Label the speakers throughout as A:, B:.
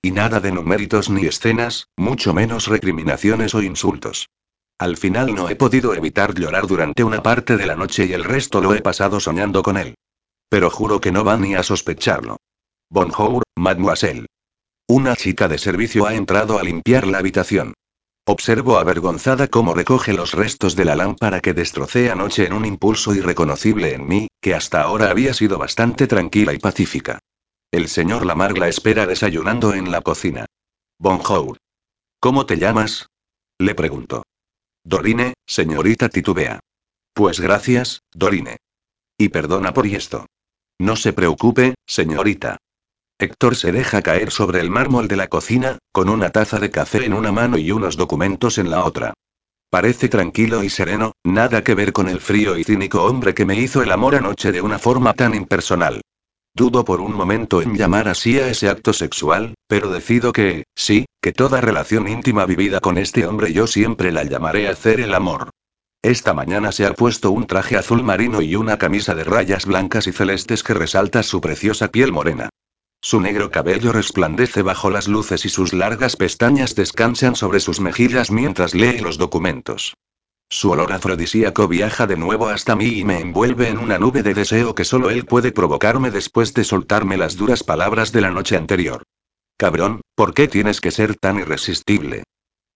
A: Y nada de numéritos ni escenas, mucho menos recriminaciones o insultos. Al final no he podido evitar llorar durante una parte de la noche y el resto lo he pasado soñando con él. Pero juro que no va ni a sospecharlo. Bonjour, mademoiselle. Una chica de servicio ha entrado a limpiar la habitación. Observo avergonzada cómo recoge los restos de la lámpara que destrocé anoche en un impulso irreconocible en mí, que hasta ahora había sido bastante tranquila y pacífica. El señor Lamar la espera desayunando en la cocina. Bonjour. ¿Cómo te llamas? Le pregunto. Dorine, señorita titubea. Pues gracias, Dorine. Y perdona por esto. No se preocupe, señorita. Héctor se deja caer sobre el mármol de la cocina, con una taza de café en una mano y unos documentos en la otra. Parece tranquilo y sereno, nada que ver con el frío y cínico hombre que me hizo el amor anoche de una forma tan impersonal. Dudo por un momento en llamar así a ese acto sexual, pero decido que, sí, que toda relación íntima vivida con este hombre yo siempre la llamaré hacer el amor. Esta mañana se ha puesto un traje azul marino y una camisa de rayas blancas y celestes que resalta su preciosa piel morena. Su negro cabello resplandece bajo las luces y sus largas pestañas descansan sobre sus mejillas mientras lee los documentos. Su olor afrodisíaco viaja de nuevo hasta mí y me envuelve en una nube de deseo que solo él puede provocarme después de soltarme las duras palabras de la noche anterior. Cabrón, ¿por qué tienes que ser tan irresistible?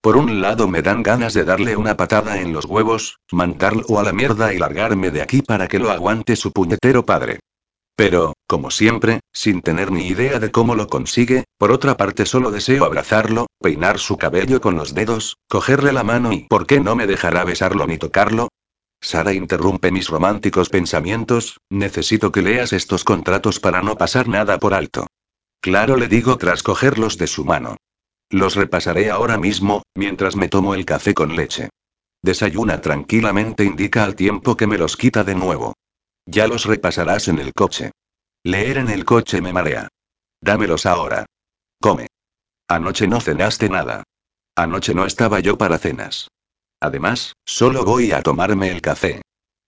A: Por un lado me dan ganas de darle una patada en los huevos, mandarlo a la mierda y largarme de aquí para que lo aguante su puñetero padre. Pero, como siempre, sin tener ni idea de cómo lo consigue, por otra parte solo deseo abrazarlo, peinar su cabello con los dedos, cogerle la mano y ¿por qué no me dejará besarlo ni tocarlo? Sara interrumpe mis románticos pensamientos, necesito que leas estos contratos para no pasar nada por alto. Claro, le digo tras cogerlos de su mano. Los repasaré ahora mismo, mientras me tomo el café con leche. Desayuna tranquilamente, indica al tiempo que me los quita de nuevo. Ya los repasarás en el coche. Leer en el coche me marea. Dámelos ahora. Come. Anoche no cenaste nada. Anoche no estaba yo para cenas. Además, solo voy a tomarme el café.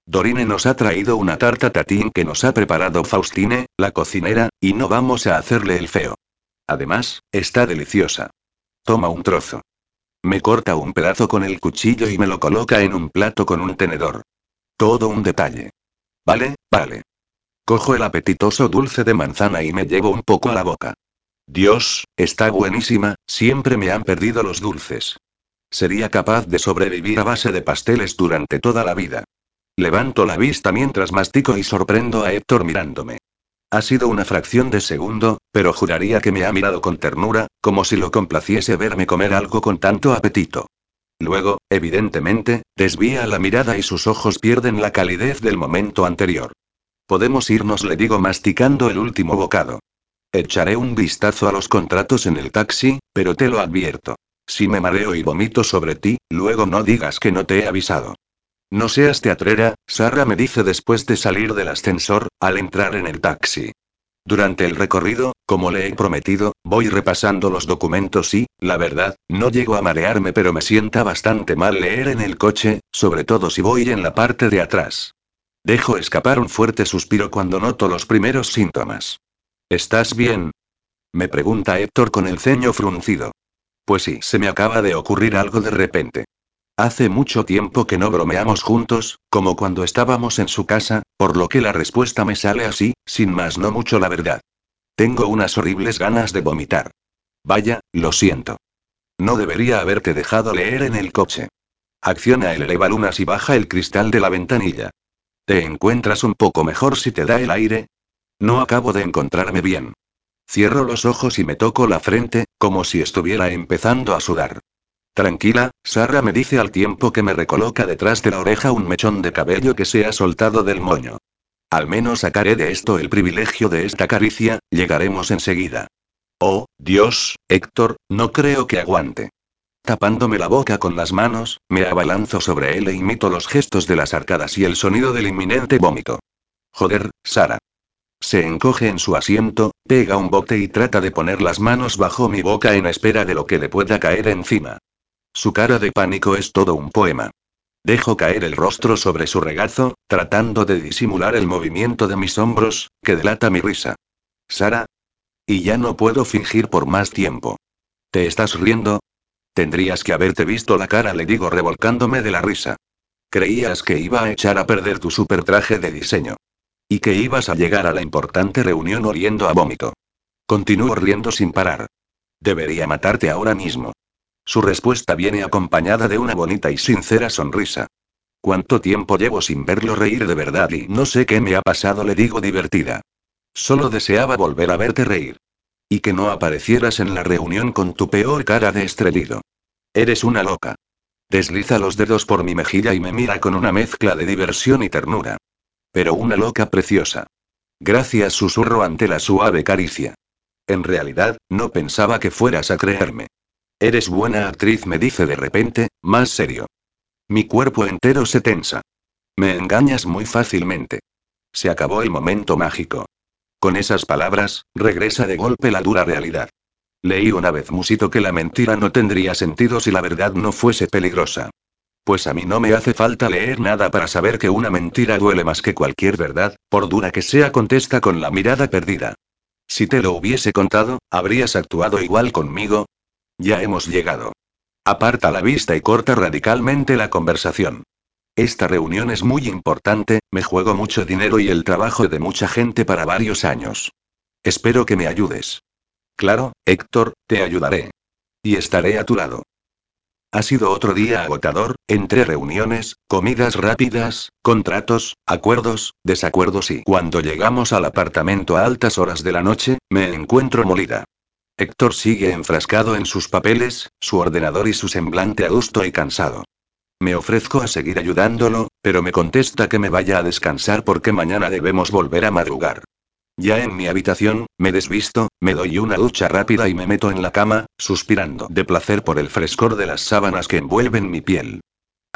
A: Dorine nos ha traído una tarta tatín que nos ha preparado Faustine, la cocinera, y no vamos a hacerle el feo. Además, está deliciosa. Toma un trozo. Me corta un pedazo con el cuchillo y me lo coloca en un plato con un tenedor. Todo un detalle. Vale, vale. Cojo el apetitoso dulce de manzana y me llevo un poco a la boca. Dios, está buenísima, siempre me han perdido los dulces. Sería capaz de sobrevivir a base de pasteles durante toda la vida. Levanto la vista mientras mastico y sorprendo a Héctor mirándome. Ha sido una fracción de segundo, pero juraría que me ha mirado con ternura, como si lo complaciese verme comer algo con tanto apetito. Luego, evidentemente, desvía la mirada y sus ojos pierden la calidez del momento anterior. Podemos irnos, le digo masticando el último bocado. Echaré un vistazo a los contratos en el taxi, pero te lo advierto. Si me mareo y vomito sobre ti, luego no digas que no te he avisado. No seas teatrera, Sara me dice después de salir del ascensor, al entrar en el taxi. Durante el recorrido, como le he prometido, voy repasando los documentos y, la verdad, no llego a marearme pero me sienta bastante mal leer en el coche, sobre todo si voy en la parte de atrás. Dejo escapar un fuerte suspiro cuando noto los primeros síntomas. ¿Estás bien? Me pregunta Héctor con el ceño fruncido. Pues sí, se me acaba de ocurrir algo de repente. Hace mucho tiempo que no bromeamos juntos, como cuando estábamos en su casa, por lo que la respuesta me sale así, sin más no mucho la verdad. Tengo unas horribles ganas de vomitar. Vaya, lo siento. No debería haberte dejado leer en el coche. Acciona el elevalunas y baja el cristal de la ventanilla. ¿Te encuentras un poco mejor si te da el aire? No acabo de encontrarme bien. Cierro los ojos y me toco la frente, como si estuviera empezando a sudar. Tranquila, Sara me dice al tiempo que me recoloca detrás de la oreja un mechón de cabello que se ha soltado del moño. Al menos sacaré de esto el privilegio de esta caricia, llegaremos enseguida. Oh, Dios, Héctor, no creo que aguante. Tapándome la boca con las manos, me abalanzo sobre él e imito los gestos de las arcadas y el sonido del inminente vómito. Joder, Sara. Se encoge en su asiento, pega un bote y trata de poner las manos bajo mi boca en espera de lo que le pueda caer encima. Su cara de pánico es todo un poema. Dejo caer el rostro sobre su regazo, tratando de disimular el movimiento de mis hombros, que delata mi risa. Sara. Y ya no puedo fingir por más tiempo. ¿Te estás riendo? Tendrías que haberte visto la cara, le digo revolcándome de la risa. Creías que iba a echar a perder tu super traje de diseño. Y que ibas a llegar a la importante reunión oliendo a vómito. Continúo riendo sin parar. Debería matarte ahora mismo. Su respuesta viene acompañada de una bonita y sincera sonrisa. ¿Cuánto tiempo llevo sin verlo reír de verdad y no sé qué me ha pasado? le digo divertida. Solo deseaba volver a verte reír. Y que no aparecieras en la reunión con tu peor cara de estrelido. Eres una loca. Desliza los dedos por mi mejilla y me mira con una mezcla de diversión y ternura. Pero una loca preciosa. Gracias susurro ante la suave caricia. En realidad, no pensaba que fueras a creerme. Eres buena actriz, me dice de repente, más serio. Mi cuerpo entero se tensa. Me engañas muy fácilmente. Se acabó el momento mágico. Con esas palabras, regresa de golpe la dura realidad. Leí una vez musito que la mentira no tendría sentido si la verdad no fuese peligrosa. Pues a mí no me hace falta leer nada para saber que una mentira duele más que cualquier verdad, por dura que sea, contesta con la mirada perdida. Si te lo hubiese contado, ¿habrías actuado igual conmigo? Ya hemos llegado. Aparta la vista y corta radicalmente la conversación. Esta reunión es muy importante, me juego mucho dinero y el trabajo de mucha gente para varios años. Espero que me ayudes. Claro, Héctor, te ayudaré. Y estaré a tu lado. Ha sido otro día agotador, entre reuniones, comidas rápidas, contratos, acuerdos, desacuerdos y cuando llegamos al apartamento a altas horas de la noche, me encuentro molida. Héctor sigue enfrascado en sus papeles, su ordenador y su semblante adusto y cansado. Me ofrezco a seguir ayudándolo, pero me contesta que me vaya a descansar porque mañana debemos volver a madrugar. Ya en mi habitación, me desvisto, me doy una ducha rápida y me meto en la cama, suspirando de placer por el frescor de las sábanas que envuelven mi piel.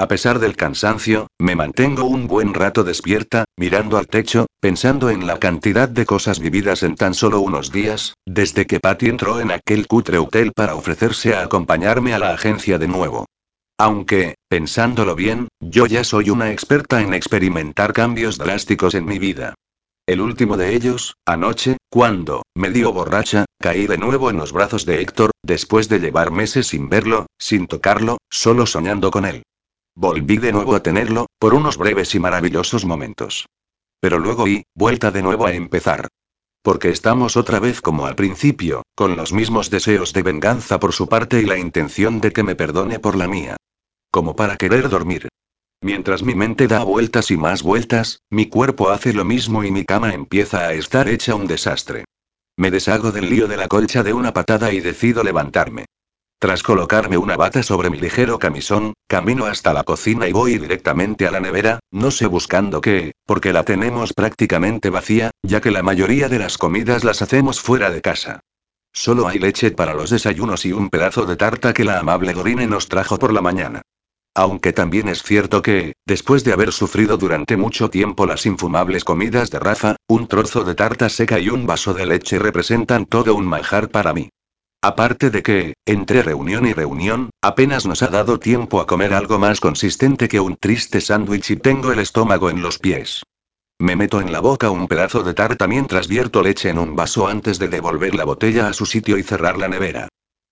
A: A pesar del cansancio, me mantengo un buen rato despierta, mirando al techo, pensando en la cantidad de cosas vividas en tan solo unos días, desde que Patty entró en aquel cutre hotel para ofrecerse a acompañarme a la agencia de nuevo. Aunque, pensándolo bien, yo ya soy una experta en experimentar cambios drásticos en mi vida. El último de ellos, anoche, cuando, medio borracha, caí de nuevo en los brazos de Héctor, después de llevar meses sin verlo, sin tocarlo, solo soñando con él. Volví de nuevo a tenerlo, por unos breves y maravillosos momentos. Pero luego y, vuelta de nuevo a empezar. Porque estamos otra vez como al principio, con los mismos deseos de venganza por su parte y la intención de que me perdone por la mía. Como para querer dormir. Mientras mi mente da vueltas y más vueltas, mi cuerpo hace lo mismo y mi cama empieza a estar hecha un desastre. Me deshago del lío de la colcha de una patada y decido levantarme. Tras colocarme una bata sobre mi ligero camisón, camino hasta la cocina y voy directamente a la nevera, no sé buscando qué, porque la tenemos prácticamente vacía, ya que la mayoría de las comidas las hacemos fuera de casa. Solo hay leche para los desayunos y un pedazo de tarta que la amable Dorine nos trajo por la mañana. Aunque también es cierto que, después de haber sufrido durante mucho tiempo las infumables comidas de Rafa, un trozo de tarta seca y un vaso de leche representan todo un manjar para mí. Aparte de que, entre reunión y reunión, apenas nos ha dado tiempo a comer algo más consistente que un triste sándwich y tengo el estómago en los pies. Me meto en la boca un pedazo de tarta mientras vierto leche en un vaso antes de devolver la botella a su sitio y cerrar la nevera.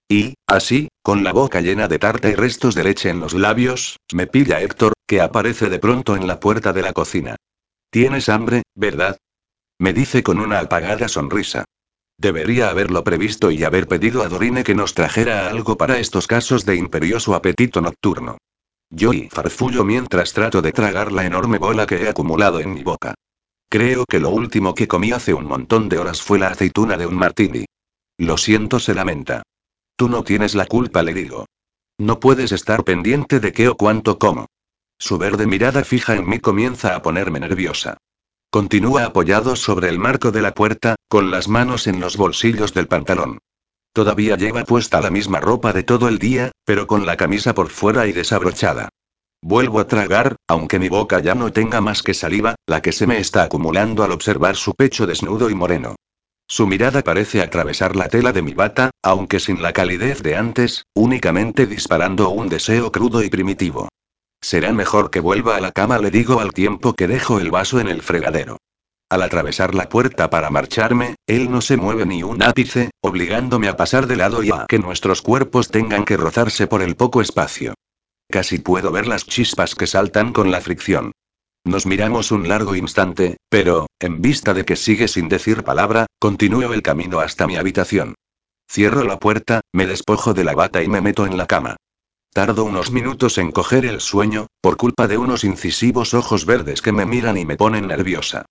A: Y, así, con la boca llena de tarta y restos de leche en los labios, me pilla Héctor, que aparece de pronto en la puerta de la cocina. ¿Tienes hambre, verdad? Me dice con una apagada sonrisa. Debería haberlo previsto y haber pedido a Dorine que nos trajera algo para estos casos de imperioso apetito nocturno. Yo y farfullo mientras trato de tragar la enorme bola que he acumulado en mi boca. Creo que lo último que comí hace un montón de horas fue la aceituna de un martini. Lo siento, se lamenta. Tú no tienes la culpa, le digo. No puedes estar pendiente de qué o cuánto como. Su verde mirada fija en mí comienza a ponerme nerviosa. Continúa apoyado sobre el marco de la puerta, con las manos en los bolsillos del pantalón. Todavía lleva puesta la misma ropa de todo el día, pero con la camisa por fuera y desabrochada. Vuelvo a tragar, aunque mi boca ya no tenga más que saliva, la que se me está acumulando al observar su pecho desnudo y moreno. Su mirada parece atravesar la tela de mi bata, aunque sin la calidez de antes, únicamente disparando un deseo crudo y primitivo. Será mejor que vuelva a la cama, le digo al tiempo que dejo el vaso en el fregadero. Al atravesar la puerta para marcharme, él no se mueve ni un ápice, obligándome a pasar de lado y a que nuestros cuerpos tengan que rozarse por el poco espacio. Casi puedo ver las chispas que saltan con la fricción. Nos miramos un largo instante, pero, en vista de que sigue sin decir palabra, continúo el camino hasta mi habitación. Cierro la puerta, me despojo de la bata y me meto en la cama. Tardo unos minutos en coger el sueño, por culpa de unos incisivos ojos verdes que me miran y me ponen nerviosa.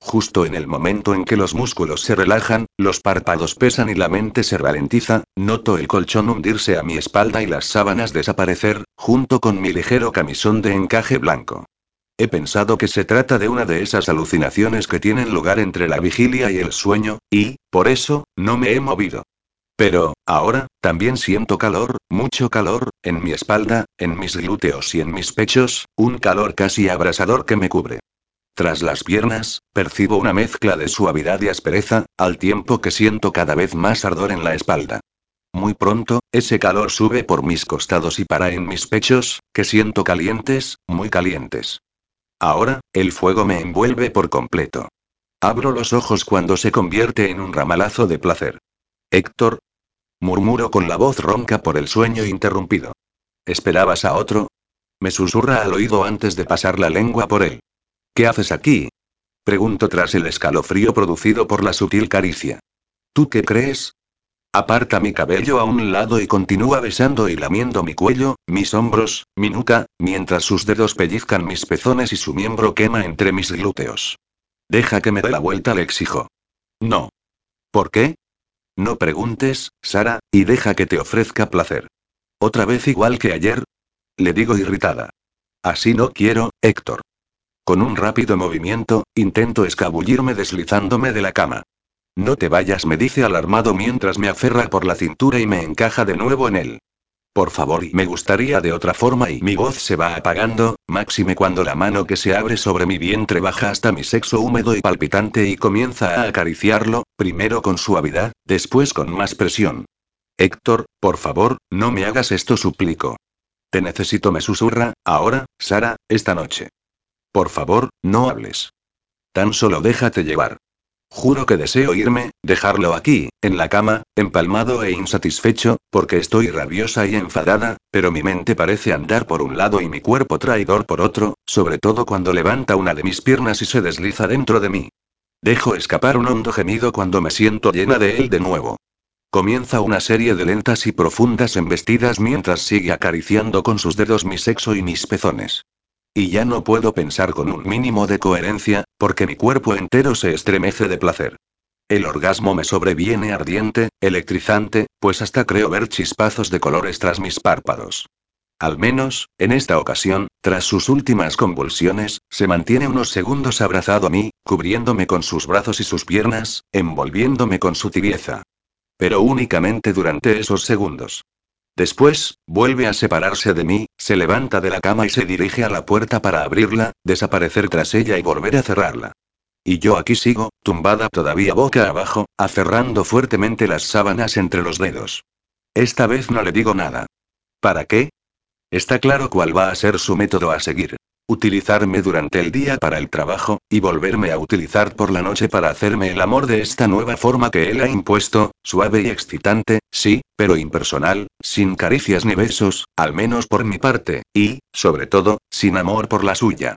A: Justo en el momento en que los músculos se relajan, los párpados pesan y la mente se ralentiza, noto el colchón hundirse a mi espalda y las sábanas desaparecer, junto con mi ligero camisón de encaje blanco. He pensado que se trata de una de esas alucinaciones que tienen lugar entre la vigilia y el sueño, y, por eso, no me he movido. Pero, ahora, también siento calor, mucho calor, en mi espalda, en mis glúteos y en mis pechos, un calor casi abrasador que me cubre. Tras las piernas, percibo una mezcla de suavidad y aspereza, al tiempo que siento cada vez más ardor en la espalda. Muy pronto, ese calor sube por mis costados y para en mis pechos, que siento calientes, muy calientes. Ahora, el fuego me envuelve por completo. Abro los ojos cuando se convierte en un ramalazo de placer. Héctor. Murmuro con la voz ronca por el sueño interrumpido. ¿Esperabas a otro? Me susurra al oído antes de pasar la lengua por él. ¿Qué haces aquí? Pregunto tras el escalofrío producido por la sutil caricia. ¿Tú qué crees? Aparta mi cabello a un lado y continúa besando y lamiendo mi cuello, mis hombros, mi nuca, mientras sus dedos pellizcan mis pezones y su miembro quema entre mis glúteos. Deja que me dé la vuelta, le exijo. No. ¿Por qué? No preguntes, Sara, y deja que te ofrezca placer. ¿Otra vez igual que ayer? Le digo irritada. Así no quiero, Héctor. Con un rápido movimiento, intento escabullirme deslizándome de la cama. No te vayas, me dice alarmado mientras me aferra por la cintura y me encaja de nuevo en él. Por favor, y me gustaría de otra forma y mi voz se va apagando, máxime cuando la mano que se abre sobre mi vientre baja hasta mi sexo húmedo y palpitante y comienza a acariciarlo, primero con suavidad, después con más presión. Héctor, por favor, no me hagas esto, suplico. Te necesito, me susurra, ahora, Sara, esta noche. Por favor, no hables. Tan solo déjate llevar. Juro que deseo irme, dejarlo aquí, en la cama, empalmado e insatisfecho, porque estoy rabiosa y enfadada, pero mi mente parece andar por un lado y mi cuerpo traidor por otro, sobre todo cuando levanta una de mis piernas y se desliza dentro de mí. Dejo escapar un hondo gemido cuando me siento llena de él de nuevo. Comienza una serie de lentas y profundas embestidas mientras sigue acariciando con sus dedos mi sexo y mis pezones. Y ya no puedo pensar con un mínimo de coherencia, porque mi cuerpo entero se estremece de placer. El orgasmo me sobreviene ardiente, electrizante, pues hasta creo ver chispazos de colores tras mis párpados. Al menos, en esta ocasión, tras sus últimas convulsiones, se mantiene unos segundos abrazado a mí, cubriéndome con sus brazos y sus piernas, envolviéndome con su tibieza. Pero únicamente durante esos segundos. Después, vuelve a separarse de mí, se levanta de la cama y se dirige a la puerta para abrirla, desaparecer tras ella y volver a cerrarla. Y yo aquí sigo, tumbada todavía boca abajo, aferrando fuertemente las sábanas entre los dedos. Esta vez no le digo nada. ¿Para qué? Está claro cuál va a ser su método a seguir. Utilizarme durante el día para el trabajo, y volverme a utilizar por la noche para hacerme el amor de esta nueva forma que él ha impuesto, suave y excitante, sí, pero impersonal, sin caricias ni besos, al menos por mi parte, y, sobre todo, sin amor por la suya.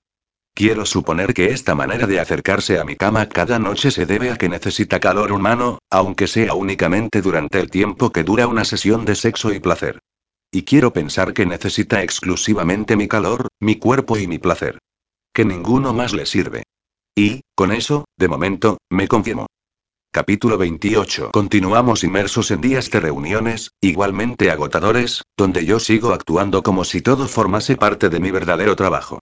A: Quiero suponer que esta manera de acercarse a mi cama cada noche se debe a que necesita calor humano, aunque sea únicamente durante el tiempo que dura una sesión de sexo y placer. Y quiero pensar que necesita exclusivamente mi calor, mi cuerpo y mi placer. Que ninguno más le sirve. Y, con eso, de momento, me confiemo. Capítulo 28. Continuamos inmersos en días de reuniones, igualmente agotadores, donde yo sigo actuando como si todo formase parte de mi verdadero trabajo.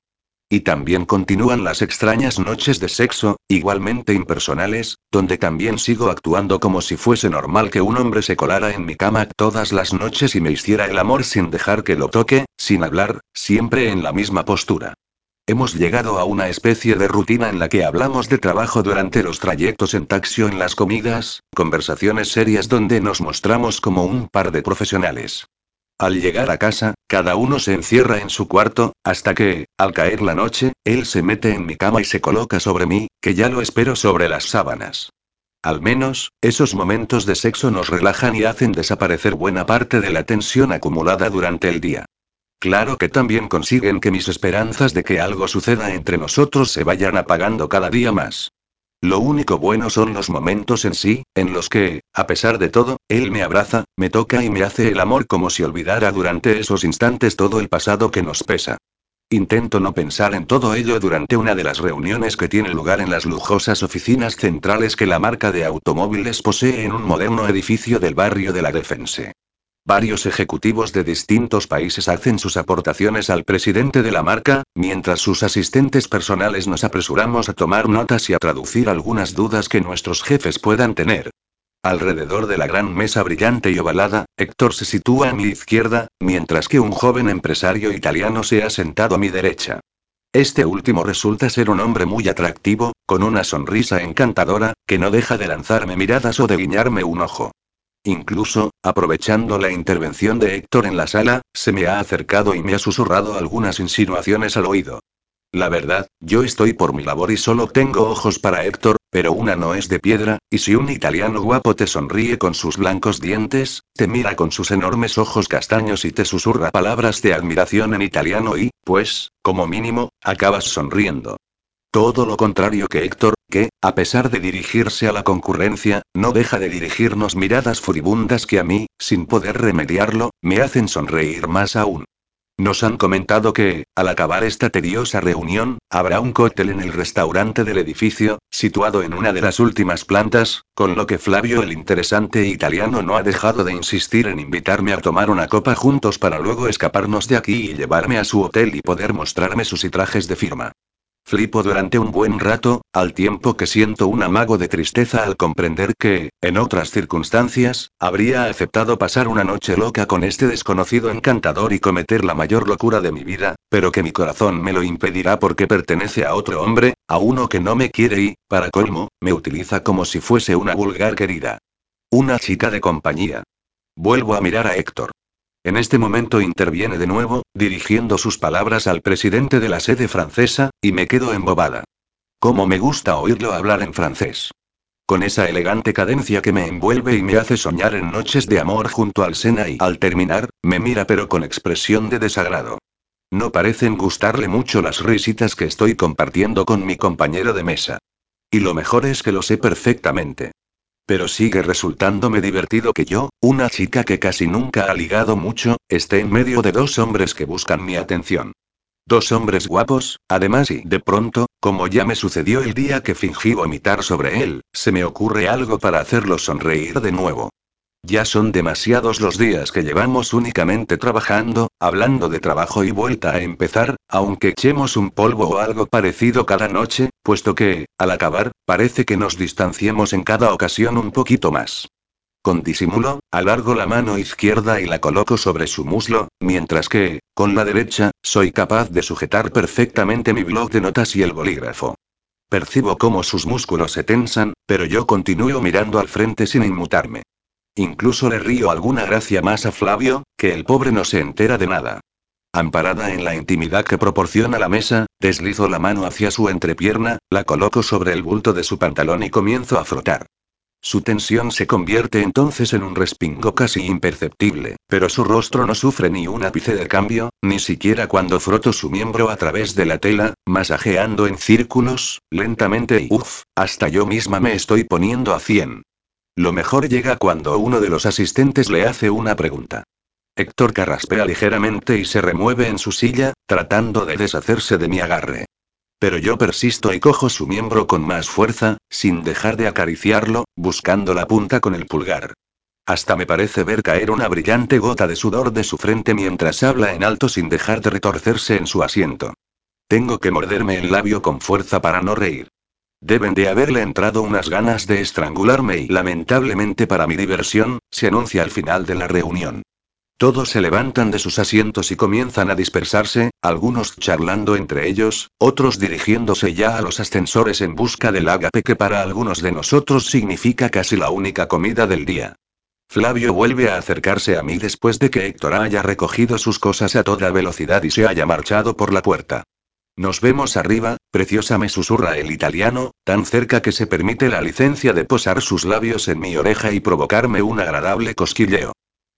A: Y también continúan las extrañas noches de sexo, igualmente impersonales, donde también sigo actuando como si fuese normal que un hombre se colara en mi cama todas las noches y me hiciera el amor sin dejar que lo toque, sin hablar, siempre en la misma postura. Hemos llegado a una especie de rutina en la que hablamos de trabajo durante los trayectos en taxi o en las comidas, conversaciones serias donde nos mostramos como un par de profesionales. Al llegar a casa, cada uno se encierra en su cuarto, hasta que, al caer la noche, él se mete en mi cama y se coloca sobre mí, que ya lo espero sobre las sábanas. Al menos, esos momentos de sexo nos relajan y hacen desaparecer buena parte de la tensión acumulada durante el día. Claro que también consiguen que mis esperanzas de que algo suceda entre nosotros se vayan apagando cada día más. Lo único bueno son los momentos en sí, en los que, a pesar de todo, él me abraza, me toca y me hace el amor como si olvidara durante esos instantes todo el pasado que nos pesa. Intento no pensar en todo ello durante una de las reuniones que tiene lugar en las lujosas oficinas centrales que la marca de automóviles posee en un moderno edificio del barrio de la Defense. Varios ejecutivos de distintos países hacen sus aportaciones al presidente de la marca, mientras sus asistentes personales nos apresuramos a tomar notas y a traducir algunas dudas que nuestros jefes puedan tener. Alrededor de la gran mesa brillante y ovalada, Héctor se sitúa a mi izquierda, mientras que un joven empresario italiano se ha sentado a mi derecha. Este último resulta ser un hombre muy atractivo, con una sonrisa encantadora, que no deja de lanzarme miradas o de guiñarme un ojo. Incluso, aprovechando la intervención de Héctor en la sala, se me ha acercado y me ha susurrado algunas insinuaciones al oído. La verdad, yo estoy por mi labor y solo tengo ojos para Héctor, pero una no es de piedra, y si un italiano guapo te sonríe con sus blancos dientes, te mira con sus enormes ojos castaños y te susurra palabras de admiración en italiano y, pues, como mínimo, acabas sonriendo. Todo lo contrario que Héctor, que, a pesar de dirigirse a la concurrencia, no deja de dirigirnos miradas furibundas que a mí, sin poder remediarlo, me hacen sonreír más aún. Nos han comentado que, al acabar esta tediosa reunión, habrá un cóctel en el restaurante del edificio, situado en una de las últimas plantas, con lo que Flavio el interesante italiano no ha dejado de insistir en invitarme a tomar una copa juntos para luego escaparnos de aquí y llevarme a su hotel y poder mostrarme sus trajes de firma. Flipo durante un buen rato, al tiempo que siento un amago de tristeza al comprender que, en otras circunstancias, habría aceptado pasar una noche loca con este desconocido encantador y cometer la mayor locura de mi vida, pero que mi corazón me lo impedirá porque pertenece a otro hombre, a uno que no me quiere y, para colmo, me utiliza como si fuese una vulgar querida. Una chica de compañía. Vuelvo a mirar a Héctor. En este momento interviene de nuevo, dirigiendo sus palabras al presidente de la sede francesa, y me quedo embobada. Cómo me gusta oírlo hablar en francés. Con esa elegante cadencia que me envuelve y me hace soñar en noches de amor junto al Sena y al terminar, me mira pero con expresión de desagrado. No parecen gustarle mucho las risitas que estoy compartiendo con mi compañero de mesa. Y lo mejor es que lo sé perfectamente. Pero sigue resultándome divertido que yo, una chica que casi nunca ha ligado mucho, esté en medio de dos hombres que buscan mi atención. Dos hombres guapos, además y de pronto, como ya me sucedió el día que fingí vomitar sobre él, se me ocurre algo para hacerlo sonreír de nuevo. Ya son demasiados los días que llevamos únicamente trabajando, hablando de trabajo y vuelta a empezar, aunque echemos un polvo o algo parecido cada noche, puesto que, al acabar, parece que nos distanciemos en cada ocasión un poquito más. Con disimulo, alargo la mano izquierda y la coloco sobre su muslo, mientras que, con la derecha, soy capaz de sujetar perfectamente mi blog de notas y el bolígrafo. Percibo cómo sus músculos se tensan, pero yo continúo mirando al frente sin inmutarme. Incluso le río alguna gracia más a Flavio, que el pobre no se entera de nada. Amparada en la intimidad que proporciona la mesa, deslizo la mano hacia su entrepierna, la coloco sobre el bulto de su pantalón y comienzo a frotar. Su tensión se convierte entonces en un respingo casi imperceptible, pero su rostro no sufre ni un ápice de cambio, ni siquiera cuando froto su miembro a través de la tela, masajeando en círculos, lentamente y uff, hasta yo misma me estoy poniendo a cien. Lo mejor llega cuando uno de los asistentes le hace una pregunta. Héctor carraspea ligeramente y se remueve en su silla, tratando de deshacerse de mi agarre. Pero yo persisto y cojo su miembro con más fuerza, sin dejar de acariciarlo, buscando la punta con el pulgar. Hasta me parece ver caer una brillante gota de sudor de su frente mientras habla en alto sin dejar de retorcerse en su asiento. Tengo que morderme el labio con fuerza para no reír. Deben de haberle entrado unas ganas de estrangularme y lamentablemente para mi diversión, se anuncia al final de la reunión. Todos se levantan de sus asientos y comienzan a dispersarse, algunos charlando entre ellos, otros dirigiéndose ya a los ascensores en busca del ágape que para algunos de nosotros significa casi la única comida del día. Flavio vuelve a acercarse a mí después de que Héctor haya recogido sus cosas a toda velocidad y se haya marchado por la puerta. Nos vemos arriba, preciosa, me susurra el italiano, tan cerca que se permite la licencia de posar sus labios en mi oreja y provocarme un agradable cosquilleo.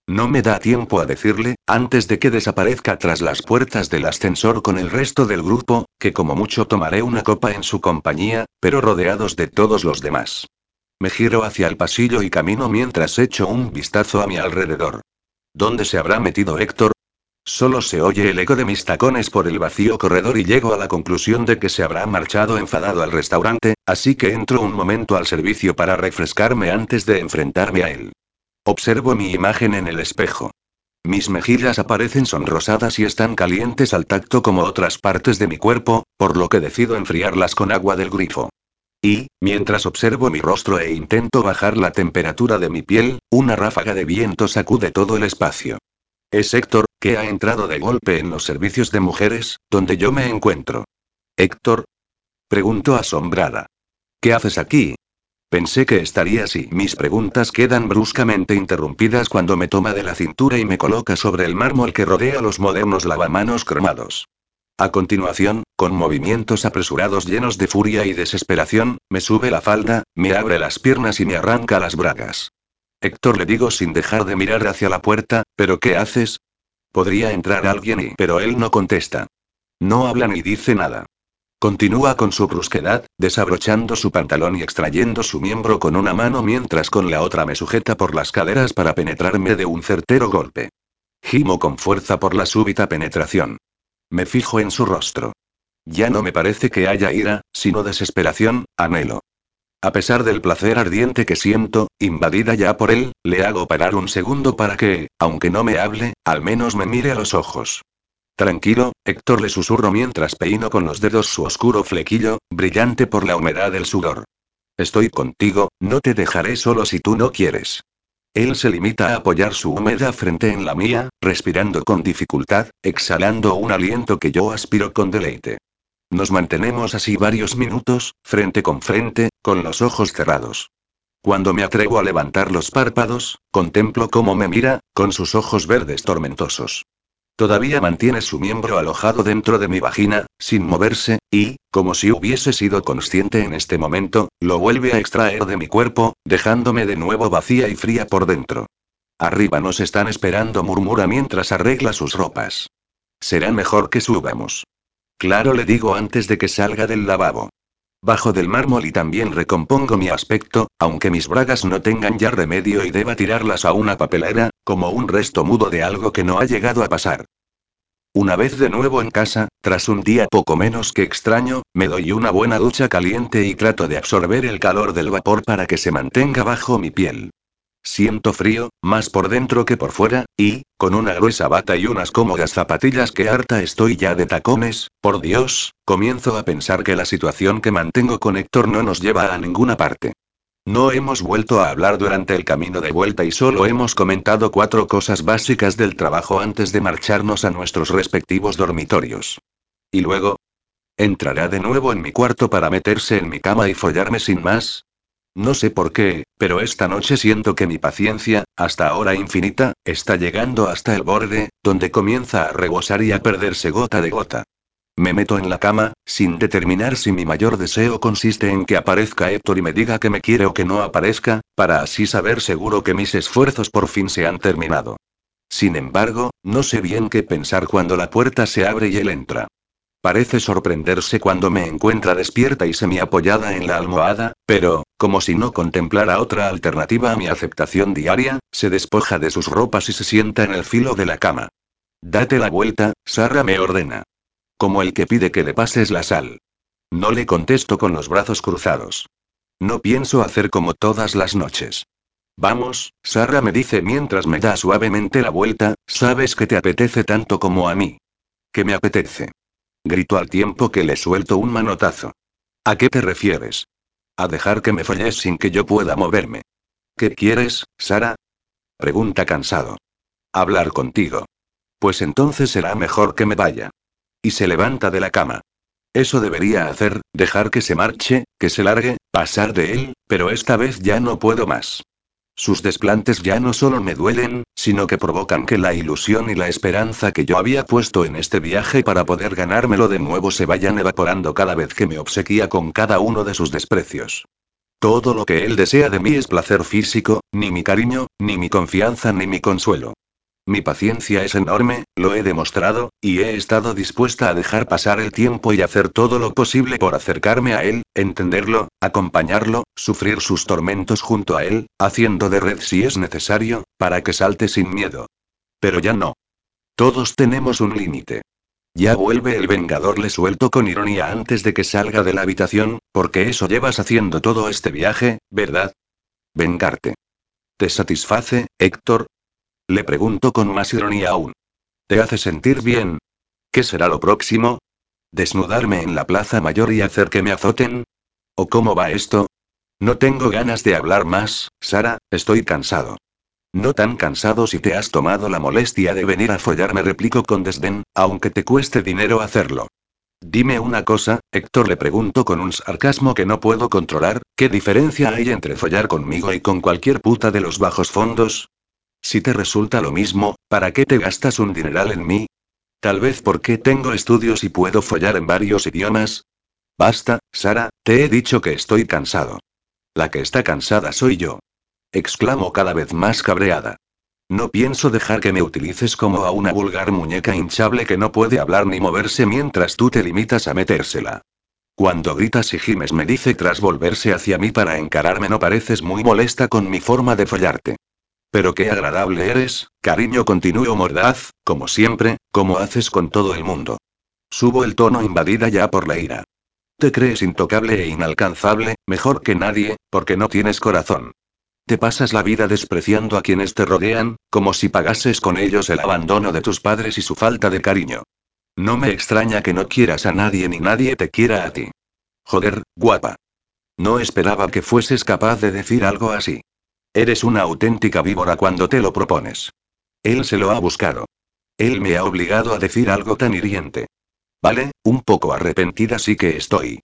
A: No me da tiempo a decirle, antes de que desaparezca tras las puertas del ascensor con el resto del grupo, que como mucho tomaré una copa en su compañía, pero rodeados de todos los demás. Me giro hacia el pasillo y camino mientras echo un vistazo a mi alrededor. ¿Dónde se habrá metido Héctor? Solo se oye el eco de mis tacones por el vacío corredor y llego a la conclusión de que se habrá marchado enfadado al restaurante, así que entro un momento al servicio para refrescarme antes de enfrentarme a él. Observo mi imagen en el espejo. Mis mejillas aparecen sonrosadas y están calientes al tacto como otras partes de mi cuerpo, por lo que decido enfriarlas con agua del grifo. Y, mientras observo mi rostro e intento bajar la temperatura de mi piel, una ráfaga de viento sacude todo el espacio. Es Héctor, que ha entrado de golpe en los servicios de mujeres, donde yo me encuentro. ¿Héctor? Pregunto asombrada. ¿Qué haces aquí? Pensé que estaría así. Mis preguntas quedan bruscamente interrumpidas cuando me toma de la cintura y me coloca sobre el mármol que rodea los modernos lavamanos cromados. A continuación, con movimientos apresurados llenos de furia y desesperación, me sube la falda, me abre las piernas y me arranca las bragas. Héctor le digo sin dejar de mirar hacia la puerta, ¿pero qué haces? Podría entrar alguien y... Pero él no contesta. No habla ni dice nada. Continúa con su brusquedad, desabrochando su pantalón y extrayendo su miembro con una mano mientras con la otra me sujeta por las caderas para penetrarme de un certero golpe. Gimo con fuerza por la súbita penetración. Me fijo en su rostro. Ya no me parece que haya ira, sino desesperación, anhelo. A pesar del placer ardiente que siento, invadida ya por él, le hago parar un segundo para que, aunque no me hable, al menos me mire a los ojos. Tranquilo, Héctor le susurro mientras peino con los dedos su oscuro flequillo, brillante por la humedad del sudor. Estoy contigo, no te dejaré solo si tú no quieres. Él se limita a apoyar su húmeda frente en la mía, respirando con dificultad, exhalando un aliento que yo aspiro con deleite. Nos mantenemos así varios minutos, frente con frente, con los ojos cerrados. Cuando me atrevo a levantar los párpados, contemplo cómo me mira, con sus ojos verdes tormentosos. Todavía mantiene su miembro alojado dentro de mi vagina, sin moverse, y, como si hubiese sido consciente en este momento, lo vuelve a extraer de mi cuerpo, dejándome de nuevo vacía y fría por dentro. Arriba nos están esperando, murmura mientras arregla sus ropas. Será mejor que subamos. Claro, le digo antes de que salga del lavabo. Bajo del mármol y también recompongo mi aspecto, aunque mis bragas no tengan ya remedio y deba tirarlas a una papelera, como un resto mudo de algo que no ha llegado a pasar. Una vez de nuevo en casa, tras un día poco menos que extraño, me doy una buena ducha caliente y trato de absorber el calor del vapor para que se mantenga bajo mi piel. Siento frío, más por dentro que por fuera, y, con una gruesa bata y unas cómodas zapatillas que harta estoy ya de tacones, por Dios, comienzo a pensar que la situación que mantengo con Héctor no nos lleva a ninguna parte. No hemos vuelto a hablar durante el camino de vuelta y solo hemos comentado cuatro cosas básicas del trabajo antes de marcharnos a nuestros respectivos dormitorios. Y luego, ¿entrará de nuevo en mi cuarto para meterse en mi cama y follarme sin más? No sé por qué, pero esta noche siento que mi paciencia, hasta ahora infinita, está llegando hasta el borde, donde comienza a rebosar y a perderse gota de gota. Me meto en la cama, sin determinar si mi mayor deseo consiste en que aparezca Héctor y me diga que me quiere o que no aparezca, para así saber seguro que mis esfuerzos por fin se han terminado. Sin embargo, no sé bien qué pensar cuando la puerta se abre y él entra. Parece sorprenderse cuando me encuentra despierta y semi-apoyada en la almohada, pero, como si no contemplara otra alternativa a mi aceptación diaria, se despoja de sus ropas y se sienta en el filo de la cama. Date la vuelta, Sara me ordena. Como el que pide que le pases la sal. No le contesto con los brazos cruzados. No pienso hacer como todas las noches. Vamos, Sara me dice mientras me da suavemente la vuelta, sabes que te apetece tanto como a mí. Que me apetece. Grito al tiempo que le suelto un manotazo. ¿A qué te refieres? A dejar que me folles sin que yo pueda moverme. ¿Qué quieres, Sara? Pregunta cansado. Hablar contigo. Pues entonces será mejor que me vaya. Y se levanta de la cama. Eso debería hacer, dejar que se marche, que se largue, pasar de él, pero esta vez ya no puedo más. Sus desplantes ya no solo me duelen, sino que provocan que la ilusión y la esperanza que yo había puesto en este viaje para poder ganármelo de nuevo se vayan evaporando cada vez que me obsequia con cada uno de sus desprecios. Todo lo que él desea de mí es placer físico, ni mi cariño, ni mi confianza, ni mi consuelo. Mi paciencia es enorme, lo he demostrado, y he estado dispuesta a dejar pasar el tiempo y hacer todo lo posible por acercarme a él, entenderlo, acompañarlo, sufrir sus tormentos junto a él, haciendo de red si es necesario, para que salte sin miedo. Pero ya no. Todos tenemos un límite. Ya vuelve el Vengador, le suelto con ironía antes de que salga de la habitación, porque eso llevas haciendo todo este viaje, ¿verdad? Vengarte. ¿Te satisface, Héctor? Le pregunto con más ironía aún. ¿Te hace sentir bien? ¿Qué será lo próximo? ¿Desnudarme en la plaza mayor y hacer que me azoten? ¿O cómo va esto? No tengo ganas de hablar más, Sara, estoy cansado. No tan cansado si te has tomado la molestia de venir a follar, me replico con desdén, aunque te cueste dinero hacerlo. Dime una cosa, Héctor le pregunto con un sarcasmo que no puedo controlar, ¿qué diferencia hay entre follar conmigo y con cualquier puta de los bajos fondos? Si te resulta lo mismo, ¿para qué te gastas un dineral en mí? Tal vez porque tengo estudios y puedo follar en varios idiomas. Basta, Sara, te he dicho que estoy cansado. La que está cansada soy yo. Exclamo cada vez más cabreada. No pienso dejar que me utilices como a una vulgar muñeca hinchable que no puede hablar ni moverse mientras tú te limitas a metérsela. Cuando gritas y gimes me dice tras volverse hacia mí para encararme no pareces muy molesta con mi forma de follarte. Pero qué agradable eres, cariño continuo mordaz, como siempre, como haces con todo el mundo. Subo el tono invadida ya por la ira. Te crees intocable e inalcanzable, mejor que nadie, porque no tienes corazón. Te pasas la vida despreciando a quienes te rodean, como si pagases con ellos el abandono de tus padres y su falta de cariño. No me extraña que no quieras a nadie ni nadie te quiera a ti. Joder, guapa. No esperaba que fueses capaz de decir algo así. Eres una auténtica víbora cuando te lo propones. Él se lo ha buscado. Él me ha obligado a decir algo tan hiriente. Vale, un poco arrepentida sí que estoy.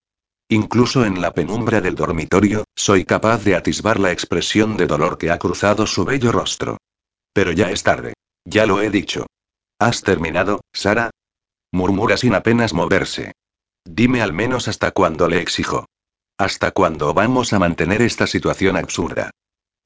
A: Incluso en la penumbra del dormitorio, soy capaz de atisbar la expresión de dolor que ha cruzado su bello rostro. Pero ya es tarde. Ya lo he dicho. ¿Has terminado, Sara? Murmura sin apenas moverse. Dime al menos hasta cuándo le exijo. ¿Hasta cuándo vamos a mantener esta situación absurda?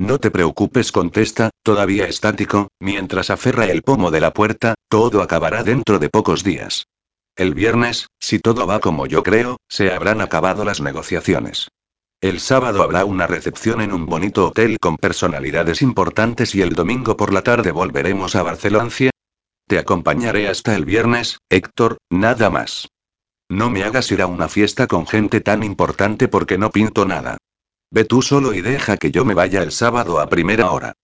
A: No te preocupes, contesta, todavía estático, mientras aferra el pomo de la puerta, todo acabará dentro de pocos días. El viernes, si todo va como yo creo, se habrán acabado las negociaciones. El sábado habrá una recepción en un bonito hotel con personalidades importantes y el domingo por la tarde volveremos a Barcelona. Te acompañaré hasta el viernes, Héctor, nada más. No me hagas ir a una fiesta con gente tan importante porque no pinto nada. Ve tú solo y deja que yo me vaya el sábado a primera hora.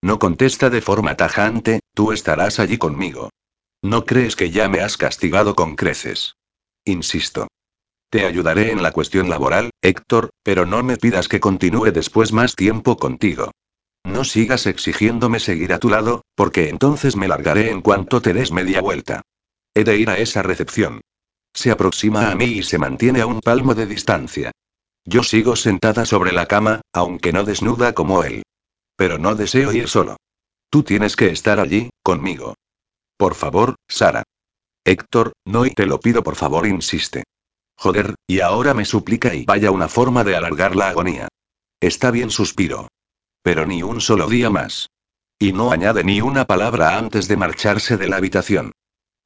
A: No contesta de forma tajante, tú estarás allí conmigo. ¿No crees que ya me has castigado con creces? Insisto. Te ayudaré en la cuestión laboral, Héctor, pero no me pidas que continúe después más tiempo contigo. No sigas exigiéndome seguir a tu lado, porque entonces me largaré en cuanto te des media vuelta. He de ir a esa recepción. Se aproxima a mí y se mantiene a un palmo de distancia. Yo sigo sentada sobre la cama, aunque no desnuda como él. Pero no deseo ir solo. Tú tienes que estar allí, conmigo. Por favor, Sara. Héctor, no y te lo pido por favor, insiste. Joder, y ahora me suplica y vaya una forma de alargar la agonía. Está bien, suspiro. Pero ni un solo día más. Y no añade ni una palabra antes de marcharse de la habitación.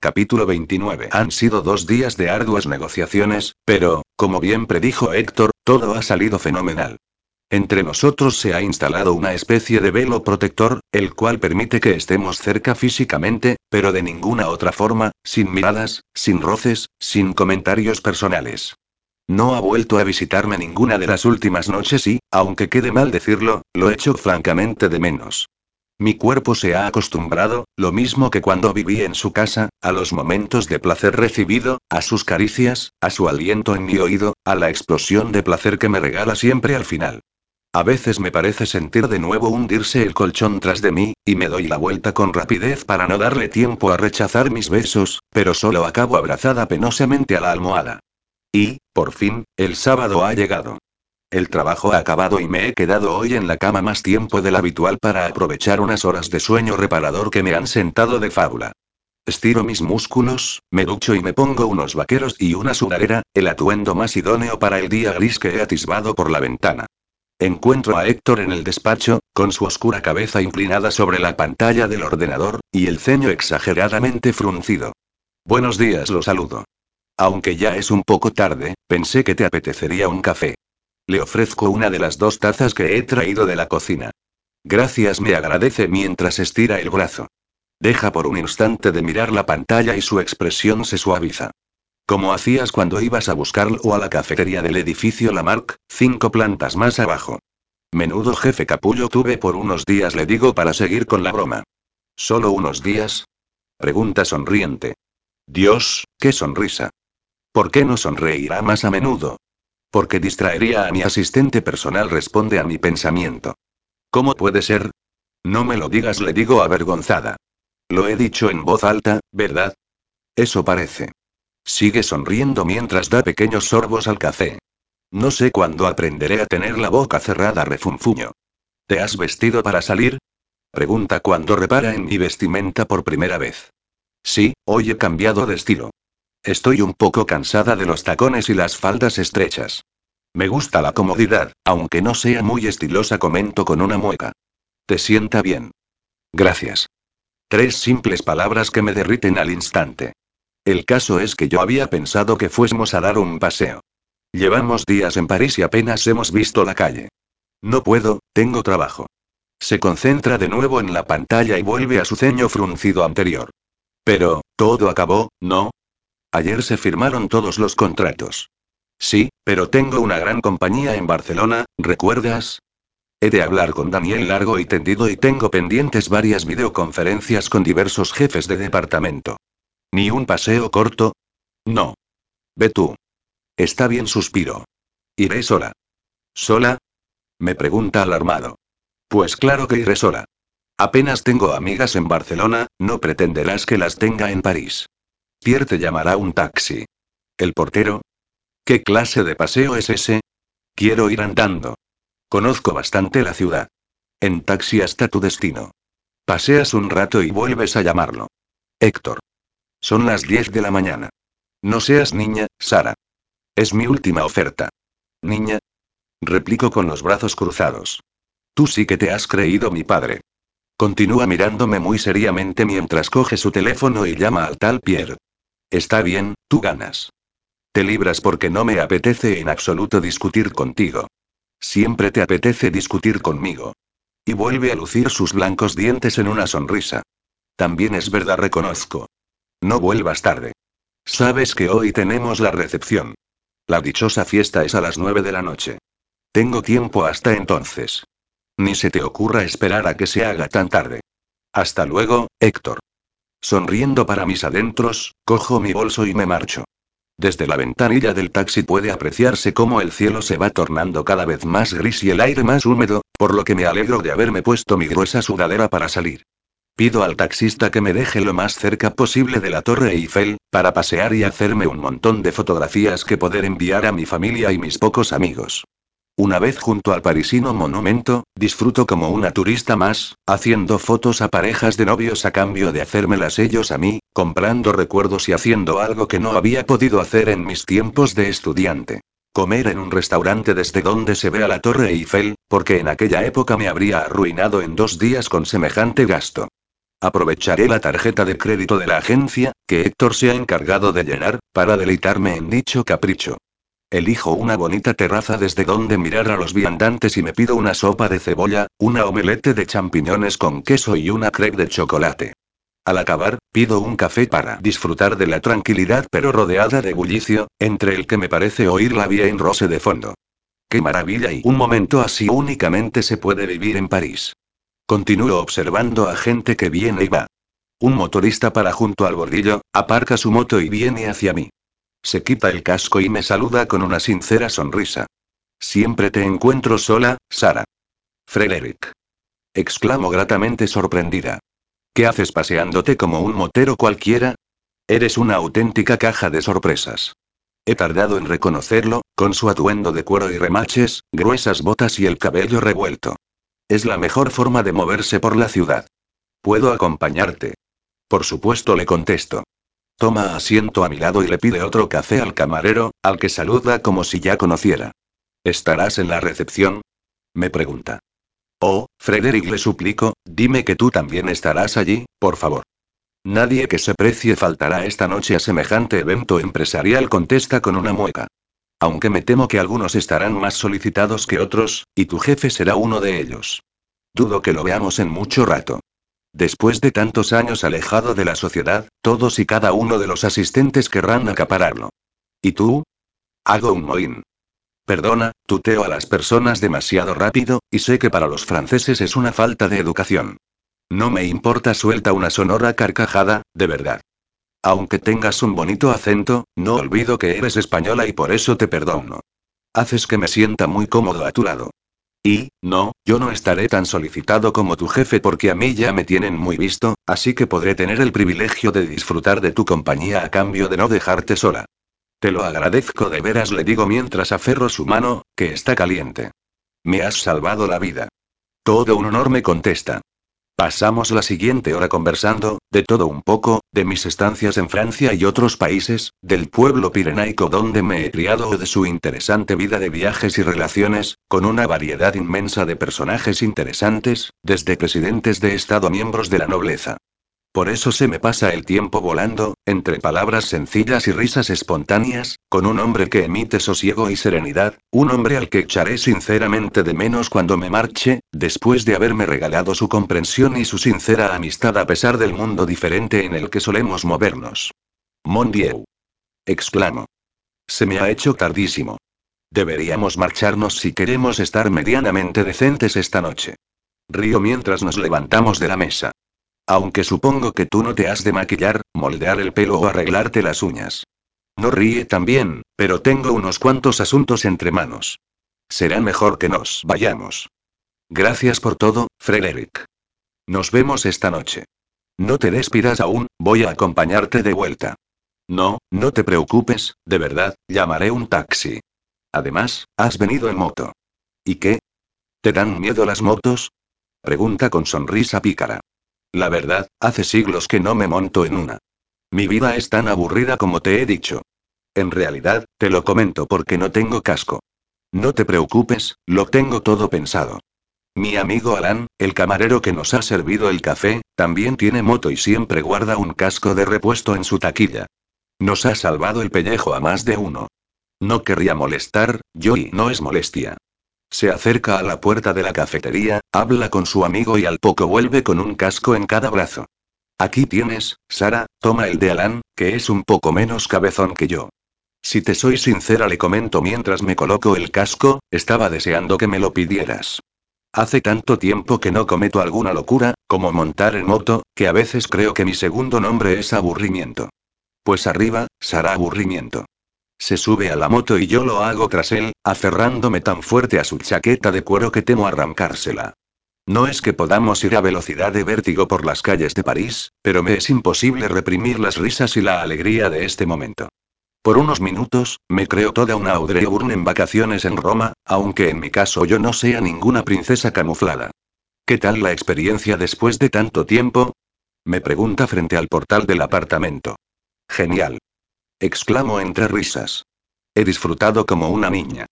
A: Capítulo 29. Han sido dos días de arduas negociaciones, pero, como bien predijo Héctor, todo ha salido fenomenal. Entre nosotros se ha instalado una especie de velo protector, el cual permite que estemos cerca físicamente, pero de ninguna otra forma, sin miradas, sin roces, sin comentarios personales. No ha vuelto a visitarme ninguna de las últimas noches y, aunque quede mal decirlo, lo echo francamente de menos. Mi cuerpo se ha acostumbrado, lo mismo que cuando viví en su casa, a los momentos de placer recibido, a sus caricias, a su aliento en mi oído, a la explosión de placer que me regala siempre al final. A veces me parece sentir de nuevo hundirse el colchón tras de mí, y me doy la vuelta con rapidez para no darle tiempo a rechazar mis besos, pero solo acabo abrazada penosamente a la almohada. Y, por fin, el sábado ha llegado. El trabajo ha acabado y me he quedado hoy en la cama más tiempo del habitual para aprovechar unas horas de sueño reparador que me han sentado de fábula. Estiro mis músculos, me ducho y me pongo unos vaqueros y una sudadera, el atuendo más idóneo para el día gris que he atisbado por la ventana. Encuentro a Héctor en el despacho, con su oscura cabeza inclinada sobre la pantalla del ordenador, y el ceño exageradamente fruncido. Buenos días, lo saludo. Aunque ya es un poco tarde, pensé que te apetecería un café. Le ofrezco una de las dos tazas que he traído de la cocina. Gracias, me agradece mientras estira el brazo. Deja por un instante de mirar la pantalla y su expresión se suaviza. Como hacías cuando ibas a buscarlo a la cafetería del edificio Lamarck, cinco plantas más abajo. Menudo jefe capullo tuve por unos días, le digo para seguir con la broma. ¿Solo unos días? Pregunta sonriente. Dios, qué sonrisa. ¿Por qué no sonreirá más a menudo? Porque distraería a mi asistente personal, responde a mi pensamiento. ¿Cómo puede ser? No me lo digas, le digo avergonzada. Lo he dicho en voz alta, ¿verdad? Eso parece. Sigue sonriendo mientras da pequeños sorbos al café. No sé cuándo aprenderé a tener la boca cerrada, refunfuño. ¿Te has vestido para salir? Pregunta cuando repara en mi vestimenta por primera vez. Sí, hoy he cambiado de estilo. Estoy un poco cansada de los tacones y las faldas estrechas. Me gusta la comodidad, aunque no sea muy estilosa, comento con una mueca. ¿Te sienta bien? Gracias. Tres simples palabras que me derriten al instante. El caso es que yo había pensado que fuésemos a dar un paseo. Llevamos días en París y apenas hemos visto la calle. No puedo, tengo trabajo. Se concentra de nuevo en la pantalla y vuelve a su ceño fruncido anterior. Pero, todo acabó, ¿no? Ayer se firmaron todos los contratos. Sí, pero tengo una gran compañía en Barcelona, ¿recuerdas? He de hablar con Daniel largo y tendido y tengo pendientes varias videoconferencias con diversos jefes de departamento. ¿Ni un paseo corto? No. Ve tú. Está bien, suspiro. Iré sola. ¿Sola? Me pregunta alarmado. Pues claro que iré sola. Apenas tengo amigas en Barcelona, no pretenderás que las tenga en París. Pierre te llamará un taxi. ¿El portero? ¿Qué clase de paseo es ese? Quiero ir andando. Conozco bastante la ciudad. En taxi hasta tu destino. Paseas un rato y vuelves a llamarlo. Héctor. Son las 10 de la mañana. No seas niña, Sara. Es mi última oferta. Niña. Replico con los brazos cruzados. Tú sí que te has creído mi padre. Continúa mirándome muy seriamente mientras coge su teléfono y llama al tal Pierre. Está bien, tú ganas. Te libras porque no me apetece en absoluto discutir contigo. Siempre te apetece discutir conmigo. Y vuelve a lucir sus blancos dientes en una sonrisa. También es verdad, reconozco. No vuelvas tarde. Sabes que hoy tenemos la recepción. La dichosa fiesta es a las nueve de la noche. Tengo tiempo hasta entonces. Ni se te ocurra esperar a que se haga tan tarde. Hasta luego, Héctor. Sonriendo para mis adentros, cojo mi bolso y me marcho. Desde la ventanilla del taxi puede apreciarse cómo el cielo se va tornando cada vez más gris y el aire más húmedo, por lo que me alegro de haberme puesto mi gruesa sudadera para salir. Pido al taxista que me deje lo más cerca posible de la Torre Eiffel, para pasear y hacerme un montón de fotografías que poder enviar a mi familia y mis pocos amigos. Una vez junto al parisino monumento, disfruto como una turista más, haciendo fotos a parejas de novios a cambio de hacérmelas ellos a mí, comprando recuerdos y haciendo algo que no había podido hacer en mis tiempos de estudiante. Comer en un restaurante desde donde se ve a la Torre Eiffel, porque en aquella época me habría arruinado en dos días con semejante gasto. Aprovecharé la tarjeta de crédito de la agencia, que Héctor se ha encargado de llenar, para deleitarme en dicho capricho. Elijo una bonita terraza desde donde mirar a los viandantes y me pido una sopa de cebolla, una omelette de champiñones con queso y una crepe de chocolate. Al acabar, pido un café para disfrutar de la tranquilidad pero rodeada de bullicio, entre el que me parece oír la vía en rose de fondo. ¡Qué maravilla! Y un momento así únicamente se puede vivir en París. Continúo observando a gente que viene y va. Un motorista para junto al bordillo, aparca su moto y viene hacia mí. Se quita el casco y me saluda con una sincera sonrisa. Siempre te encuentro sola, Sara. Frederick. Exclamo gratamente sorprendida. ¿Qué haces paseándote como un motero cualquiera? Eres una auténtica caja de sorpresas. He tardado en reconocerlo, con su atuendo de cuero y remaches, gruesas botas y el cabello revuelto. Es la mejor forma de moverse por la ciudad. ¿Puedo acompañarte? Por supuesto, le contesto. Toma asiento a mi lado y le pide otro café al camarero, al que saluda como si ya conociera. ¿Estarás en la recepción? Me pregunta. Oh, Frederick, le suplico, dime que tú también estarás allí, por favor. Nadie que se precie faltará esta noche a semejante evento empresarial, contesta con una mueca. Aunque me temo que algunos estarán más solicitados que otros, y tu jefe será uno de ellos. Dudo que lo veamos en mucho rato. Después de tantos años alejado de la sociedad, todos y cada uno de los asistentes querrán acapararlo. ¿Y tú? Hago un mohín. Perdona, tuteo a las personas demasiado rápido, y sé que para los franceses es una falta de educación. No me importa, suelta una sonora carcajada, de verdad. Aunque tengas un bonito acento, no olvido que eres española y por eso te perdono. Haces que me sienta muy cómodo a tu lado. Y, no, yo no estaré tan solicitado como tu jefe porque a mí ya me tienen muy visto, así que podré tener el privilegio de disfrutar de tu compañía a cambio de no dejarte sola. Te lo agradezco de veras, le digo mientras aferro su mano, que está caliente. Me has salvado la vida. Todo un honor me contesta. Pasamos la siguiente hora conversando, de todo un poco, de mis estancias en Francia y otros países, del pueblo pirenaico donde me he criado o de su interesante vida de viajes y relaciones, con una variedad inmensa de personajes interesantes, desde presidentes de Estado a miembros de la nobleza. Por eso se me pasa el tiempo volando, entre palabras sencillas y risas espontáneas, con un hombre que emite sosiego y serenidad, un hombre al que echaré sinceramente de menos cuando me marche, después de haberme regalado su comprensión y su sincera amistad a pesar del mundo diferente en el que solemos movernos. Mon Dieu. exclamo. Se me ha hecho tardísimo. Deberíamos marcharnos si queremos estar medianamente decentes esta noche. Río mientras nos levantamos de la mesa. Aunque supongo que tú no te has de maquillar, moldear el pelo o arreglarte las uñas. No ríe también, pero tengo unos cuantos asuntos entre manos. Será mejor que nos vayamos. Gracias por todo, Frederick. Nos vemos esta noche. No te despidas aún, voy a acompañarte de vuelta. No, no te preocupes, de verdad, llamaré un taxi. Además, has venido en moto. ¿Y qué? ¿Te dan miedo las motos? Pregunta con sonrisa pícara. La verdad, hace siglos que no me monto en una. Mi vida es tan aburrida como te he dicho. En realidad, te lo comento porque no tengo casco. No te preocupes, lo tengo todo pensado. Mi amigo Alan, el camarero que nos ha servido el café, también tiene moto y siempre guarda un casco de repuesto en su taquilla. Nos ha salvado el pellejo a más de uno. No querría molestar, yo y no es molestia. Se acerca a la puerta de la cafetería, habla con su amigo y al poco vuelve con un casco en cada brazo. Aquí tienes, Sara, toma el de Alan, que es un poco menos cabezón que yo. Si te soy sincera, le comento mientras me coloco el casco, estaba deseando que me lo pidieras. Hace tanto tiempo que no cometo alguna locura, como montar en moto, que a veces creo que mi segundo nombre es aburrimiento. Pues arriba, Sara aburrimiento. Se sube a la moto y yo lo hago tras él, aferrándome tan fuerte a su chaqueta de cuero que temo arrancársela. No es que podamos ir a velocidad de vértigo por las calles de París, pero me es imposible reprimir las risas y la alegría de este momento. Por unos minutos, me creo toda una Audrey Hepburn en vacaciones en Roma, aunque en mi caso yo no sea ninguna princesa camuflada. ¿Qué tal la experiencia después de tanto tiempo? Me pregunta frente al portal del apartamento. Genial exclamo entre risas. He disfrutado como una niña.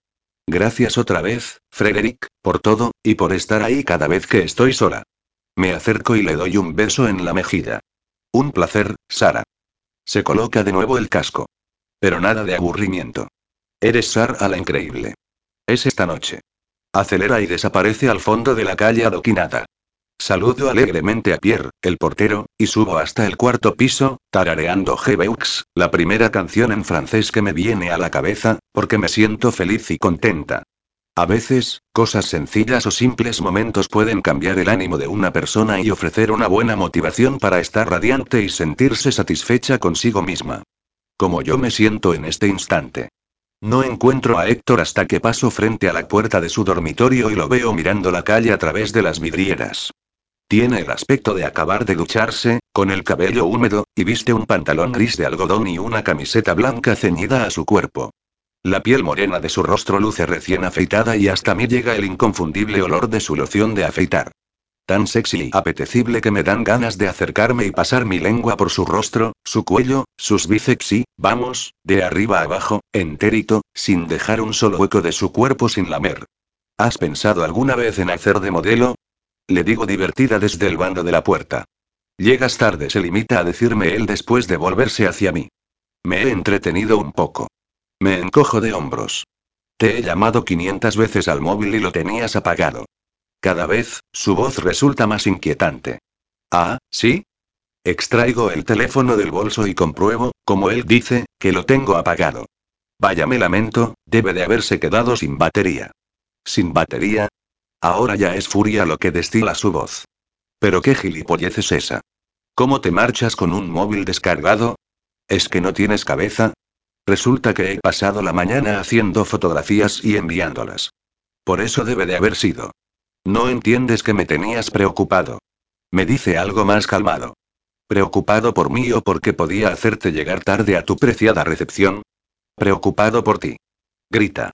A: Gracias otra vez, Frederick, por todo, y por estar ahí cada vez que estoy sola. Me acerco y le doy un beso en la mejilla. Un placer, Sara. Se coloca de nuevo el casco. Pero nada de aburrimiento. Eres Sara la increíble. Es esta noche. Acelera y desaparece al fondo de la calle adoquinada. Saludo alegremente a Pierre, el portero, y subo hasta el cuarto piso, tarareando Gebeux, la primera canción en francés que me viene a la cabeza, porque me siento feliz y contenta. A veces, cosas sencillas o simples momentos pueden cambiar el ánimo de una persona y ofrecer una buena motivación para estar radiante y sentirse satisfecha consigo misma. Como yo me siento en este instante. No encuentro a Héctor hasta que paso frente a la puerta de su dormitorio y lo veo mirando la calle a través de las vidrieras. Tiene el aspecto de acabar de ducharse, con el cabello húmedo, y viste un pantalón gris de algodón y una camiseta blanca ceñida a su cuerpo. La piel morena de su rostro luce recién afeitada y hasta mí llega el inconfundible olor de su loción de afeitar. Tan sexy y apetecible que me dan ganas de acercarme y pasar mi lengua por su rostro, su cuello, sus bíceps y, vamos, de arriba abajo, entérito, sin dejar un solo hueco de su cuerpo sin lamer. ¿Has pensado alguna vez en hacer de modelo? Le digo divertida desde el bando de la puerta. Llegas tarde, se limita a decirme él después de volverse hacia mí. Me he entretenido un poco. Me encojo de hombros. Te he llamado 500 veces al móvil y lo tenías apagado. Cada vez, su voz resulta más inquietante. Ah, ¿sí? Extraigo el teléfono del bolso y compruebo, como él dice, que lo tengo apagado. Vaya, me lamento, debe de haberse quedado sin batería. ¿Sin batería? Ahora ya es furia lo que destila su voz. Pero qué gilipollez es esa. ¿Cómo te marchas con un móvil descargado? ¿Es que no tienes cabeza? Resulta que he pasado la mañana haciendo fotografías y enviándolas. Por eso debe de haber sido. No entiendes que me tenías preocupado. Me dice algo más calmado. ¿Preocupado por mí o porque podía hacerte llegar tarde a tu preciada recepción? Preocupado por ti. Grita.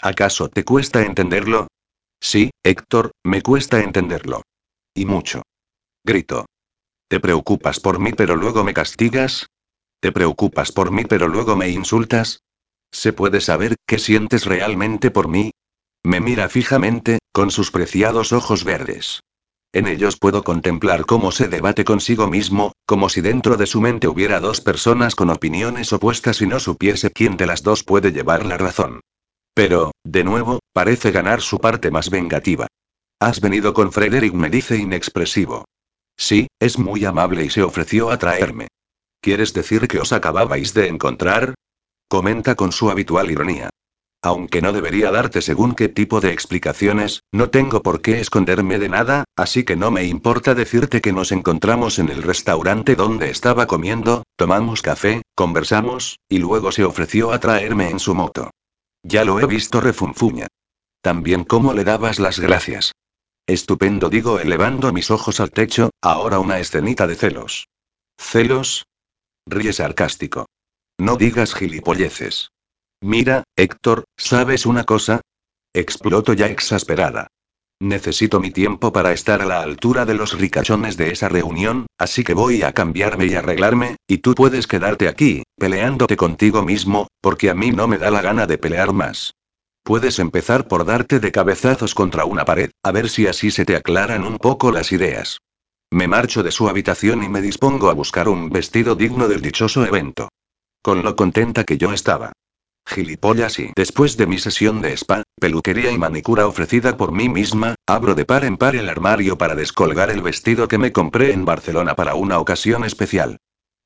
A: ¿Acaso te cuesta entenderlo? Sí, Héctor, me cuesta entenderlo. Y mucho. Grito. ¿Te preocupas por mí pero luego me castigas? ¿Te preocupas por mí pero luego me insultas? ¿Se puede saber qué sientes realmente por mí? Me mira fijamente, con sus preciados ojos verdes. En ellos puedo contemplar cómo se debate consigo mismo, como si dentro de su mente hubiera dos personas con opiniones opuestas y no supiese quién de las dos puede llevar la razón. Pero, de nuevo, parece ganar su parte más vengativa. Has venido con Frederick, me dice inexpresivo. Sí, es muy amable y se ofreció a traerme. ¿Quieres decir que os acababais de encontrar? Comenta con su habitual ironía. Aunque no debería darte según qué tipo de explicaciones, no tengo por qué esconderme de nada, así que no me importa decirte que nos encontramos en el restaurante donde estaba comiendo, tomamos café, conversamos, y luego se ofreció a traerme en su moto. Ya lo he visto, refunfuña. También cómo le dabas las gracias. Estupendo, digo elevando mis ojos al techo, ahora una escenita de celos. ¿Celos? Ríe sarcástico. No digas gilipolleces. Mira, Héctor, ¿sabes una cosa? Exploto ya exasperada. Necesito mi tiempo para estar a la altura de los ricachones de esa reunión, así que voy a cambiarme y arreglarme, y tú puedes quedarte aquí, peleándote contigo mismo, porque a mí no me da la gana de pelear más. Puedes empezar por darte de cabezazos contra una pared, a ver si así se te aclaran un poco las ideas. Me marcho de su habitación y me dispongo a buscar un vestido digno del dichoso evento. Con lo contenta que yo estaba. Gilipollas y después de mi sesión de spa, peluquería y manicura ofrecida por mí misma, abro de par en par el armario para descolgar el vestido que me compré en Barcelona para una ocasión especial.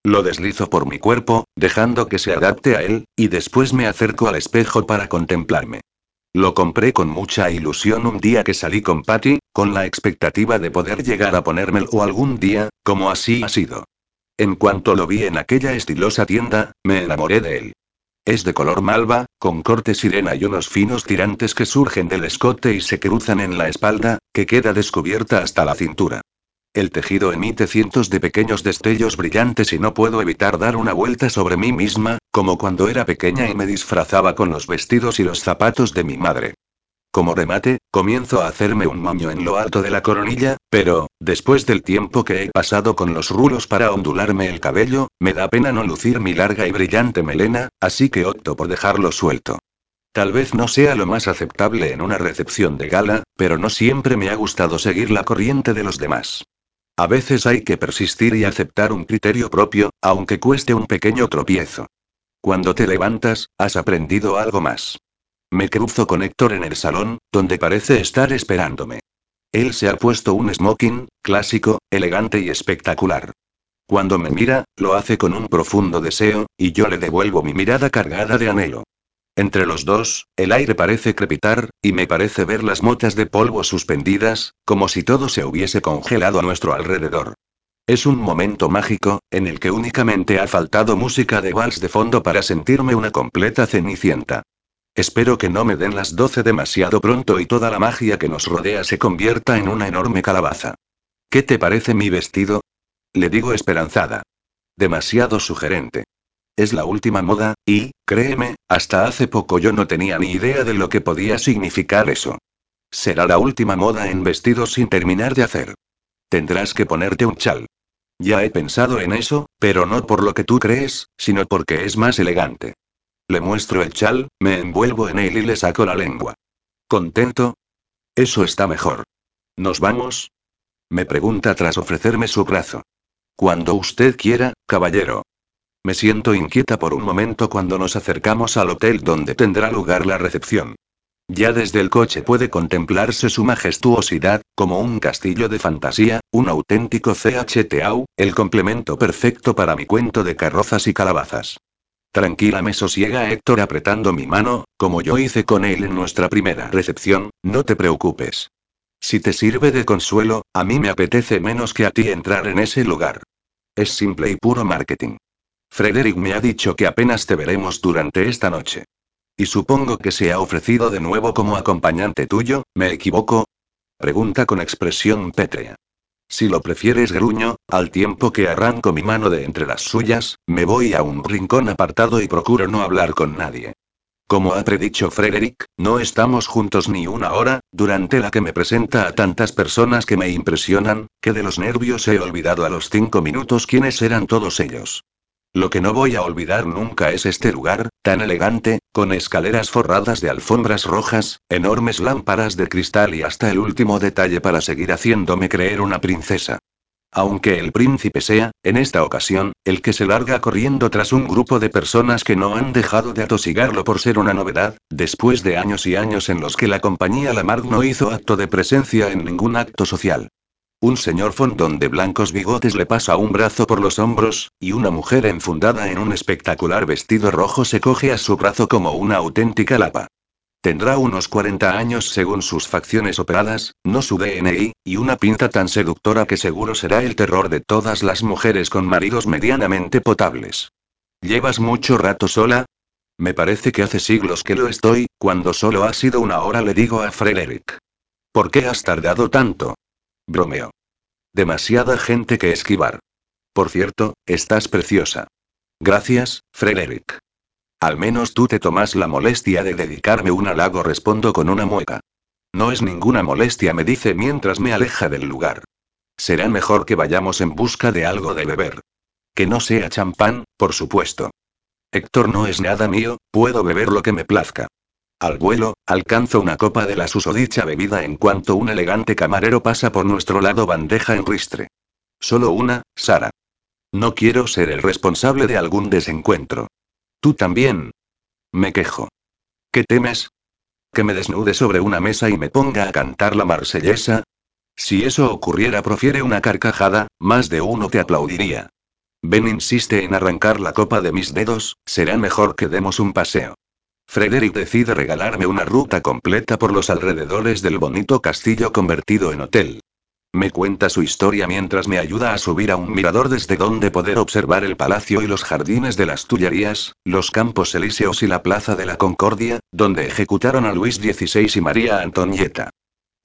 A: Lo deslizo por mi cuerpo, dejando que se adapte a él, y después me acerco al espejo para contemplarme. Lo compré con mucha ilusión un día que salí con Patty, con la expectativa de poder llegar a ponérmelo algún día, como así ha sido. En cuanto lo vi en aquella estilosa tienda, me enamoré de él. Es de color malva, con corte sirena y unos finos tirantes que surgen del escote y se cruzan en la espalda, que queda descubierta hasta la cintura. El tejido emite cientos de pequeños destellos brillantes y no puedo evitar dar una vuelta sobre mí misma, como cuando era pequeña y me disfrazaba con los vestidos y los zapatos de mi madre. Como remate, comienzo a hacerme un moño en lo alto de la coronilla, pero, después del tiempo que he pasado con los rulos para ondularme el cabello, me da pena no lucir mi larga y brillante melena, así que opto por dejarlo suelto. Tal vez no sea lo más aceptable en una recepción de gala, pero no siempre me ha gustado seguir la corriente de los demás. A veces hay que persistir y aceptar un criterio propio, aunque cueste un pequeño tropiezo. Cuando te levantas, has aprendido algo más. Me cruzo con Héctor en el salón, donde parece estar esperándome. Él se ha puesto un smoking, clásico, elegante y espectacular. Cuando me mira, lo hace con un profundo deseo, y yo le devuelvo mi mirada cargada de anhelo. Entre los dos, el aire parece crepitar, y me parece ver las motas de polvo suspendidas, como si todo se hubiese congelado a nuestro alrededor. Es un momento mágico, en el que únicamente ha faltado música de vals de fondo para sentirme una completa cenicienta. Espero que no me den las doce demasiado pronto y toda la magia que nos rodea se convierta en una enorme calabaza. ¿Qué te parece mi vestido? Le digo esperanzada. Demasiado sugerente. Es la última moda, y, créeme, hasta hace poco yo no tenía ni idea de lo que podía significar eso. Será la última moda en vestidos sin terminar de hacer. Tendrás que ponerte un chal. Ya he pensado en eso, pero no por lo que tú crees, sino porque es más elegante. Le muestro el chal, me envuelvo en él y le saco la lengua. ¿Contento? Eso está mejor. ¿Nos vamos? Me pregunta tras ofrecerme su brazo. Cuando usted quiera, caballero. Me siento inquieta por un momento cuando nos acercamos al hotel donde tendrá lugar la recepción. Ya desde el coche puede contemplarse su majestuosidad, como un castillo de fantasía, un auténtico CHTAU, el complemento perfecto para mi cuento de carrozas y calabazas. Tranquila me sosiega Héctor apretando mi mano, como yo hice con él en nuestra primera recepción, no te preocupes. Si te sirve de consuelo, a mí me apetece menos que a ti entrar en ese lugar. Es simple y puro marketing. Frederick me ha dicho que apenas te veremos durante esta noche. Y supongo que se ha ofrecido de nuevo como acompañante tuyo, ¿me equivoco? Pregunta con expresión pétrea. Si lo prefieres gruño, al tiempo que arranco mi mano de entre las suyas, me voy a un rincón apartado y procuro no hablar con nadie. Como ha predicho Frederick, no estamos juntos ni una hora, durante la que me presenta a tantas personas que me impresionan, que de los nervios he olvidado a los cinco minutos quiénes eran todos ellos. Lo que no voy a olvidar nunca es este lugar, tan elegante, con escaleras forradas de alfombras rojas, enormes lámparas de cristal y hasta el último detalle para seguir haciéndome creer una princesa. Aunque el príncipe sea, en esta ocasión, el que se larga corriendo tras un grupo de personas que no han dejado de atosigarlo por ser una novedad, después de años y años en los que la compañía Lamarck no hizo acto de presencia en ningún acto social. Un señor fondón de blancos bigotes le pasa un brazo por los hombros, y una mujer enfundada en un espectacular vestido rojo se coge a su brazo como una auténtica lapa. Tendrá unos 40 años según sus facciones operadas, no su DNI, y una pinta tan seductora que seguro será el terror de todas las mujeres con maridos medianamente potables. ¿Llevas mucho rato sola? Me parece que hace siglos que lo estoy, cuando solo ha sido una hora le digo a Frederick. ¿Por qué has tardado tanto? Bromeo. Demasiada gente que esquivar. Por cierto, estás preciosa. Gracias, Frederick. Al menos tú te tomas la molestia de dedicarme un halago, respondo con una mueca. No es ninguna molestia, me dice mientras me aleja del lugar. Será mejor que vayamos en busca de algo de beber. Que no sea champán, por supuesto. Héctor no es nada mío, puedo beber lo que me plazca. Al vuelo, alcanzo una copa de la susodicha bebida en cuanto un elegante camarero pasa por nuestro lado bandeja en ristre. Solo una, Sara. No quiero ser el responsable de algún desencuentro. Tú también. Me quejo. ¿Qué temes? ¿Que me desnude sobre una mesa y me ponga a cantar la marsellesa? Si eso ocurriera, profiere una carcajada, más de uno te aplaudiría. Ben insiste en arrancar la copa de mis dedos, será mejor que demos un paseo. Frederick decide regalarme una ruta completa por los alrededores del bonito castillo convertido en hotel. Me cuenta su historia mientras me ayuda a subir a un mirador desde donde poder observar el palacio y los jardines de las Tullerías, los campos elíseos y la plaza de la Concordia, donde ejecutaron a Luis XVI y María Antonieta.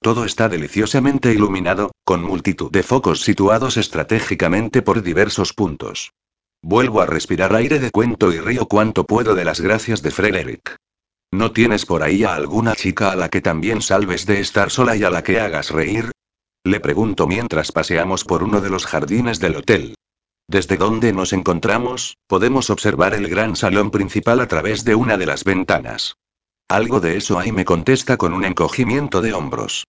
A: Todo está deliciosamente iluminado, con multitud de focos situados estratégicamente por diversos puntos. Vuelvo a respirar aire de cuento y río cuanto puedo de las gracias de Frederick. ¿No tienes por ahí a alguna chica a la que también salves de estar sola y a la que hagas reír? Le pregunto mientras paseamos por uno de los jardines del hotel. Desde donde nos encontramos, podemos observar el gran salón principal a través de una de las ventanas. Algo de eso ahí me contesta con un encogimiento de hombros.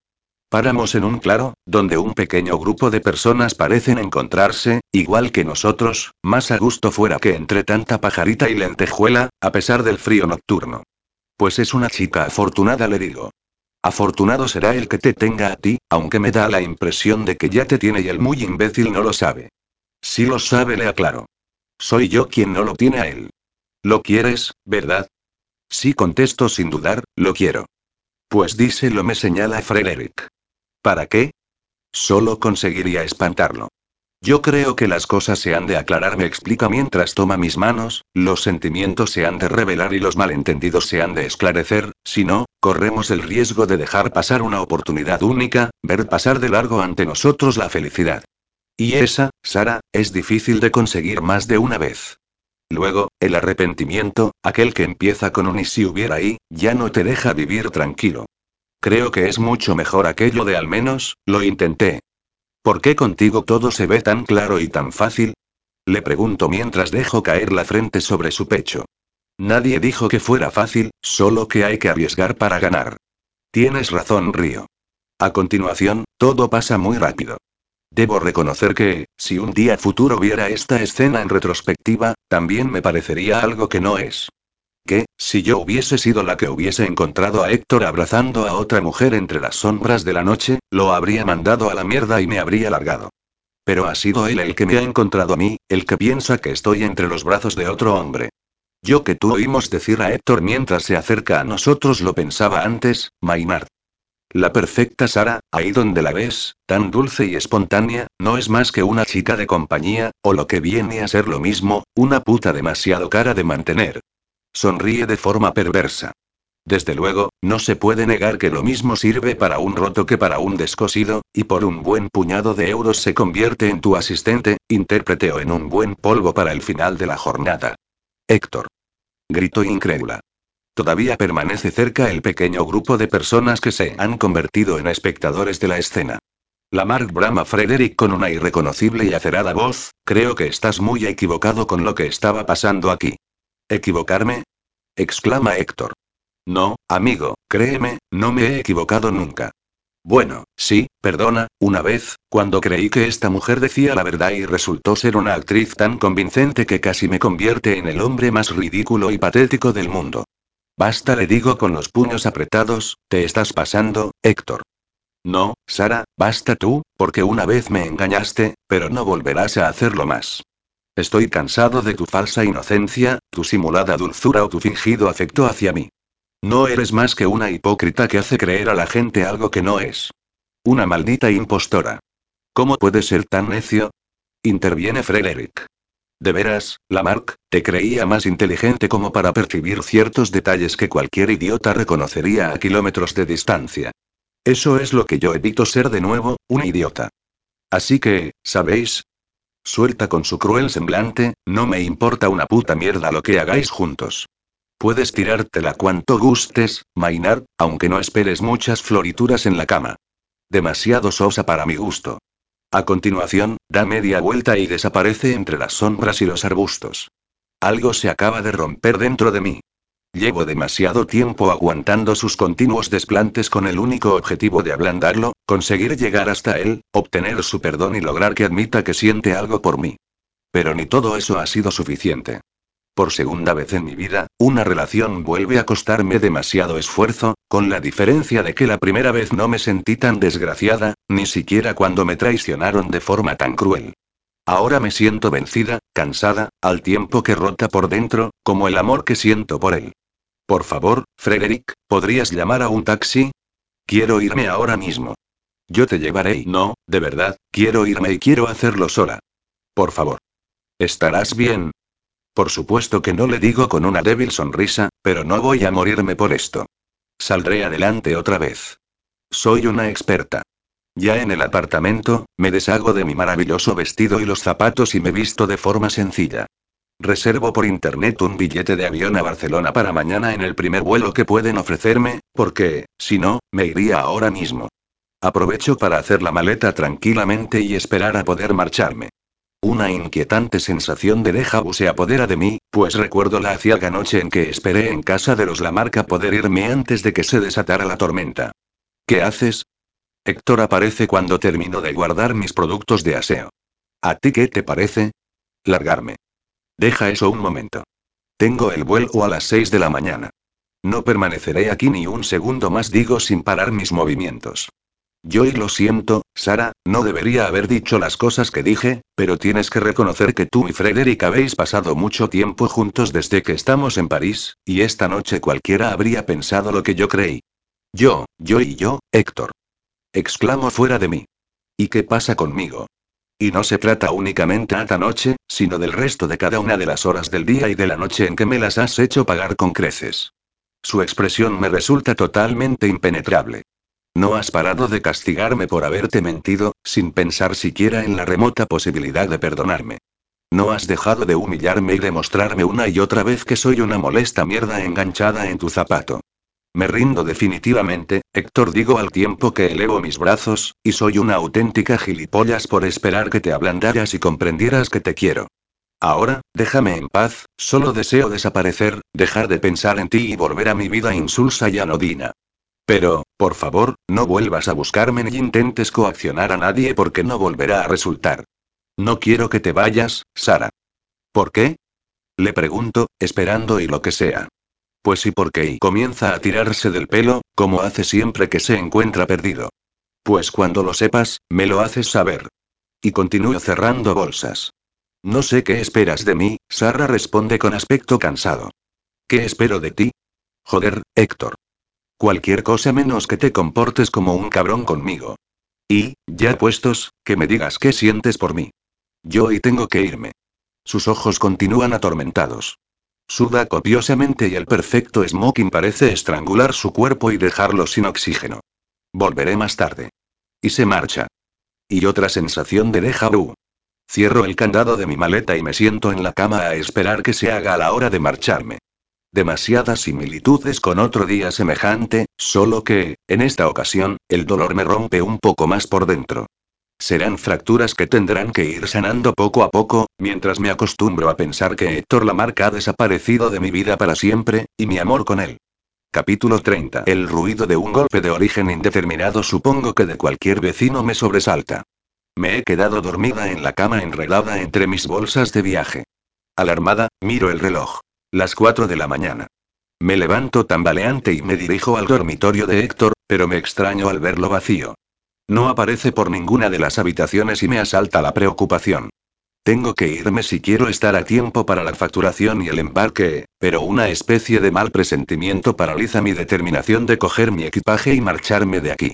A: Paramos en un claro, donde un pequeño grupo de personas parecen encontrarse, igual que nosotros, más a gusto fuera que entre tanta pajarita y lentejuela, a pesar del frío nocturno. Pues es una chica afortunada, le digo. Afortunado será el que te tenga a ti, aunque me da la impresión de que ya te tiene y el muy imbécil no lo sabe. Si lo sabe, le aclaro. Soy yo quien no lo tiene a él. ¿Lo quieres, verdad? Sí, contesto sin dudar, lo quiero. Pues díselo, me señala Frederick. ¿Para qué? Solo conseguiría espantarlo. Yo creo que las cosas se han de aclarar, me explica mientras toma mis manos, los sentimientos se han de revelar y los malentendidos se han de esclarecer, si no, corremos el riesgo de dejar pasar una oportunidad única, ver pasar de largo ante nosotros la felicidad. Y esa, Sara, es difícil de conseguir más de una vez. Luego, el arrepentimiento, aquel que empieza con un y si hubiera ahí, ya no te deja vivir tranquilo. Creo que es mucho mejor aquello de al menos, lo intenté, ¿Por qué contigo todo se ve tan claro y tan fácil? Le pregunto mientras dejo caer la frente sobre su pecho. Nadie dijo que fuera fácil, solo que hay que arriesgar para ganar. Tienes razón, Río. A continuación, todo pasa muy rápido. Debo reconocer que, si un día futuro viera esta escena en retrospectiva, también me parecería algo que no es que, si yo hubiese sido la que hubiese encontrado a Héctor abrazando a otra mujer entre las sombras de la noche, lo habría mandado a la mierda y me habría largado. Pero ha sido él el que me ha encontrado a mí, el que piensa que estoy entre los brazos de otro hombre. Yo que tú oímos decir a Héctor mientras se acerca a nosotros lo pensaba antes, Maynard. La perfecta Sara, ahí donde la ves, tan dulce y espontánea, no es más que una chica de compañía, o lo que viene a ser lo mismo, una puta demasiado cara de mantener. Sonríe de forma perversa. Desde luego, no se puede negar que lo mismo sirve para un roto que para un descosido, y por un buen puñado de euros se convierte en tu asistente, intérprete o en un buen polvo para el final de la jornada. Héctor. Gritó incrédula. Todavía permanece cerca el pequeño grupo de personas que se han convertido en espectadores de la escena. La Mark brama Frederick con una irreconocible y acerada voz, creo que estás muy equivocado con lo que estaba pasando aquí. ¿Equivocarme? exclama Héctor. No, amigo, créeme, no me he equivocado nunca. Bueno, sí, perdona, una vez, cuando creí que esta mujer decía la verdad y resultó ser una actriz tan convincente que casi me convierte en el hombre más ridículo y patético del mundo. Basta, le digo con los puños apretados, te estás pasando, Héctor. No, Sara, basta tú, porque una vez me engañaste, pero no volverás a hacerlo más. Estoy cansado de tu falsa inocencia, tu simulada dulzura o tu fingido afecto hacia mí. No eres más que una hipócrita que hace creer a la gente algo que no es. Una maldita impostora. ¿Cómo puedes ser tan necio? Interviene Frederick. De veras, Lamarck, te creía más inteligente como para percibir ciertos detalles que cualquier idiota reconocería a kilómetros de distancia. Eso es lo que yo evito ser de nuevo, un idiota. Así que, ¿sabéis? Suelta con su cruel semblante, no me importa una puta mierda lo que hagáis juntos. Puedes tirártela cuanto gustes, Maynard, aunque no esperes muchas florituras en la cama. Demasiado sosa para mi gusto. A continuación, da media vuelta y desaparece entre las sombras y los arbustos. Algo se acaba de romper dentro de mí. Llevo demasiado tiempo aguantando sus continuos desplantes con el único objetivo de ablandarlo, conseguir llegar hasta él, obtener su perdón y lograr que admita que siente algo por mí. Pero ni todo eso ha sido suficiente. Por segunda vez en mi vida, una relación vuelve a costarme demasiado esfuerzo, con la diferencia de que la primera vez no me sentí tan desgraciada, ni siquiera cuando me traicionaron de forma tan cruel. Ahora me siento vencida, cansada, al tiempo que rota por dentro, como el amor que siento por él. Por favor, Frederick, ¿podrías llamar a un taxi? Quiero irme ahora mismo. Yo te llevaré y no, de verdad, quiero irme y quiero hacerlo sola. Por favor. ¿Estarás bien? Por supuesto que no le digo con una débil sonrisa, pero no voy a morirme por esto. Saldré adelante otra vez. Soy una experta. Ya en el apartamento, me deshago de mi maravilloso vestido y los zapatos y me visto de forma sencilla. Reservo por internet un billete de avión a Barcelona para mañana en el primer vuelo que pueden ofrecerme, porque, si no, me iría ahora mismo. Aprovecho para hacer la maleta tranquilamente y esperar a poder marcharme. Una inquietante sensación de déjà vu se apodera de mí, pues recuerdo la aciaga noche en que esperé en casa de los Lamarca poder irme antes de que se desatara la tormenta. ¿Qué haces? Héctor aparece cuando termino de guardar mis productos de aseo. ¿A ti qué te parece? Largarme. Deja eso un momento. Tengo el vuelo a las 6 de la mañana. No permaneceré aquí ni un segundo más, digo sin parar mis movimientos. Yo y lo siento, Sara, no debería haber dicho las cosas que dije, pero tienes que reconocer que tú y Frederick habéis pasado mucho tiempo juntos desde que estamos en París, y esta noche cualquiera habría pensado lo que yo creí. Yo, yo y yo, Héctor. Exclamo fuera de mí. ¿Y qué pasa conmigo? Y no se trata únicamente a esta noche, sino del resto de cada una de las horas del día y de la noche en que me las has hecho pagar con creces. Su expresión me resulta totalmente impenetrable. No has parado de castigarme por haberte mentido, sin pensar siquiera en la remota posibilidad de perdonarme. No has dejado de humillarme y demostrarme una y otra vez que soy una molesta mierda enganchada en tu zapato. Me rindo definitivamente, Héctor digo al tiempo que elevo mis brazos, y soy una auténtica gilipollas por esperar que te ablandaras y comprendieras que te quiero. Ahora, déjame en paz, solo deseo desaparecer, dejar de pensar en ti y volver a mi vida insulsa y anodina. Pero, por favor, no vuelvas a buscarme ni intentes coaccionar a nadie porque no volverá a resultar. No quiero que te vayas, Sara. ¿Por qué? Le pregunto, esperando y lo que sea. Pues sí porque y comienza a tirarse del pelo, como hace siempre que se encuentra perdido. Pues cuando lo sepas, me lo haces saber. Y continúo cerrando bolsas. No sé qué esperas de mí, Sara responde con aspecto cansado. ¿Qué espero de ti? Joder, Héctor. Cualquier cosa menos que te comportes como un cabrón conmigo. Y, ya puestos, que me digas qué sientes por mí. Yo hoy tengo que irme. Sus ojos continúan atormentados. Suda copiosamente y el perfecto smoking parece estrangular su cuerpo y dejarlo sin oxígeno. Volveré más tarde. Y se marcha. Y otra sensación de deja vu. Cierro el candado de mi maleta y me siento en la cama a esperar que se haga la hora de marcharme. Demasiadas similitudes con otro día semejante, solo que, en esta ocasión, el dolor me rompe un poco más por dentro. Serán fracturas que tendrán que ir sanando poco a poco, mientras me acostumbro a pensar que Héctor Lamarca ha desaparecido de mi vida para siempre, y mi amor con él. Capítulo 30. El ruido de un golpe de origen indeterminado supongo que de cualquier vecino me sobresalta. Me he quedado dormida en la cama enredada entre mis bolsas de viaje. Alarmada, miro el reloj. Las 4 de la mañana. Me levanto tambaleante y me dirijo al dormitorio de Héctor, pero me extraño al verlo vacío. No aparece por ninguna de las habitaciones y me asalta la preocupación. Tengo que irme si quiero estar a tiempo para la facturación y el embarque, pero una especie de mal presentimiento paraliza mi determinación de coger mi equipaje y marcharme de aquí.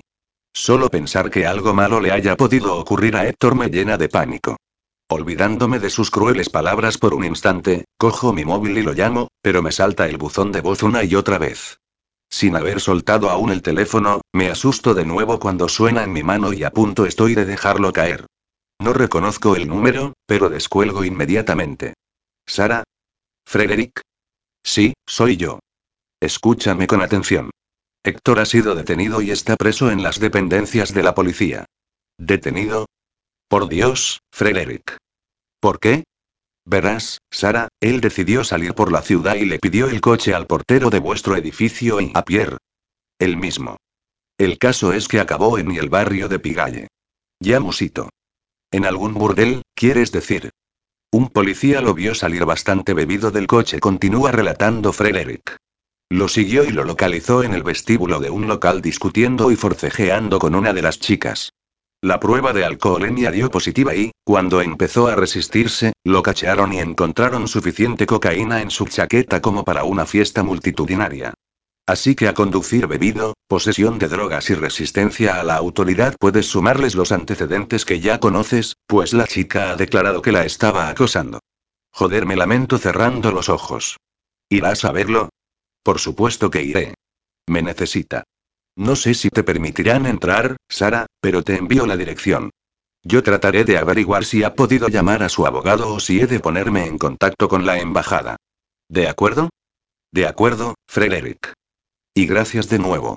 A: Solo pensar que algo malo le haya podido ocurrir a Héctor me llena de pánico. Olvidándome de sus crueles palabras por un instante, cojo mi móvil y lo llamo, pero me salta el buzón de voz una y otra vez. Sin haber soltado aún el teléfono, me asusto de nuevo cuando suena en mi mano y a punto estoy de dejarlo caer. No reconozco el número, pero descuelgo inmediatamente. ¿Sara? ¿Frederick? Sí, soy yo. Escúchame con atención. Héctor ha sido detenido y está preso en las dependencias de la policía. ¿Detenido? Por Dios, Frederick. ¿Por qué? Verás, Sara, él decidió salir por la ciudad y le pidió el coche al portero de vuestro edificio y a Pierre. El mismo. El caso es que acabó en el barrio de Pigalle. Ya musito. ¿En algún burdel, quieres decir? Un policía lo vio salir bastante bebido del coche, continúa relatando Frederick. Lo siguió y lo localizó en el vestíbulo de un local discutiendo y forcejeando con una de las chicas. La prueba de alcoholemia dio positiva y, cuando empezó a resistirse, lo cachearon y encontraron suficiente cocaína en su chaqueta como para una fiesta multitudinaria. Así que a conducir bebido, posesión de drogas y resistencia a la autoridad puedes sumarles los antecedentes que ya conoces, pues la chica ha declarado que la estaba acosando. Joder, me lamento cerrando los ojos. ¿Irás a verlo? Por supuesto que iré. Me necesita. No sé si te permitirán entrar, Sara, pero te envío la dirección. Yo trataré de averiguar si ha podido llamar a su abogado o si he de ponerme en contacto con la embajada. ¿De acuerdo? De acuerdo, Frederick. Y gracias de nuevo.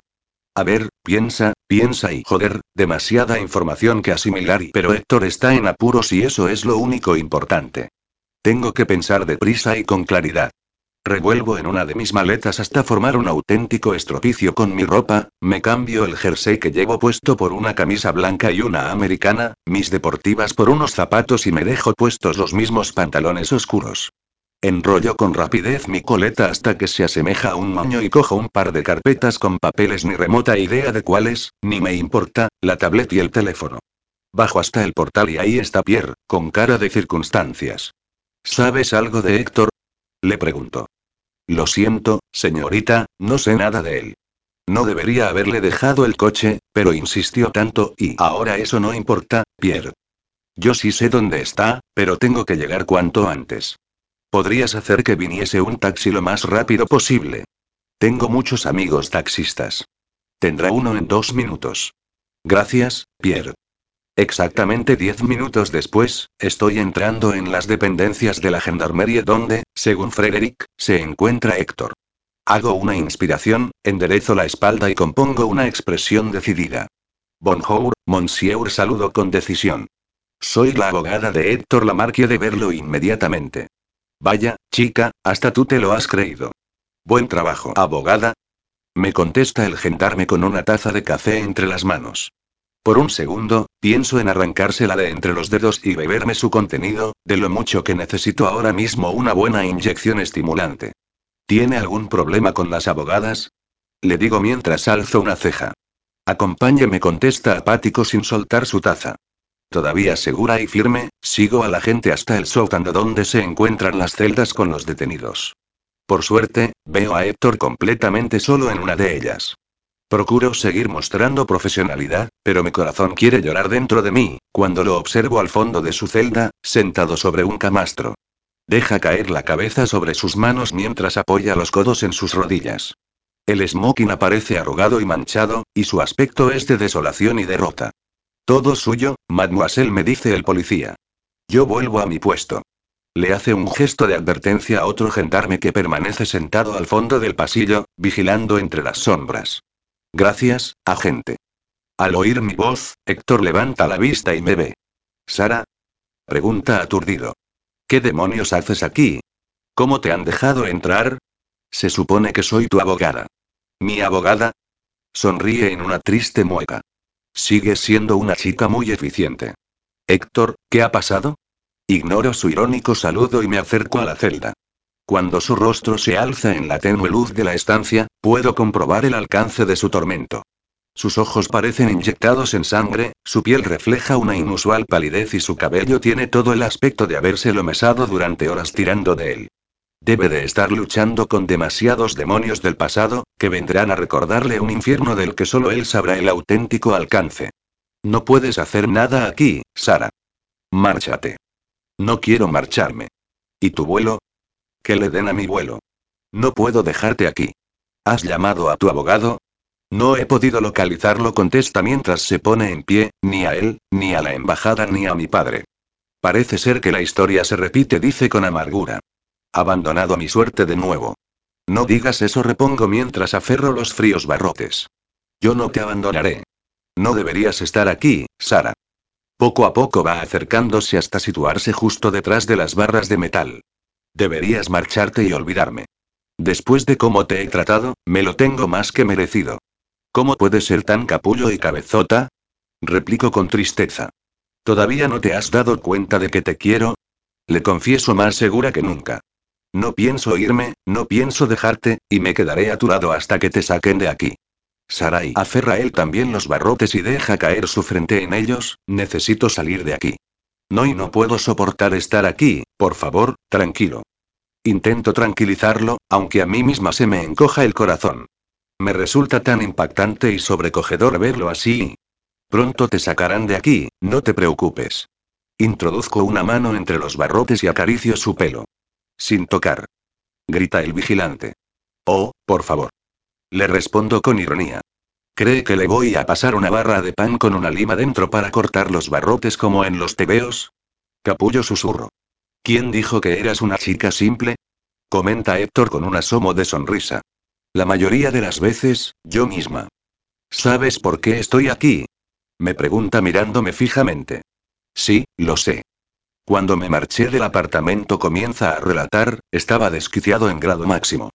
A: A ver, piensa, piensa y joder, demasiada información que asimilar y pero Héctor está en apuros y eso es lo único importante. Tengo que pensar deprisa y con claridad. Revuelvo en una de mis maletas hasta formar un auténtico estropicio con mi ropa, me cambio el jersey que llevo puesto por una camisa blanca y una americana, mis deportivas por unos zapatos y me dejo puestos los mismos pantalones oscuros. Enrollo con rapidez mi coleta hasta que se asemeja a un moño y cojo un par de carpetas con papeles ni remota idea de cuáles, ni me importa, la tablet y el teléfono. Bajo hasta el portal y ahí está Pierre, con cara de circunstancias. ¿Sabes algo de Héctor? Le pregunto. Lo siento, señorita, no sé nada de él. No debería haberle dejado el coche, pero insistió tanto y ahora eso no importa, Pierre. Yo sí sé dónde está, pero tengo que llegar cuanto antes. Podrías hacer que viniese un taxi lo más rápido posible. Tengo muchos amigos taxistas. Tendrá uno en dos minutos. Gracias, Pierre. Exactamente diez minutos después, estoy entrando en las dependencias de la gendarmería donde, según Frederick, se encuentra Héctor. Hago una inspiración, enderezo la espalda y compongo una expresión decidida. Bonjour, monsieur, saludo con decisión. Soy la abogada de Héctor Lamarque de verlo inmediatamente. Vaya, chica, hasta tú te lo has creído. Buen trabajo, abogada. Me contesta el gendarme con una taza de café entre las manos. Por un segundo, pienso en arrancársela de entre los dedos y beberme su contenido, de lo mucho que necesito ahora mismo una buena inyección estimulante. ¿Tiene algún problema con las abogadas? Le digo mientras alzo una ceja. Acompáñeme, contesta apático sin soltar su taza. Todavía segura y firme, sigo a la gente hasta el sótano donde se encuentran las celdas con los detenidos. Por suerte, veo a Héctor completamente solo en una de ellas. Procuro seguir mostrando profesionalidad, pero mi corazón quiere llorar dentro de mí, cuando lo observo al fondo de su celda, sentado sobre un camastro. Deja caer la cabeza sobre sus manos mientras apoya los codos en sus rodillas. El smoking aparece arrugado y manchado, y su aspecto es de desolación y derrota. Todo suyo, mademoiselle, me dice el policía. Yo vuelvo a mi puesto. Le hace un gesto de advertencia a otro gendarme que permanece sentado al fondo del pasillo, vigilando entre las sombras. Gracias, agente. Al oír mi voz, Héctor levanta la vista y me ve. ¿Sara? Pregunta aturdido. ¿Qué demonios haces aquí? ¿Cómo te han dejado entrar? Se supone que soy tu abogada. ¿Mi abogada? Sonríe en una triste mueca. Sigue siendo una chica muy eficiente. Héctor, ¿qué ha pasado? Ignoro su irónico saludo y me acerco a la celda. Cuando su rostro se alza en la tenue luz de la estancia, puedo comprobar el alcance de su tormento. Sus ojos parecen inyectados en sangre, su piel refleja una inusual palidez y su cabello tiene todo el aspecto de habérselo mesado durante horas tirando de él. Debe de estar luchando con demasiados demonios del pasado, que vendrán a recordarle un infierno del que solo él sabrá el auténtico alcance. No puedes hacer nada aquí, Sara. Márchate. No quiero marcharme. ¿Y tu vuelo? Que le den a mi vuelo. No puedo dejarte aquí. ¿Has llamado a tu abogado? No he podido localizarlo, contesta mientras se pone en pie, ni a él, ni a la embajada, ni a mi padre. Parece ser que la historia se repite, dice con amargura. Abandonado a mi suerte de nuevo. No digas eso, repongo mientras aferro los fríos barrotes. Yo no te abandonaré. No deberías estar aquí, Sara. Poco a poco va acercándose hasta situarse justo detrás de las barras de metal. Deberías marcharte y olvidarme. Después de cómo te he tratado, me lo tengo más que merecido. ¿Cómo puedes ser tan capullo y cabezota? Replico con tristeza. ¿Todavía no te has dado cuenta de que te quiero? Le confieso más segura que nunca. No pienso irme, no pienso dejarte, y me quedaré a tu lado hasta que te saquen de aquí. Sarai aferra él también los barrotes y deja caer su frente en ellos, necesito salir de aquí. No y no puedo soportar estar aquí, por favor, tranquilo. Intento tranquilizarlo, aunque a mí misma se me encoja el corazón. Me resulta tan impactante y sobrecogedor verlo así. Pronto te sacarán de aquí, no te preocupes. Introduzco una mano entre los barrotes y acaricio su pelo. Sin tocar. Grita el vigilante. Oh, por favor. Le respondo con ironía. ¿Cree que le voy a pasar una barra de pan con una lima dentro para cortar los barrotes como en los tebeos? Capullo susurro. ¿Quién dijo que eras una chica simple? Comenta Héctor con un asomo de sonrisa. La mayoría de las veces, yo misma. ¿Sabes por qué estoy aquí? Me pregunta mirándome fijamente. Sí, lo sé. Cuando me marché del apartamento comienza a relatar, estaba desquiciado en grado máximo.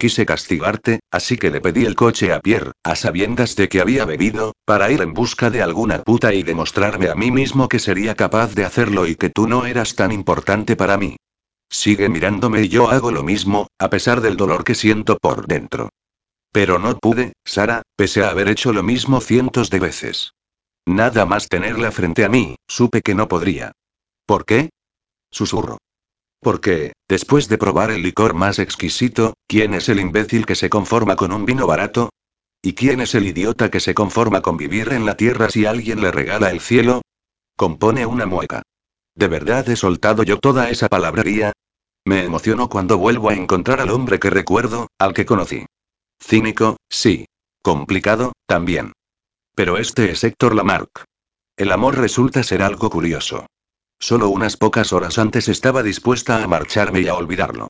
A: Quise castigarte, así que le pedí el coche a Pierre, a sabiendas de que había bebido, para ir en busca de alguna puta y demostrarme a mí mismo que sería capaz de hacerlo y que tú no eras tan importante para mí. Sigue mirándome y yo hago lo mismo, a pesar del dolor que siento por dentro. Pero no pude, Sara, pese a haber hecho lo mismo cientos de veces. Nada más tenerla frente a mí, supe que no podría. ¿Por qué? Susurro. Porque, después de probar el licor más exquisito, ¿quién es el imbécil que se conforma con un vino barato? ¿Y quién es el idiota que se conforma con vivir en la tierra si alguien le regala el cielo? Compone una mueca. ¿De verdad he soltado yo toda esa palabrería? Me emociono cuando vuelvo a encontrar al hombre que recuerdo, al que conocí. Cínico, sí. Complicado, también. Pero este es Héctor Lamarck. El amor resulta ser algo curioso. Solo unas pocas horas antes estaba dispuesta a marcharme y a olvidarlo.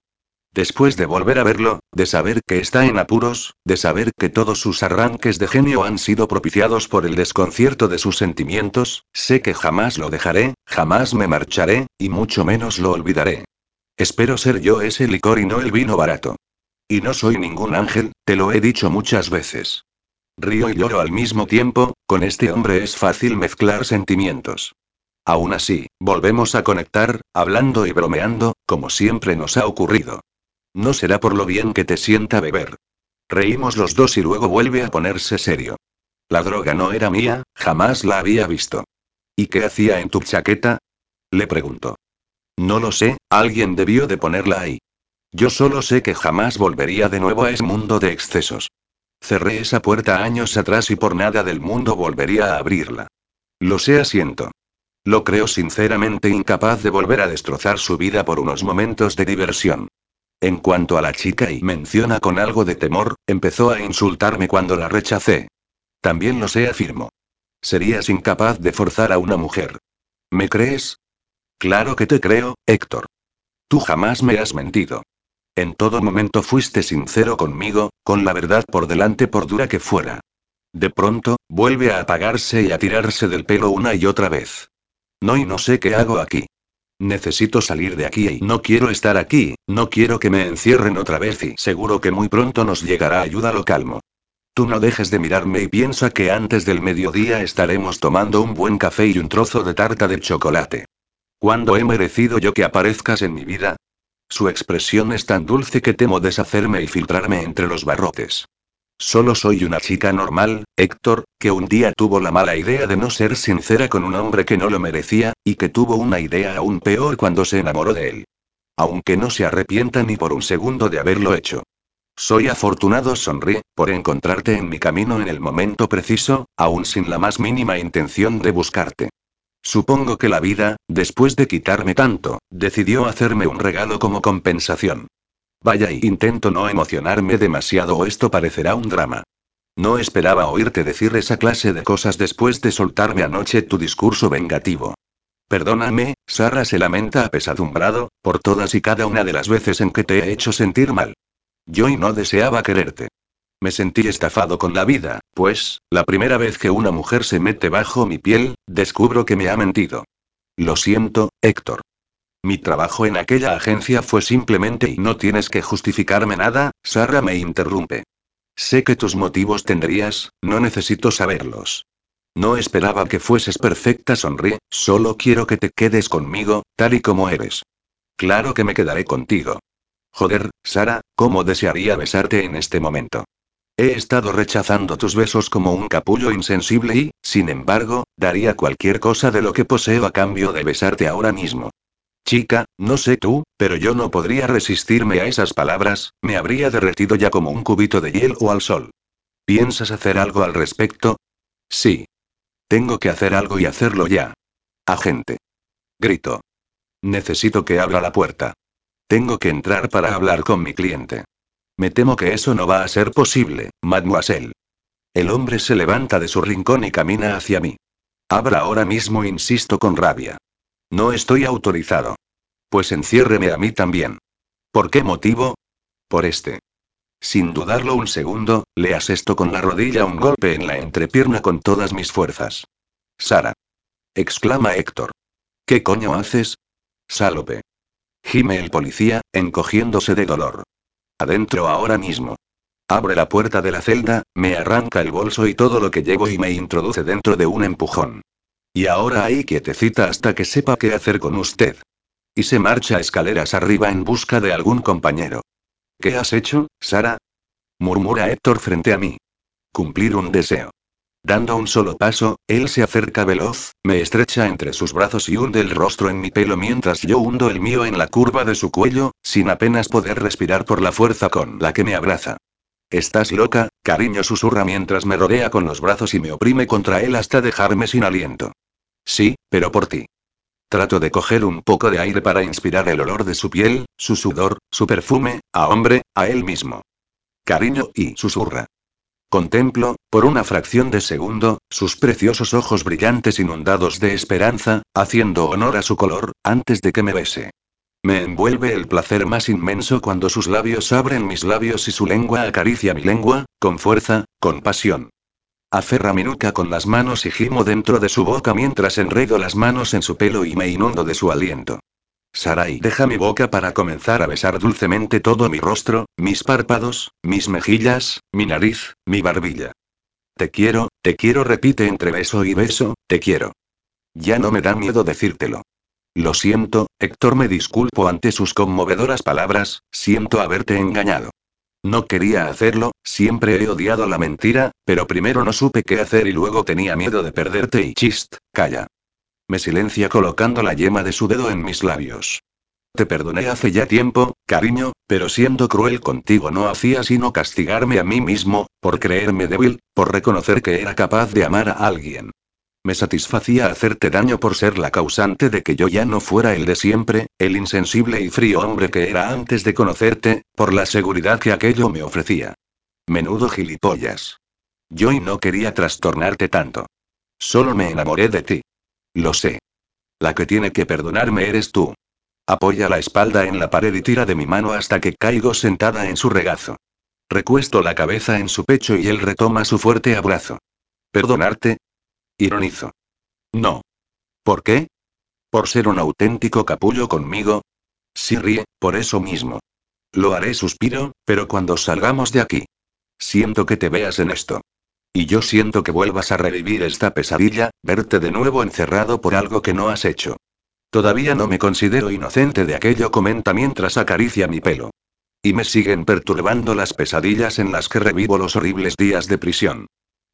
A: Después de volver a verlo, de saber que está en apuros, de saber que todos sus arranques de genio han sido propiciados por el desconcierto de sus sentimientos, sé que jamás lo dejaré, jamás me marcharé, y mucho menos lo olvidaré. Espero ser yo ese licor y no el vino barato. Y no soy ningún ángel, te lo he dicho muchas veces. Río y lloro al mismo tiempo, con este hombre es fácil mezclar sentimientos. Aún así, volvemos a conectar, hablando y bromeando, como siempre nos ha ocurrido. No será por lo bien que te sienta beber. Reímos los dos y luego vuelve a ponerse serio. La droga no era mía, jamás la había visto. ¿Y qué hacía en tu chaqueta? Le preguntó. No lo sé, alguien debió de ponerla ahí. Yo solo sé que jamás volvería de nuevo a ese mundo de excesos. Cerré esa puerta años atrás y por nada del mundo volvería a abrirla. Lo sé, asiento. Lo creo sinceramente incapaz de volver a destrozar su vida por unos momentos de diversión. En cuanto a la chica y menciona con algo de temor, empezó a insultarme cuando la rechacé. También lo sé, afirmo. Serías incapaz de forzar a una mujer. ¿Me crees? Claro que te creo, Héctor. Tú jamás me has mentido. En todo momento fuiste sincero conmigo, con la verdad por delante por dura que fuera. De pronto, vuelve a apagarse y a tirarse del pelo una y otra vez. No y no sé qué hago aquí. Necesito salir de aquí y no quiero estar aquí, no quiero que me encierren otra vez y seguro que muy pronto nos llegará ayuda, lo calmo. Tú no dejes de mirarme y piensa que antes del mediodía estaremos tomando un buen café y un trozo de tarta de chocolate. ¿Cuándo he merecido yo que aparezcas en mi vida? Su expresión es tan dulce que temo deshacerme y filtrarme entre los barrotes. Solo soy una chica normal, Héctor, que un día tuvo la mala idea de no ser sincera con un hombre que no lo merecía, y que tuvo una idea aún peor cuando se enamoró de él. Aunque no se arrepienta ni por un segundo de haberlo hecho. Soy afortunado, sonríe, por encontrarte en mi camino en el momento preciso, aún sin la más mínima intención de buscarte. Supongo que la vida, después de quitarme tanto, decidió hacerme un regalo como compensación. Vaya y intento no emocionarme demasiado o esto parecerá un drama. No esperaba oírte decir esa clase de cosas después de soltarme anoche tu discurso vengativo. Perdóname, Sara se lamenta apesadumbrado, por todas y cada una de las veces en que te he hecho sentir mal. Yo y no deseaba quererte. Me sentí estafado con la vida, pues, la primera vez que una mujer se mete bajo mi piel, descubro que me ha mentido. Lo siento, Héctor. Mi trabajo en aquella agencia fue simplemente y no tienes que justificarme nada, Sara me interrumpe. Sé que tus motivos tendrías, no necesito saberlos. No esperaba que fueses perfecta, sonríe, solo quiero que te quedes conmigo, tal y como eres. Claro que me quedaré contigo. Joder, Sara, cómo desearía besarte en este momento. He estado rechazando tus besos como un capullo insensible y, sin embargo, daría cualquier cosa de lo que poseo a cambio de besarte ahora mismo. Chica, no sé tú, pero yo no podría resistirme a esas palabras, me habría derretido ya como un cubito de hielo al sol. ¿Piensas hacer algo al respecto? Sí. Tengo que hacer algo y hacerlo ya. Agente. Grito. Necesito que abra la puerta. Tengo que entrar para hablar con mi cliente. Me temo que eso no va a ser posible, mademoiselle. El hombre se levanta de su rincón y camina hacia mí. Abra ahora mismo, insisto con rabia. No estoy autorizado. Pues enciérreme a mí también. ¿Por qué motivo? Por este. Sin dudarlo un segundo, le asesto con la rodilla un golpe en la entrepierna con todas mis fuerzas. Sara. exclama Héctor. ¿Qué coño haces? Salope. Gime el policía, encogiéndose de dolor. Adentro ahora mismo. Abre la puerta de la celda, me arranca el bolso y todo lo que llevo y me introduce dentro de un empujón. Y ahora ahí quietecita hasta que sepa qué hacer con usted. Y se marcha escaleras arriba en busca de algún compañero. ¿Qué has hecho, Sara? murmura Héctor frente a mí. Cumplir un deseo. Dando un solo paso, él se acerca veloz, me estrecha entre sus brazos y hunde el rostro en mi pelo mientras yo hundo el mío en la curva de su cuello, sin apenas poder respirar por la fuerza con la que me abraza. Estás loca, cariño susurra mientras me rodea con los brazos y me oprime contra él hasta dejarme sin aliento. Sí, pero por ti. Trato de coger un poco de aire para inspirar el olor de su piel, su sudor, su perfume, a hombre, a él mismo. Cariño, y susurra. Contemplo, por una fracción de segundo, sus preciosos ojos brillantes inundados de esperanza, haciendo honor a su color, antes de que me bese. Me envuelve el placer más inmenso cuando sus labios abren mis labios y su lengua acaricia mi lengua, con fuerza, con pasión. Aferra mi nuca con las manos y gimo dentro de su boca mientras enredo las manos en su pelo y me inundo de su aliento. Sarai deja mi boca para comenzar a besar dulcemente todo mi rostro, mis párpados, mis mejillas, mi nariz, mi barbilla. Te quiero, te quiero, repite entre beso y beso, te quiero. Ya no me da miedo decírtelo. Lo siento, Héctor, me disculpo ante sus conmovedoras palabras, siento haberte engañado. No quería hacerlo, siempre he odiado la mentira, pero primero no supe qué hacer y luego tenía miedo de perderte y chist, calla. Me silencia colocando la yema de su dedo en mis labios. Te perdoné hace ya tiempo, cariño, pero siendo cruel contigo no hacía sino castigarme a mí mismo, por creerme débil, por reconocer que era capaz de amar a alguien. Me satisfacía hacerte daño por ser la causante de que yo ya no fuera el de siempre, el insensible y frío hombre que era antes de conocerte, por la seguridad que aquello me ofrecía. Menudo gilipollas. Yo y no quería trastornarte tanto. Solo me enamoré de ti. Lo sé. La que tiene que perdonarme eres tú. Apoya la espalda en la pared y tira de mi mano hasta que caigo sentada en su regazo. Recuesto la cabeza en su pecho y él retoma su fuerte abrazo. ¿Perdonarte? Ironizo. No. ¿Por qué? ¿Por ser un auténtico capullo conmigo? Sí ríe, por eso mismo. Lo haré, suspiro, pero cuando salgamos de aquí. Siento que te veas en esto. Y yo siento que vuelvas a revivir esta pesadilla, verte de nuevo encerrado por algo que no has hecho. Todavía no me considero inocente de aquello, comenta mientras acaricia mi pelo. Y me siguen perturbando las pesadillas en las que revivo los horribles días de prisión.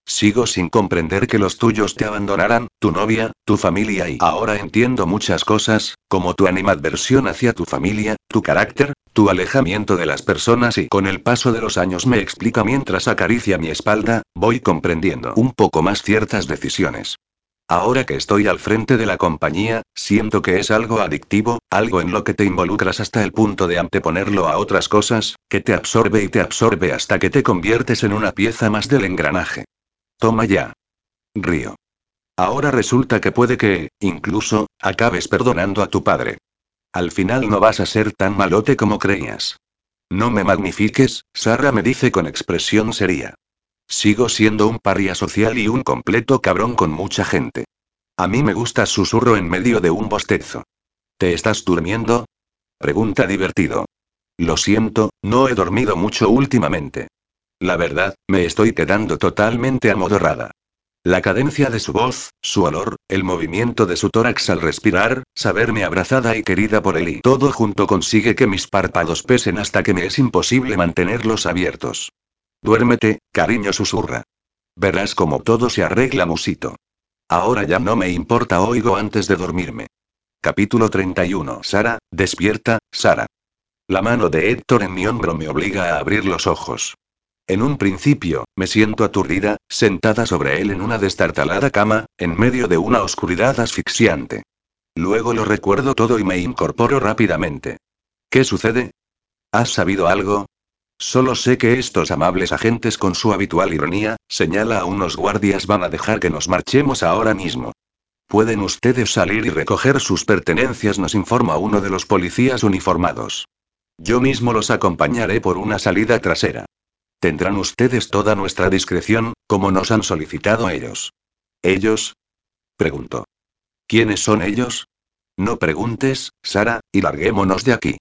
A: Sigo sin comprender que los tuyos te abandonaran, tu novia, tu familia y ahora entiendo muchas cosas, como tu animadversión hacia tu familia, tu carácter, tu alejamiento de las personas y con el paso de los años me explica mientras acaricia mi espalda, voy comprendiendo un poco más ciertas decisiones. Ahora que estoy al frente de la compañía, siento que es algo adictivo, algo en lo que te involucras hasta el punto de anteponerlo a otras cosas, que te absorbe y te absorbe hasta que te conviertes en una pieza más del engranaje. Toma ya. Río. Ahora resulta que puede que, incluso, acabes perdonando a tu padre. Al final no vas a ser tan malote como creías. No me magnifiques, Sara me dice con expresión seria. Sigo siendo un paria social y un completo cabrón con mucha gente. A mí me gusta susurro en medio de un bostezo. ¿Te estás durmiendo? Pregunta divertido. Lo siento, no he dormido mucho últimamente. La verdad, me estoy quedando totalmente amodorrada. La cadencia de su voz, su olor, el movimiento de su tórax al respirar, saberme abrazada y querida por él y todo junto consigue que mis párpados pesen hasta que me es imposible mantenerlos abiertos. Duérmete, cariño susurra. Verás cómo todo se arregla, musito. Ahora ya no me importa, oigo antes de dormirme. Capítulo 31. Sara, despierta, Sara. La mano de Héctor en mi hombro me obliga a abrir los ojos. En un principio, me siento aturdida, sentada sobre él en una destartalada cama, en medio de una oscuridad asfixiante. Luego lo recuerdo todo y me incorporo rápidamente. ¿Qué sucede? ¿Has sabido algo? Solo sé que estos amables agentes con su habitual ironía, señala a unos guardias van a dejar que nos marchemos ahora mismo. Pueden ustedes salir y recoger sus pertenencias, nos informa uno de los policías uniformados. Yo mismo los acompañaré por una salida trasera. Tendrán ustedes toda nuestra discreción, como nos han solicitado ellos. ¿Ellos? Preguntó. ¿Quiénes son ellos? No preguntes, Sara, y larguémonos de aquí.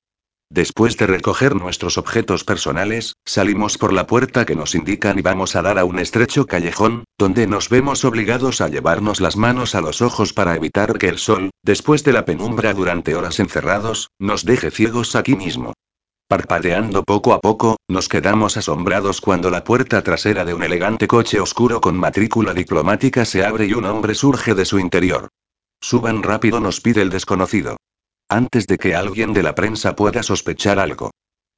A: Después de recoger nuestros objetos personales, salimos por la puerta que nos indican y vamos a dar a un estrecho callejón, donde nos vemos obligados a llevarnos las manos a los ojos para evitar que el sol, después de la penumbra durante horas encerrados, nos deje ciegos aquí mismo. Parpadeando poco a poco, nos quedamos asombrados cuando la puerta trasera de un elegante coche oscuro con matrícula diplomática se abre y un hombre surge de su interior. Suban rápido, nos pide el desconocido. Antes de que alguien de la prensa pueda sospechar algo.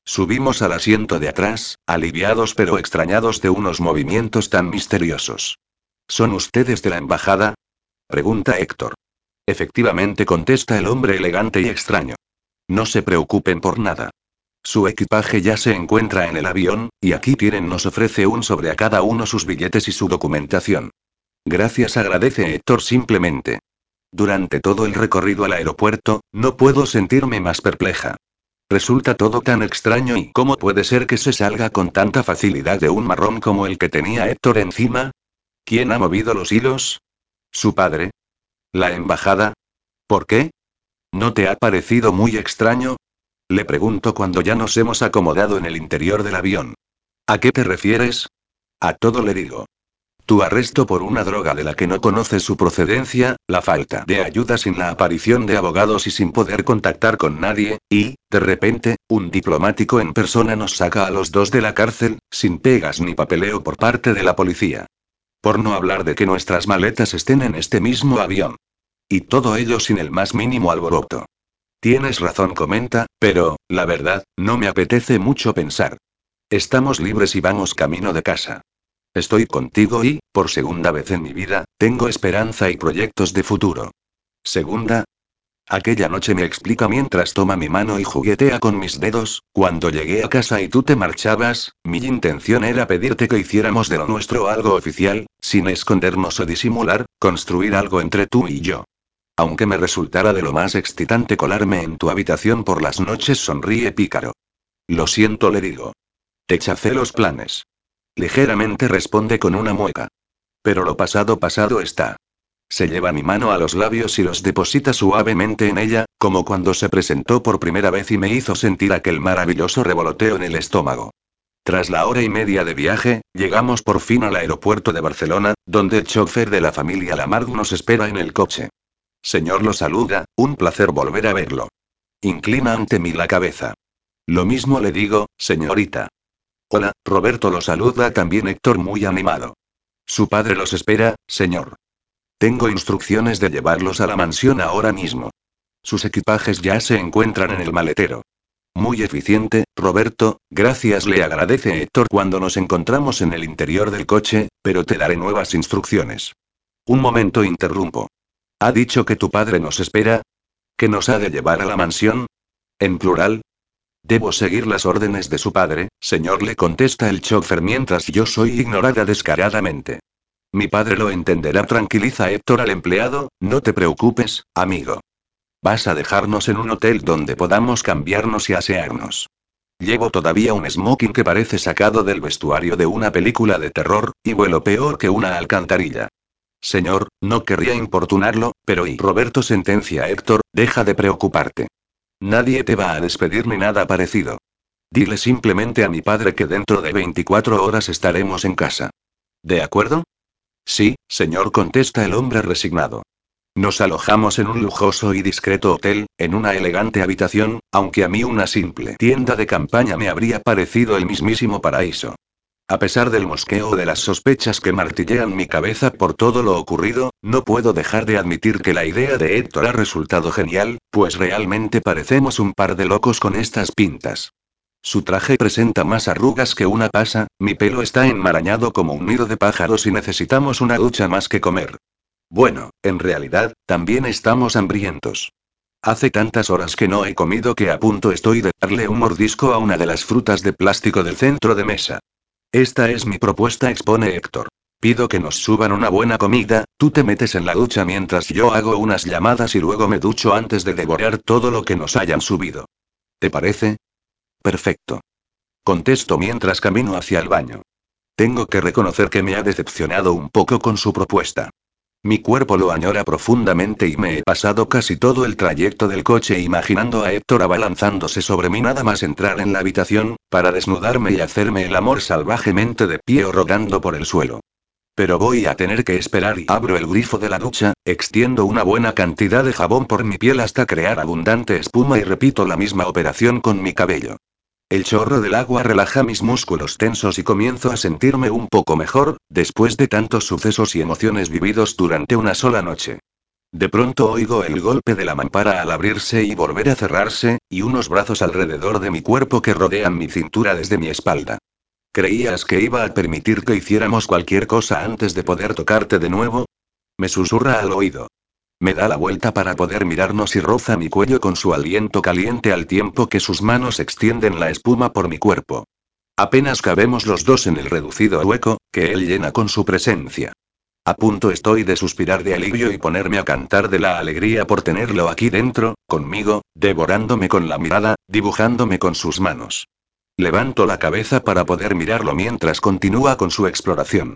A: Subimos al asiento de atrás, aliviados pero extrañados de unos movimientos tan misteriosos. ¿Son ustedes de la embajada? Pregunta Héctor. Efectivamente contesta el hombre elegante y extraño. No se preocupen por nada. Su equipaje ya se encuentra en el avión, y aquí tienen nos ofrece un sobre a cada uno sus billetes y su documentación. Gracias agradece Héctor simplemente. Durante todo el recorrido al aeropuerto, no puedo sentirme más perpleja. Resulta todo tan extraño y ¿cómo puede ser que se salga con tanta facilidad de un marrón como el que tenía Héctor encima? ¿Quién ha movido los hilos? ¿Su padre? ¿La embajada? ¿Por qué? ¿No te ha parecido muy extraño? Le pregunto cuando ya nos hemos acomodado en el interior del avión. ¿A qué te refieres? A todo le digo. Tu arresto por una droga de la que no conoces su procedencia, la falta de ayuda sin la aparición de abogados y sin poder contactar con nadie, y, de repente, un diplomático en persona nos saca a los dos de la cárcel, sin pegas ni papeleo por parte de la policía. Por no hablar de que nuestras maletas estén en este mismo avión. Y todo ello sin el más mínimo alboroto. Tienes razón, comenta, pero, la verdad, no me apetece mucho pensar. Estamos libres y vamos camino de casa. Estoy contigo y, por segunda vez en mi vida, tengo esperanza y proyectos de futuro. Segunda. Aquella noche me explica mientras toma mi mano y juguetea con mis dedos, cuando llegué a casa y tú te marchabas, mi intención era pedirte que hiciéramos de lo nuestro algo oficial, sin escondernos o disimular, construir algo entre tú y yo. Aunque me resultara de lo más excitante colarme en tu habitación por las noches, sonríe pícaro. Lo siento, le digo. Te chacé los planes. Ligeramente responde con una mueca. Pero lo pasado pasado está. Se lleva mi mano a los labios y los deposita suavemente en ella, como cuando se presentó por primera vez y me hizo sentir aquel maravilloso revoloteo en el estómago. Tras la hora y media de viaje, llegamos por fin al aeropuerto de Barcelona, donde el chofer de la familia Lamarck nos espera en el coche. Señor lo saluda, un placer volver a verlo. Inclina ante mí la cabeza. Lo mismo le digo, señorita. Hola, Roberto lo saluda también Héctor muy animado. Su padre los espera, señor. Tengo instrucciones de llevarlos a la mansión ahora mismo. Sus equipajes ya se encuentran en el maletero. Muy eficiente, Roberto, gracias le agradece Héctor cuando nos encontramos en el interior del coche, pero te daré nuevas instrucciones. Un momento interrumpo. ¿Ha dicho que tu padre nos espera? ¿Que nos ha de llevar a la mansión? En plural, Debo seguir las órdenes de su padre, señor, le contesta el chofer mientras yo soy ignorada descaradamente. Mi padre lo entenderá, tranquiliza Héctor al empleado, no te preocupes, amigo. Vas a dejarnos en un hotel donde podamos cambiarnos y asearnos. Llevo todavía un smoking que parece sacado del vestuario de una película de terror, y vuelo peor que una alcantarilla. Señor, no querría importunarlo, pero y Roberto sentencia a Héctor, deja de preocuparte. Nadie te va a despedir ni nada parecido. Dile simplemente a mi padre que dentro de 24 horas estaremos en casa. ¿De acuerdo? Sí, señor, contesta el hombre resignado. Nos alojamos en un lujoso y discreto hotel, en una elegante habitación, aunque a mí una simple tienda de campaña me habría parecido el mismísimo paraíso. A pesar del mosqueo de las sospechas que martillean mi cabeza por todo lo ocurrido, no puedo dejar de admitir que la idea de Héctor ha resultado genial, pues realmente parecemos un par de locos con estas pintas. Su traje presenta más arrugas que una pasa, mi pelo está enmarañado como un nido de pájaros y necesitamos una ducha más que comer. Bueno, en realidad, también estamos hambrientos. Hace tantas horas que no he comido que a punto estoy de darle un mordisco a una de las frutas de plástico del centro de mesa. Esta es mi propuesta, expone Héctor. Pido que nos suban una buena comida, tú te metes en la ducha mientras yo hago unas llamadas y luego me ducho antes de devorar todo lo que nos hayan subido. ¿Te parece? Perfecto. Contesto mientras camino hacia el baño. Tengo que reconocer que me ha decepcionado un poco con su propuesta. Mi cuerpo lo añora profundamente y me he pasado casi todo el trayecto del coche imaginando a Héctor abalanzándose sobre mí nada más entrar en la habitación, para desnudarme y hacerme el amor salvajemente de pie o rodando por el suelo. Pero voy a tener que esperar y abro el grifo de la ducha, extiendo una buena cantidad de jabón por mi piel hasta crear abundante espuma y repito la misma operación con mi cabello. El chorro del agua relaja mis músculos tensos y comienzo a sentirme un poco mejor, después de tantos sucesos y emociones vividos durante una sola noche. De pronto oigo el golpe de la mampara al abrirse y volver a cerrarse, y unos brazos alrededor de mi cuerpo que rodean mi cintura desde mi espalda. ¿Creías que iba a permitir que hiciéramos cualquier cosa antes de poder tocarte de nuevo? Me susurra al oído. Me da la vuelta para poder mirarnos y roza mi cuello con su aliento caliente al tiempo que sus manos extienden la espuma por mi cuerpo. Apenas cabemos los dos en el reducido hueco, que él llena con su presencia. A punto estoy de suspirar de alivio y ponerme a cantar de la alegría por tenerlo aquí dentro, conmigo, devorándome con la mirada, dibujándome con sus manos. Levanto la cabeza para poder mirarlo mientras continúa con su exploración.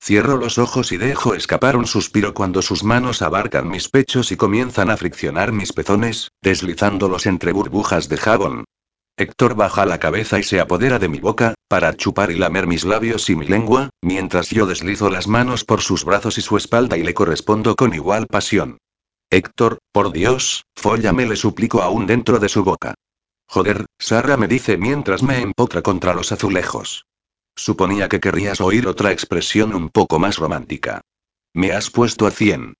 A: Cierro los ojos y dejo escapar un suspiro cuando sus manos abarcan mis pechos y comienzan a friccionar mis pezones, deslizándolos entre burbujas de jabón. Héctor baja la cabeza y se apodera de mi boca, para chupar y lamer mis labios y mi lengua, mientras yo deslizo las manos por sus brazos y su espalda y le correspondo con igual pasión. Héctor, por Dios, fóllame le suplico aún dentro de su boca. Joder, Sara me dice mientras me empotra contra los azulejos. Suponía que querrías oír otra expresión un poco más romántica. Me has puesto a cien.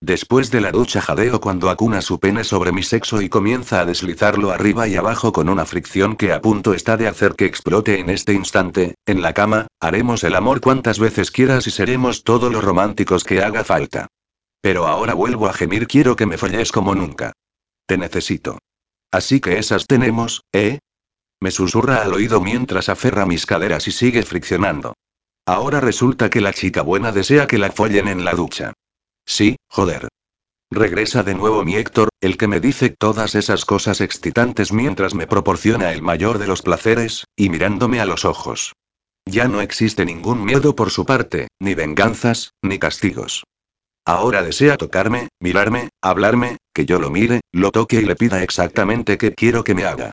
A: Después de la ducha jadeo cuando acuna su pene sobre mi sexo y comienza a deslizarlo arriba y abajo con una fricción que a punto está de hacer que explote en este instante, en la cama, haremos el amor cuantas veces quieras y seremos todos los románticos que haga falta. Pero ahora vuelvo a gemir, quiero que me falles como nunca. Te necesito. Así que esas tenemos, ¿eh? Me susurra al oído mientras aferra mis caderas y sigue friccionando. Ahora resulta que la chica buena desea que la follen en la ducha. Sí, joder. Regresa de nuevo mi Héctor, el que me dice todas esas cosas excitantes mientras me proporciona el mayor de los placeres, y mirándome a los ojos. Ya no existe ningún miedo por su parte, ni venganzas, ni castigos. Ahora desea tocarme, mirarme, hablarme, que yo lo mire, lo toque y le pida exactamente qué quiero que me haga.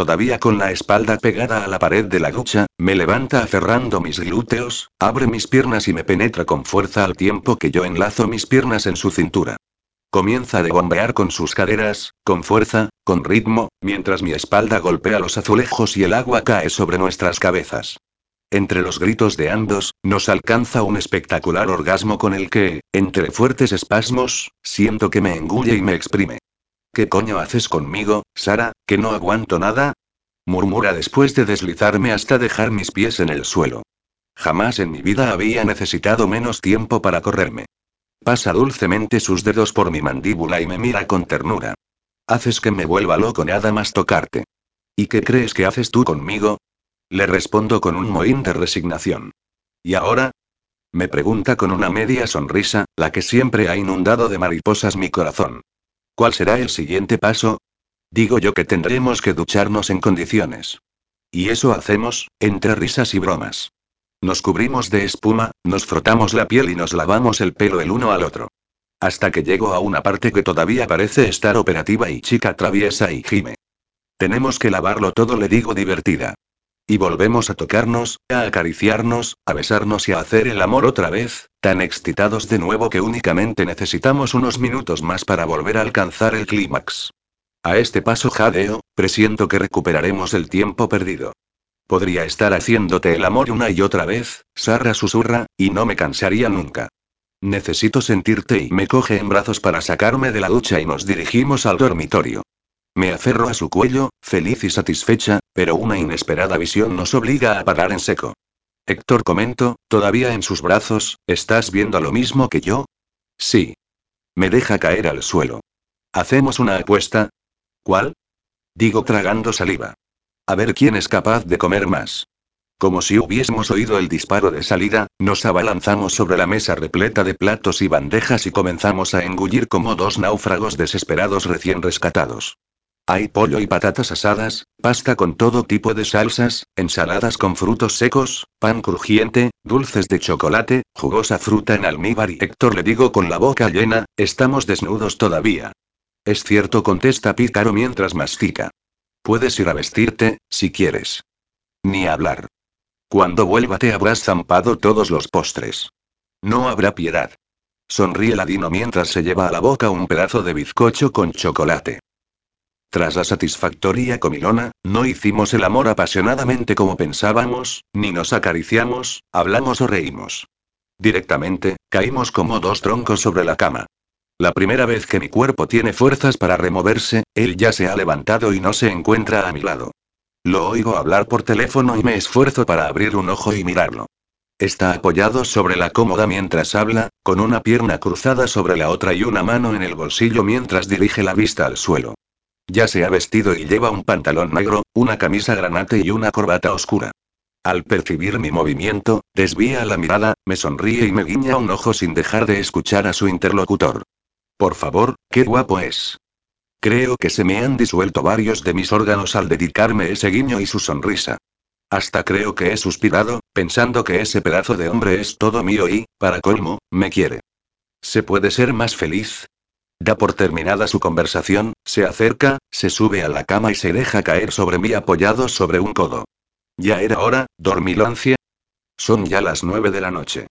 A: Todavía con la espalda pegada a la pared de la ducha, me levanta aferrando mis glúteos, abre mis piernas y me penetra con fuerza al tiempo que yo enlazo mis piernas en su cintura. Comienza a bombear con sus caderas, con fuerza, con ritmo, mientras mi espalda golpea los azulejos y el agua cae sobre nuestras cabezas. Entre los gritos de ambos, nos alcanza un espectacular orgasmo con el que, entre fuertes espasmos, siento que me engulle y me exprime. ¿Qué coño haces conmigo, Sara, que no aguanto nada? murmura después de deslizarme hasta dejar mis pies en el suelo. Jamás en mi vida había necesitado menos tiempo para correrme. Pasa dulcemente sus dedos por mi mandíbula y me mira con ternura. Haces que me vuelva loco nada más tocarte. ¿Y qué crees que haces tú conmigo? Le respondo con un mohín de resignación. ¿Y ahora? Me pregunta con una media sonrisa, la que siempre ha inundado de mariposas mi corazón. ¿Cuál será el siguiente paso? Digo yo que tendremos que ducharnos en condiciones. Y eso hacemos, entre risas y bromas. Nos cubrimos de espuma, nos frotamos la piel y nos lavamos el pelo el uno al otro. Hasta que llego a una parte que todavía parece estar operativa y chica traviesa y gime. Tenemos que lavarlo todo, le digo divertida. Y volvemos a tocarnos, a acariciarnos, a besarnos y a hacer el amor otra vez, tan excitados de nuevo que únicamente necesitamos unos minutos más para volver a alcanzar el clímax. A este paso jadeo, presiento que recuperaremos el tiempo perdido. Podría estar haciéndote el amor una y otra vez, Sarra susurra, y no me cansaría nunca. Necesito sentirte y me coge en brazos para sacarme de la ducha y nos dirigimos al dormitorio. Me aferro a su cuello, feliz y satisfecha, pero una inesperada visión nos obliga a parar en seco. Héctor comento, todavía en sus brazos, ¿estás viendo lo mismo que yo? Sí. Me deja caer al suelo. ¿Hacemos una apuesta? ¿Cuál? Digo tragando saliva. A ver quién es capaz de comer más. Como si hubiésemos oído el disparo de salida, nos abalanzamos sobre la mesa repleta de platos y bandejas y comenzamos a engullir como dos náufragos desesperados recién rescatados. Hay pollo y patatas asadas, pasta con todo tipo de salsas, ensaladas con frutos secos, pan crujiente, dulces de chocolate, jugosa fruta en almíbar y Héctor le digo con la boca llena, estamos desnudos todavía. Es cierto, contesta Pícaro mientras mastica. Puedes ir a vestirte, si quieres. Ni hablar. Cuando vuelva te habrás zampado todos los postres. No habrá piedad. Sonríe Ladino mientras se lleva a la boca un pedazo de bizcocho con chocolate. Tras la satisfactoria comilona, no hicimos el amor apasionadamente como pensábamos, ni nos acariciamos, hablamos o reímos. Directamente, caímos como dos troncos sobre la cama. La primera vez que mi cuerpo tiene fuerzas para removerse, él ya se ha levantado y no se encuentra a mi lado. Lo oigo hablar por teléfono y me esfuerzo para abrir un ojo y mirarlo. Está apoyado sobre la cómoda mientras habla, con una pierna cruzada sobre la otra y una mano en el bolsillo mientras dirige la vista al suelo. Ya se ha vestido y lleva un pantalón negro, una camisa granate y una corbata oscura. Al percibir mi movimiento, desvía la mirada, me sonríe y me guiña un ojo sin dejar de escuchar a su interlocutor. Por favor, qué guapo es. Creo que se me han disuelto varios de mis órganos al dedicarme ese guiño y su sonrisa. Hasta creo que he suspirado, pensando que ese pedazo de hombre es todo mío y, para colmo, me quiere. ¿Se puede ser más feliz? Da por terminada su conversación, se acerca, se sube a la cama y se deja caer sobre mí apoyado sobre un codo. Ya era hora, dormilancia. Son ya las nueve de la noche.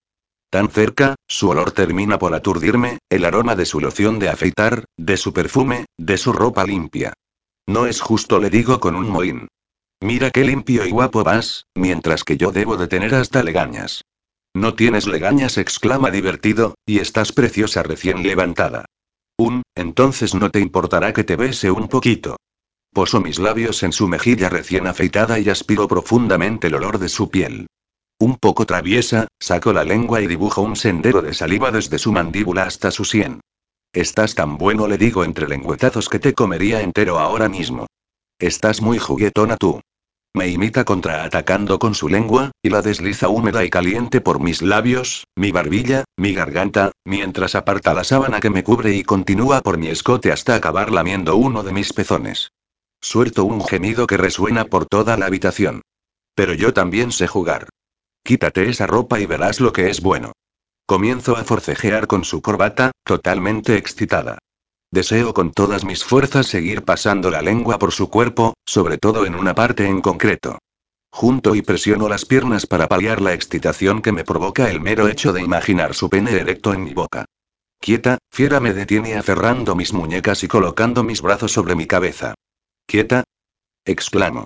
A: Tan cerca, su olor termina por aturdirme, el aroma de su loción de afeitar, de su perfume, de su ropa limpia. No es justo, le digo con un mohín. Mira qué limpio y guapo vas, mientras que yo debo de tener hasta legañas. No tienes legañas, exclama divertido, y estás preciosa recién levantada. Un, entonces no te importará que te bese un poquito. Poso mis labios en su mejilla recién afeitada y aspiro profundamente el olor de su piel. Un poco traviesa, saco la lengua y dibujo un sendero de saliva desde su mandíbula hasta su sien. Estás tan bueno, le digo entre lengüetazos que te comería entero ahora mismo. Estás muy juguetona tú. Me imita contraatacando con su lengua, y la desliza húmeda y caliente por mis labios, mi barbilla, mi garganta, mientras aparta la sábana que me cubre y continúa por mi escote hasta acabar lamiendo uno de mis pezones. Suelto un gemido que resuena por toda la habitación. Pero yo también sé jugar. Quítate esa ropa y verás lo que es bueno. Comienzo a forcejear con su corbata, totalmente excitada. Deseo con todas mis fuerzas seguir pasando la lengua por su cuerpo, sobre todo en una parte en concreto. Junto y presiono las piernas para paliar la excitación que me provoca el mero hecho de imaginar su pene erecto en mi boca. Quieta, fiera me detiene aferrando mis muñecas y colocando mis brazos sobre mi cabeza. ¿Quieta? exclamo.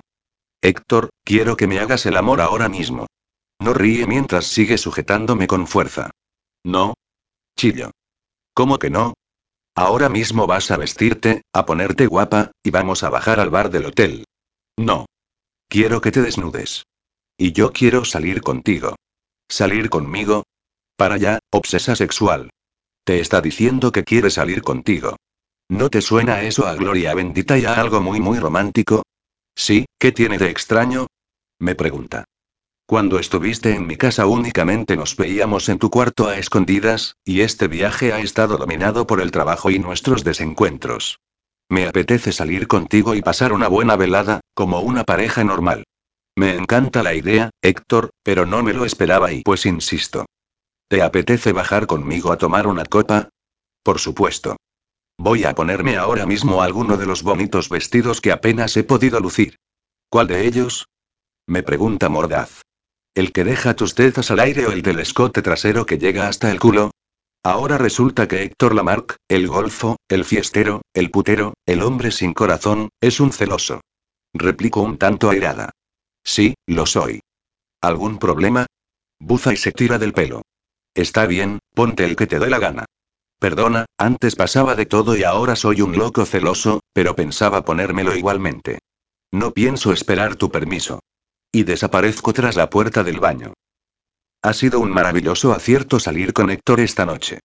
A: Héctor, quiero que me hagas el amor ahora mismo. No ríe mientras sigue sujetándome con fuerza. No. Chillo. ¿Cómo que no? Ahora mismo vas a vestirte, a ponerte guapa, y vamos a bajar al bar del hotel. No. Quiero que te desnudes. Y yo quiero salir contigo. ¿Salir conmigo? Para allá, obsesa sexual. Te está diciendo que quiere salir contigo. ¿No te suena eso a gloria bendita y a algo muy muy romántico? Sí, ¿qué tiene de extraño? Me pregunta. Cuando estuviste en mi casa únicamente nos veíamos en tu cuarto a escondidas, y este viaje ha estado dominado por el trabajo y nuestros desencuentros. Me apetece salir contigo y pasar una buena velada, como una pareja normal. Me encanta la idea, Héctor, pero no me lo esperaba y pues insisto. ¿Te apetece bajar conmigo a tomar una copa? Por supuesto. Voy a ponerme ahora mismo alguno de los bonitos vestidos que apenas he podido lucir. ¿Cuál de ellos? Me pregunta mordaz. ¿El que deja tus tetas al aire o el del escote trasero que llega hasta el culo? Ahora resulta que Héctor Lamarck, el golfo, el fiestero, el putero, el hombre sin corazón, es un celoso. Replico un tanto airada. Sí, lo soy. ¿Algún problema? Buza y se tira del pelo. Está bien, ponte el que te dé la gana. Perdona, antes pasaba de todo y ahora soy un loco celoso, pero pensaba ponérmelo igualmente. No pienso esperar tu permiso. Y desaparezco tras la puerta del baño. Ha sido un maravilloso acierto salir con Héctor esta noche.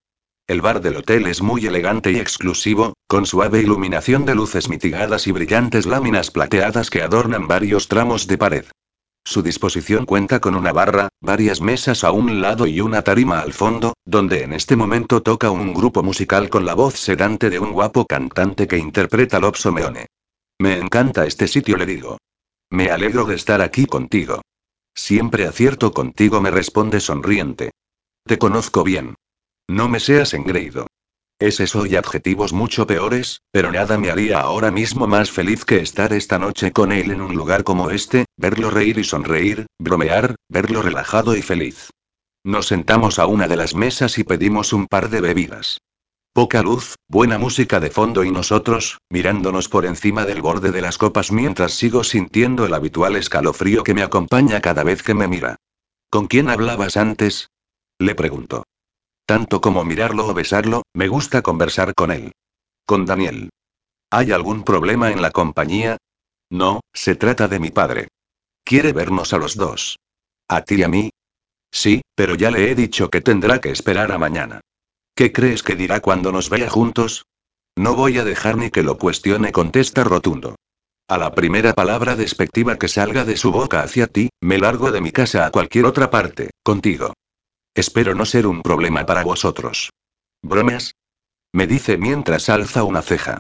A: El bar del hotel es muy elegante y exclusivo, con suave iluminación de luces mitigadas y brillantes láminas plateadas que adornan varios tramos de pared. Su disposición cuenta con una barra, varias mesas a un lado y una tarima al fondo, donde en este momento toca un grupo musical con la voz sedante de un guapo cantante que interpreta Lobso Meone. Me encanta este sitio, le digo. Me alegro de estar aquí contigo. Siempre acierto contigo, me responde sonriente. Te conozco bien. No me seas engreído. Es eso y adjetivos mucho peores, pero nada me haría ahora mismo más feliz que estar esta noche con él en un lugar como este, verlo reír y sonreír, bromear, verlo relajado y feliz. Nos sentamos a una de las mesas y pedimos un par de bebidas. Poca luz, buena música de fondo y nosotros, mirándonos por encima del borde de las copas mientras sigo sintiendo el habitual escalofrío que me acompaña cada vez que me mira. ¿Con quién hablabas antes? Le pregunto. Tanto como mirarlo o besarlo, me gusta conversar con él. Con Daniel. ¿Hay algún problema en la compañía? No, se trata de mi padre. Quiere vernos a los dos. ¿A ti y a mí? Sí, pero ya le he dicho que tendrá que esperar a mañana. ¿Qué crees que dirá cuando nos vea juntos? No voy a dejar ni que lo cuestione, contesta rotundo. A la primera palabra despectiva que salga de su boca hacia ti, me largo de mi casa a cualquier otra parte, contigo. Espero no ser un problema para vosotros. ¿Bromas? Me dice mientras alza una ceja.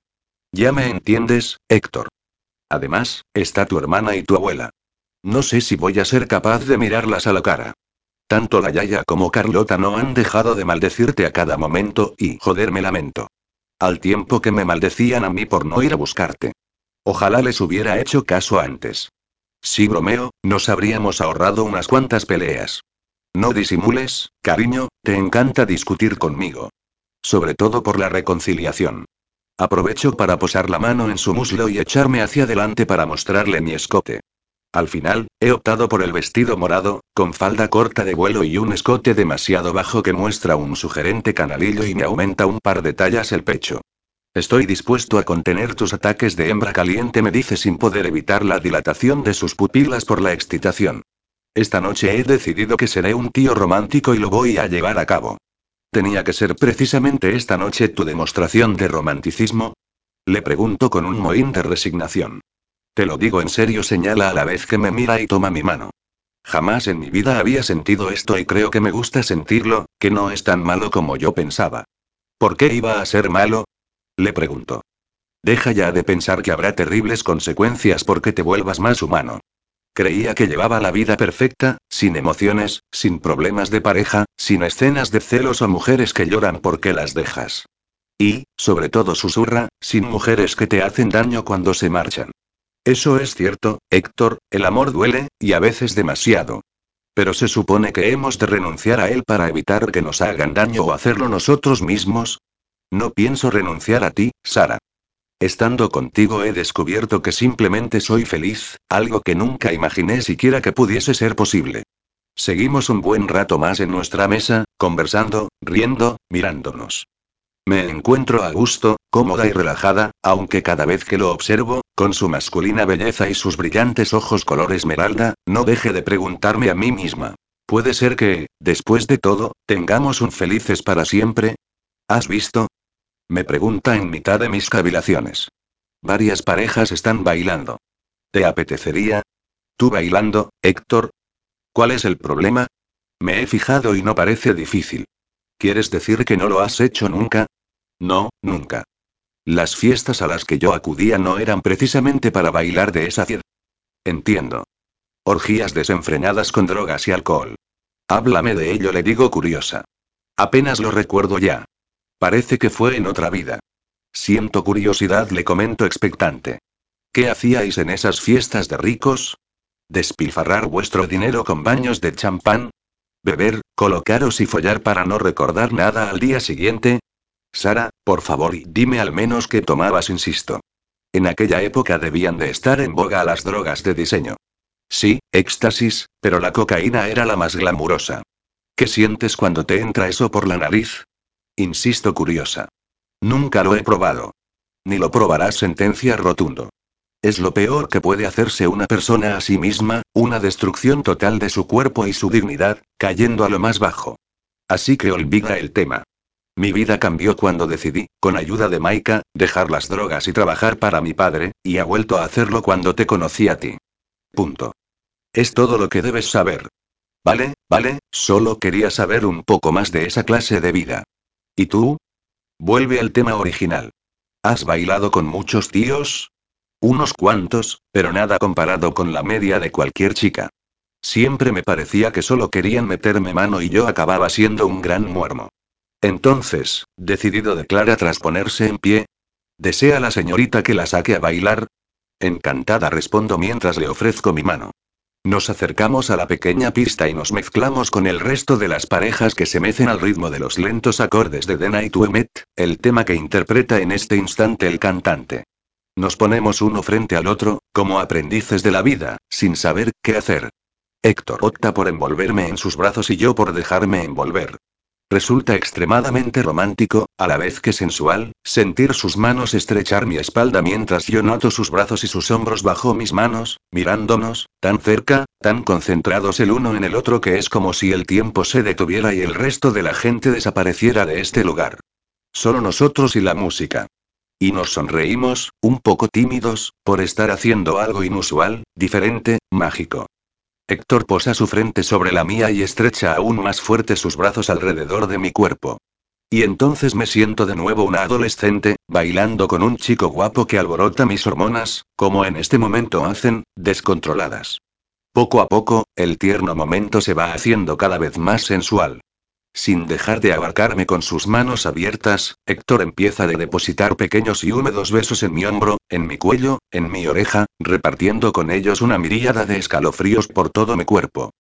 A: Ya me entiendes, Héctor. Además, está tu hermana y tu abuela. No sé si voy a ser capaz de mirarlas a la cara. Tanto la Yaya como Carlota no han dejado de maldecirte a cada momento y, joder, me lamento. Al tiempo que me maldecían a mí por no ir a buscarte. Ojalá les hubiera hecho caso antes. Si bromeo, nos habríamos ahorrado unas cuantas peleas. No disimules, cariño, te encanta discutir conmigo. Sobre todo por la reconciliación. Aprovecho para posar la mano en su muslo y echarme hacia adelante para mostrarle mi escote. Al final, he optado por el vestido morado, con falda corta de vuelo y un escote demasiado bajo que muestra un sugerente canalillo y me aumenta un par de tallas el pecho. Estoy dispuesto a contener tus ataques de hembra caliente, me dice sin poder evitar la dilatación de sus pupilas por la excitación. Esta noche he decidido que seré un tío romántico y lo voy a llevar a cabo. ¿Tenía que ser precisamente esta noche tu demostración de romanticismo? Le pregunto con un mohín de resignación. Te lo digo en serio, señala a la vez que me mira y toma mi mano. Jamás en mi vida había sentido esto y creo que me gusta sentirlo, que no es tan malo como yo pensaba. ¿Por qué iba a ser malo? Le pregunto. Deja ya de pensar que habrá terribles consecuencias porque te vuelvas más humano. Creía que llevaba la vida perfecta, sin emociones, sin problemas de pareja, sin escenas de celos o mujeres que lloran porque las dejas. Y, sobre todo susurra, sin mujeres que te hacen daño cuando se marchan. Eso es cierto, Héctor, el amor duele, y a veces demasiado. Pero se supone que hemos de renunciar a él para evitar que nos hagan daño o hacerlo nosotros mismos. No pienso renunciar a ti, Sara. Estando contigo he descubierto que simplemente soy feliz, algo que nunca imaginé siquiera que pudiese ser posible. Seguimos un buen rato más en nuestra mesa, conversando, riendo, mirándonos. Me encuentro a gusto, cómoda y relajada, aunque cada vez que lo observo, con su masculina belleza y sus brillantes ojos color esmeralda, no deje de preguntarme a mí misma. ¿Puede ser que, después de todo, tengamos un felices para siempre? ¿Has visto? Me pregunta en mitad de mis cavilaciones. Varias parejas están bailando. ¿Te apetecería? ¿Tú bailando, Héctor? ¿Cuál es el problema? Me he fijado y no parece difícil. ¿Quieres decir que no lo has hecho nunca? No, nunca. Las fiestas a las que yo acudía no eran precisamente para bailar de esa ciudad. Entiendo. Orgías desenfrenadas con drogas y alcohol. Háblame de ello, le digo curiosa. Apenas lo recuerdo ya. Parece que fue en otra vida. Siento curiosidad, le comento expectante. ¿Qué hacíais en esas fiestas de ricos? ¿Despilfarrar vuestro dinero con baños de champán? ¿Beber, colocaros y follar para no recordar nada al día siguiente? Sara, por favor, dime al menos qué tomabas, insisto. En aquella época debían de estar en boga las drogas de diseño. Sí, éxtasis, pero la cocaína era la más glamurosa. ¿Qué sientes cuando te entra eso por la nariz? Insisto curiosa. Nunca lo he probado. Ni lo probarás, sentencia rotundo. Es lo peor que puede hacerse una persona a sí misma, una destrucción total de su cuerpo y su dignidad, cayendo a lo más bajo. Así que olvida el tema. Mi vida cambió cuando decidí, con ayuda de Maika, dejar las drogas y trabajar para mi padre, y ha vuelto a hacerlo cuando te conocí a ti. Punto. Es todo lo que debes saber. Vale, vale, solo quería saber un poco más de esa clase de vida. ¿Y tú? Vuelve al tema original. ¿Has bailado con muchos tíos? Unos cuantos, pero nada comparado con la media de cualquier chica. Siempre me parecía que solo querían meterme mano y yo acababa siendo un gran muermo. Entonces, decidido declara tras ponerse en pie. ¿Desea la señorita que la saque a bailar? Encantada respondo mientras le ofrezco mi mano. Nos acercamos a la pequeña pista y nos mezclamos con el resto de las parejas que se mecen al ritmo de los lentos acordes de The Night We Met, el tema que interpreta en este instante el cantante. Nos ponemos uno frente al otro, como aprendices de la vida, sin saber qué hacer. Héctor opta por envolverme en sus brazos y yo por dejarme envolver. Resulta extremadamente romántico, a la vez que sensual, sentir sus manos estrechar mi espalda mientras yo noto sus brazos y sus hombros bajo mis manos, mirándonos, tan cerca, tan concentrados el uno en el otro que es como si el tiempo se detuviera y el resto de la gente desapareciera de este lugar. Solo nosotros y la música. Y nos sonreímos, un poco tímidos, por estar haciendo algo inusual, diferente, mágico. Héctor posa su frente sobre la mía y estrecha aún más fuerte sus brazos alrededor de mi cuerpo. Y entonces me siento de nuevo una adolescente, bailando con un chico guapo que alborota mis hormonas, como en este momento hacen, descontroladas. Poco a poco, el tierno momento se va haciendo cada vez más sensual. Sin dejar de abarcarme con sus manos abiertas, Héctor empieza a depositar pequeños y húmedos besos en mi hombro, en mi cuello, en mi oreja, repartiendo con ellos una miríada de escalofríos por todo mi cuerpo.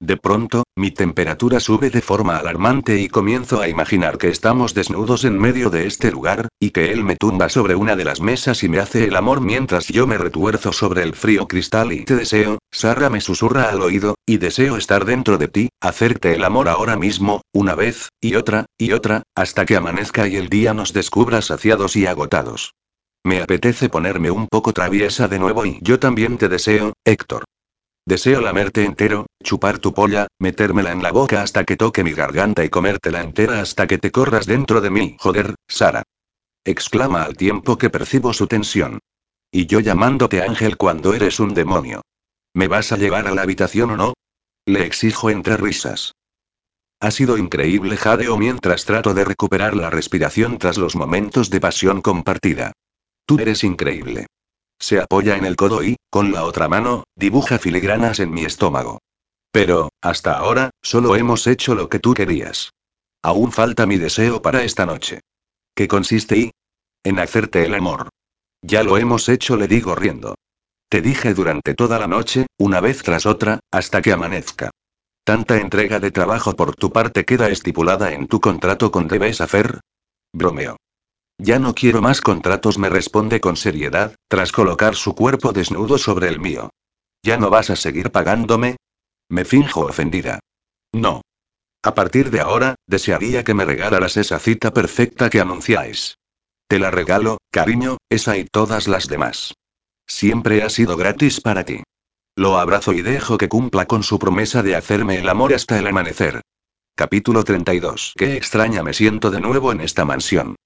A: De pronto, mi temperatura sube de forma alarmante y comienzo a imaginar que estamos desnudos en medio de este lugar, y que él me tumba sobre una de las mesas y me hace el amor mientras yo me retuerzo sobre el frío cristal y te deseo, Sarra me susurra al oído, y deseo estar dentro de ti, hacerte el amor ahora mismo, una vez, y otra, y otra, hasta que amanezca y el día nos descubra saciados y agotados. Me apetece ponerme un poco traviesa de nuevo y yo también te deseo, Héctor. Deseo lamerte entero, chupar tu polla, metérmela en la boca hasta que toque mi garganta y comértela entera hasta que te corras dentro de mí. Joder, Sara. Exclama al tiempo que percibo su tensión. Y yo llamándote ángel cuando eres un demonio. ¿Me vas a llevar a la habitación o no? Le exijo entre risas. Ha sido increíble jadeo mientras trato de recuperar la respiración tras los momentos de pasión compartida. Tú eres increíble. Se apoya en el codo y, con la otra mano, dibuja filigranas en mi estómago. Pero, hasta ahora, solo hemos hecho lo que tú querías. Aún falta mi deseo para esta noche. ¿Qué consiste y? En hacerte el amor. Ya lo hemos hecho, le digo riendo. Te dije durante toda la noche, una vez tras otra, hasta que amanezca. ¿Tanta entrega de trabajo por tu parte queda estipulada en tu contrato con Debes hacer? Bromeo. Ya no quiero más contratos, me responde con seriedad, tras colocar su cuerpo desnudo sobre el mío. ¿Ya no vas a seguir pagándome? Me finjo ofendida. No. A partir de ahora, desearía que me regalaras esa cita perfecta que anunciáis. Te la regalo, cariño, esa y todas las demás. Siempre ha sido gratis para ti. Lo abrazo y dejo que cumpla con su promesa de hacerme el amor hasta el amanecer. Capítulo 32. Qué extraña me siento de nuevo en esta mansión.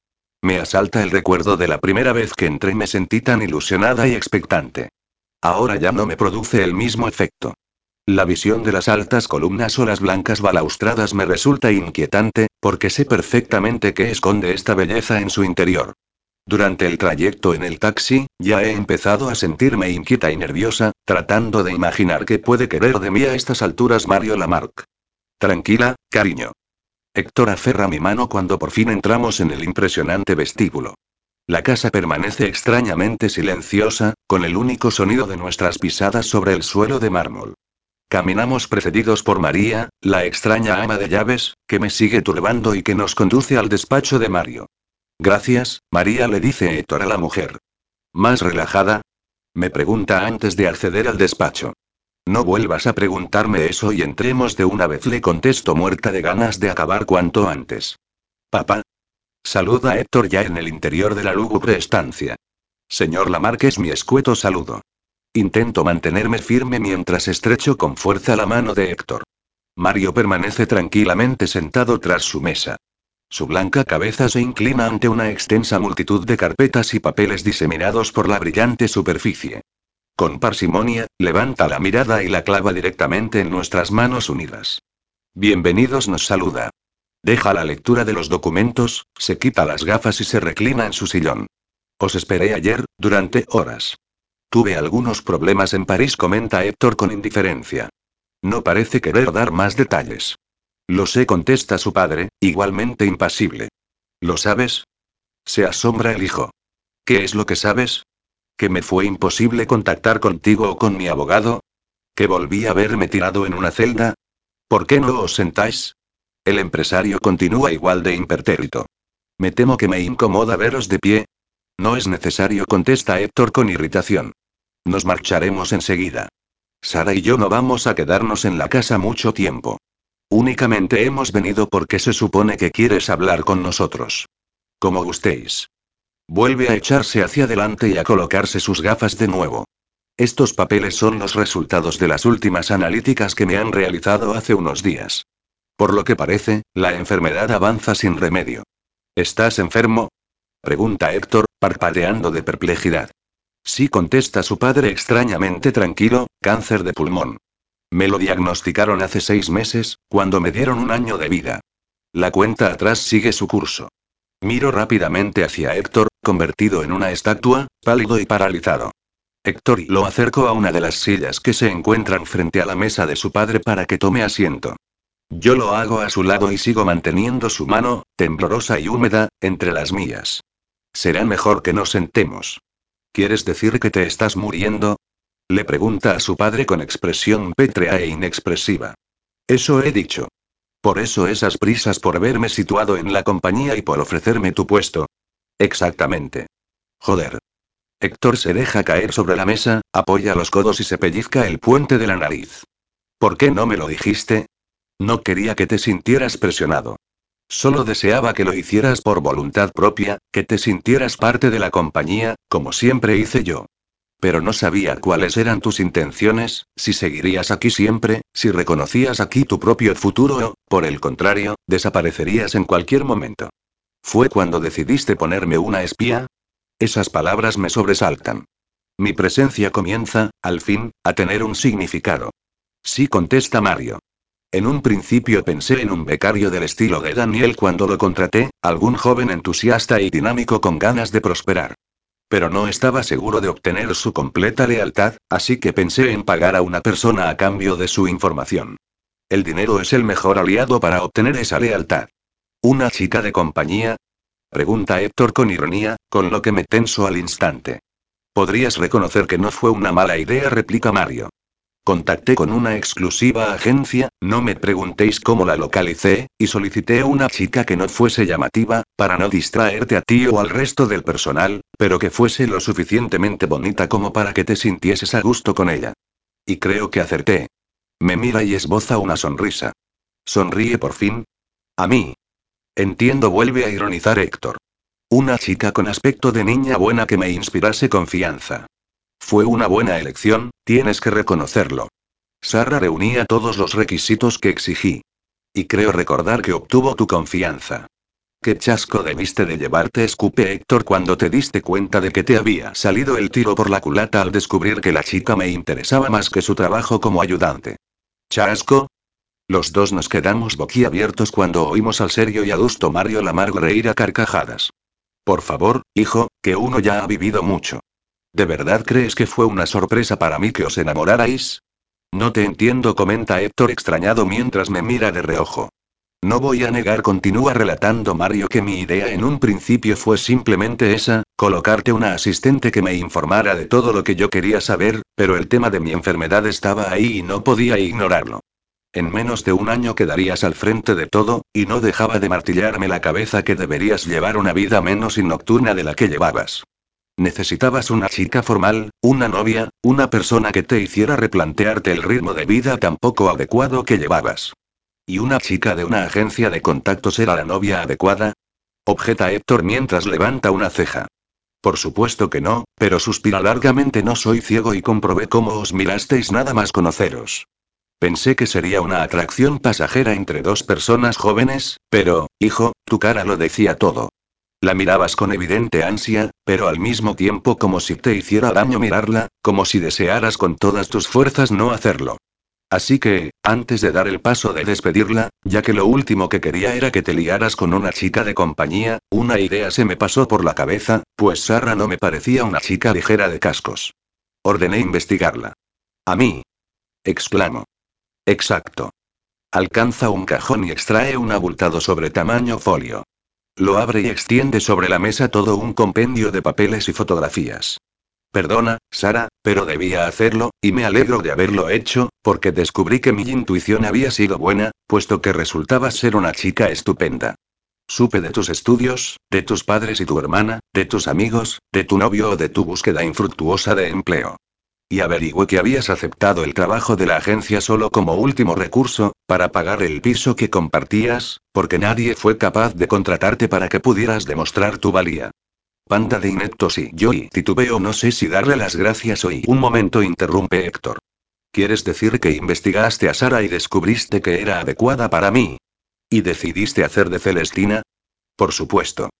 A: Me asalta el recuerdo de la primera vez que entré me sentí tan ilusionada y expectante. Ahora ya no me produce el mismo efecto. La visión de las altas columnas o las blancas balaustradas me resulta inquietante, porque sé perfectamente qué esconde esta belleza en su interior. Durante el trayecto en el taxi, ya he empezado a sentirme inquieta y nerviosa, tratando de imaginar qué puede querer de mí a estas alturas Mario Lamarck. Tranquila, cariño. Héctor aferra mi mano cuando por fin entramos en el impresionante vestíbulo. La casa permanece extrañamente silenciosa, con el único sonido de nuestras pisadas sobre el suelo de mármol. Caminamos precedidos por María, la extraña ama de llaves, que me sigue turbando y que nos conduce al despacho de Mario. Gracias, María le dice Héctor a la mujer. ¿Más relajada? Me pregunta antes de acceder al despacho. No vuelvas a preguntarme eso y entremos de una vez, le contesto muerta de ganas de acabar cuanto antes. Papá. Saluda a Héctor ya en el interior de la lúgubre estancia. Señor Lamarque es mi escueto saludo. Intento mantenerme firme mientras estrecho con fuerza la mano de Héctor. Mario permanece tranquilamente sentado tras su mesa. Su blanca cabeza se inclina ante una extensa multitud de carpetas y papeles diseminados por la brillante superficie. Con parsimonia, levanta la mirada y la clava directamente en nuestras manos unidas. Bienvenidos nos saluda. Deja la lectura de los documentos, se quita las gafas y se reclina en su sillón. Os esperé ayer, durante horas. Tuve algunos problemas en París, comenta Héctor con indiferencia. No parece querer dar más detalles. Lo sé, contesta su padre, igualmente impasible. ¿Lo sabes? Se asombra el hijo. ¿Qué es lo que sabes? ¿Que me fue imposible contactar contigo o con mi abogado? ¿Que volví a verme tirado en una celda? ¿Por qué no os sentáis? El empresario continúa igual de impertérrito. Me temo que me incomoda veros de pie. No es necesario, contesta Héctor con irritación. Nos marcharemos enseguida. Sara y yo no vamos a quedarnos en la casa mucho tiempo. Únicamente hemos venido porque se supone que quieres hablar con nosotros. Como gustéis. Vuelve a echarse hacia adelante y a colocarse sus gafas de nuevo. Estos papeles son los resultados de las últimas analíticas que me han realizado hace unos días. Por lo que parece, la enfermedad avanza sin remedio. ¿Estás enfermo? Pregunta Héctor, parpadeando de perplejidad. Sí contesta su padre extrañamente tranquilo, cáncer de pulmón. Me lo diagnosticaron hace seis meses, cuando me dieron un año de vida. La cuenta atrás sigue su curso. Miro rápidamente hacia Héctor, convertido en una estatua, pálido y paralizado. Héctor lo acerco a una de las sillas que se encuentran frente a la mesa de su padre para que tome asiento. Yo lo hago a su lado y sigo manteniendo su mano, temblorosa y húmeda, entre las mías. Será mejor que nos sentemos. ¿Quieres decir que te estás muriendo? Le pregunta a su padre con expresión pétrea e inexpresiva. Eso he dicho. Por eso esas prisas por verme situado en la compañía y por ofrecerme tu puesto. Exactamente. Joder. Héctor se deja caer sobre la mesa, apoya los codos y se pellizca el puente de la nariz. ¿Por qué no me lo dijiste? No quería que te sintieras presionado. Solo deseaba que lo hicieras por voluntad propia, que te sintieras parte de la compañía, como siempre hice yo. Pero no sabía cuáles eran tus intenciones, si seguirías aquí siempre, si reconocías aquí tu propio futuro o, por el contrario, desaparecerías en cualquier momento. ¿Fue cuando decidiste ponerme una espía? Esas palabras me sobresaltan. Mi presencia comienza, al fin, a tener un significado. Sí contesta Mario. En un principio pensé en un becario del estilo de Daniel cuando lo contraté, algún joven entusiasta y dinámico con ganas de prosperar. Pero no estaba seguro de obtener su completa lealtad, así que pensé en pagar a una persona a cambio de su información. El dinero es el mejor aliado para obtener esa lealtad. ¿Una chica de compañía? Pregunta Héctor con ironía, con lo que me tenso al instante. Podrías reconocer que no fue una mala idea, replica Mario. Contacté con una exclusiva agencia, no me preguntéis cómo la localicé, y solicité una chica que no fuese llamativa, para no distraerte a ti o al resto del personal, pero que fuese lo suficientemente bonita como para que te sintieses a gusto con ella. Y creo que acerté. Me mira y esboza una sonrisa. Sonríe por fin. A mí, Entiendo, vuelve a ironizar Héctor. Una chica con aspecto de niña buena que me inspirase confianza. Fue una buena elección, tienes que reconocerlo. Sara reunía todos los requisitos que exigí. Y creo recordar que obtuvo tu confianza. Qué chasco debiste de llevarte, escupe Héctor cuando te diste cuenta de que te había salido el tiro por la culata al descubrir que la chica me interesaba más que su trabajo como ayudante. ¿Chasco? Los dos nos quedamos boquiabiertos cuando oímos al serio y adusto Mario Lamar reír a carcajadas. Por favor, hijo, que uno ya ha vivido mucho. ¿De verdad crees que fue una sorpresa para mí que os enamorarais? No te entiendo, comenta Héctor extrañado mientras me mira de reojo. No voy a negar, continúa relatando Mario, que mi idea en un principio fue simplemente esa, colocarte una asistente que me informara de todo lo que yo quería saber, pero el tema de mi enfermedad estaba ahí y no podía ignorarlo. En menos de un año quedarías al frente de todo, y no dejaba de martillarme la cabeza que deberías llevar una vida menos y de la que llevabas. Necesitabas una chica formal, una novia, una persona que te hiciera replantearte el ritmo de vida tan poco adecuado que llevabas. ¿Y una chica de una agencia de contactos era la novia adecuada? Objeta Héctor mientras levanta una ceja. Por supuesto que no, pero suspira largamente no soy ciego y comprobé cómo os mirasteis nada más conoceros. Pensé que sería una atracción pasajera entre dos personas jóvenes, pero, hijo, tu cara lo decía todo. La mirabas con evidente ansia, pero al mismo tiempo como si te hiciera daño mirarla, como si desearas con todas tus fuerzas no hacerlo. Así que, antes de dar el paso de despedirla, ya que lo último que quería era que te liaras con una chica de compañía, una idea se me pasó por la cabeza, pues Sarra no me parecía una chica ligera de cascos. Ordené investigarla. A mí. Exclamo. Exacto. Alcanza un cajón y extrae un abultado sobre tamaño folio. Lo abre y extiende sobre la mesa todo un compendio de papeles y fotografías. Perdona, Sara, pero debía hacerlo, y me alegro de haberlo hecho, porque descubrí que mi intuición había sido buena, puesto que resultaba ser una chica estupenda. Supe de tus estudios, de tus padres y tu hermana, de tus amigos, de tu novio o de tu búsqueda infructuosa de empleo. Y averigüé que habías aceptado el trabajo de la agencia solo como último recurso, para pagar el piso que compartías, porque nadie fue capaz de contratarte para que pudieras demostrar tu valía. panda de ineptos y yo y titubeo no sé si darle las gracias hoy. Un momento interrumpe Héctor. ¿Quieres decir que investigaste a Sara y descubriste que era adecuada para mí? ¿Y decidiste hacer de Celestina? Por supuesto.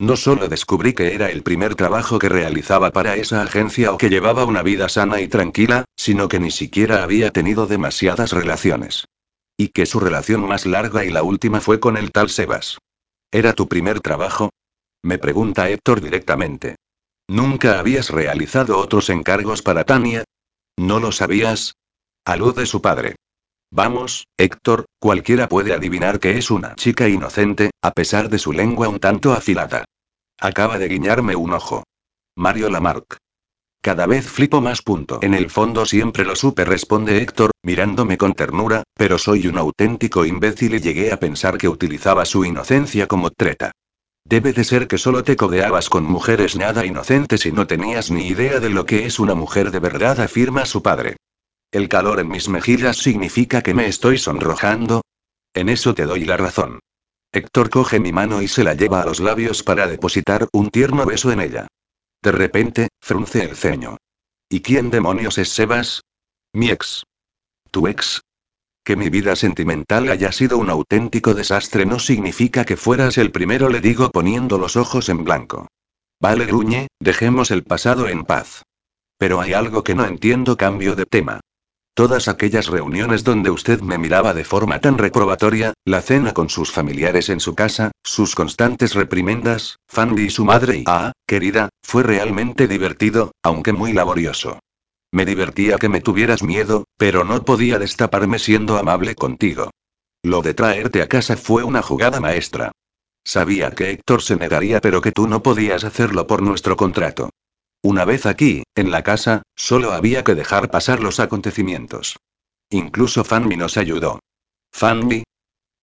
A: No solo descubrí que era el primer trabajo que realizaba para esa agencia o que llevaba una vida sana y tranquila, sino que ni siquiera había tenido demasiadas relaciones. Y que su relación más larga y la última fue con el tal Sebas. ¿Era tu primer trabajo? Me pregunta Héctor directamente. ¿Nunca habías realizado otros encargos para Tania? ¿No lo sabías? Alude su padre. Vamos, Héctor, cualquiera puede adivinar que es una chica inocente, a pesar de su lengua un tanto afilada. Acaba de guiñarme un ojo. Mario Lamarck. Cada vez flipo más. Punto. En el fondo siempre lo supe, responde Héctor, mirándome con ternura, pero soy un auténtico imbécil y llegué a pensar que utilizaba su inocencia como treta. Debe de ser que solo te codeabas con mujeres nada inocentes y no tenías ni idea de lo que es una mujer de verdad, afirma su padre. El calor en mis mejillas significa que me estoy sonrojando. En eso te doy la razón. Héctor coge mi mano y se la lleva a los labios para depositar un tierno beso en ella. De repente, frunce el ceño. ¿Y quién demonios es Sebas? Mi ex. ¿Tu ex? Que mi vida sentimental haya sido un auténtico desastre no significa que fueras el primero, le digo poniendo los ojos en blanco. Vale, gruñe, dejemos el pasado en paz. Pero hay algo que no entiendo, cambio de tema. Todas aquellas reuniones donde usted me miraba de forma tan reprobatoria, la cena con sus familiares en su casa, sus constantes reprimendas, Fanny y su madre y, ah, querida, fue realmente divertido, aunque muy laborioso. Me divertía que me tuvieras miedo, pero no podía destaparme siendo amable contigo. Lo de traerte a casa fue una jugada maestra. Sabía que Héctor se negaría, pero que tú no podías hacerlo por nuestro contrato. Una vez aquí, en la casa, solo había que dejar pasar los acontecimientos. Incluso Fanny nos ayudó. ¿Fanny?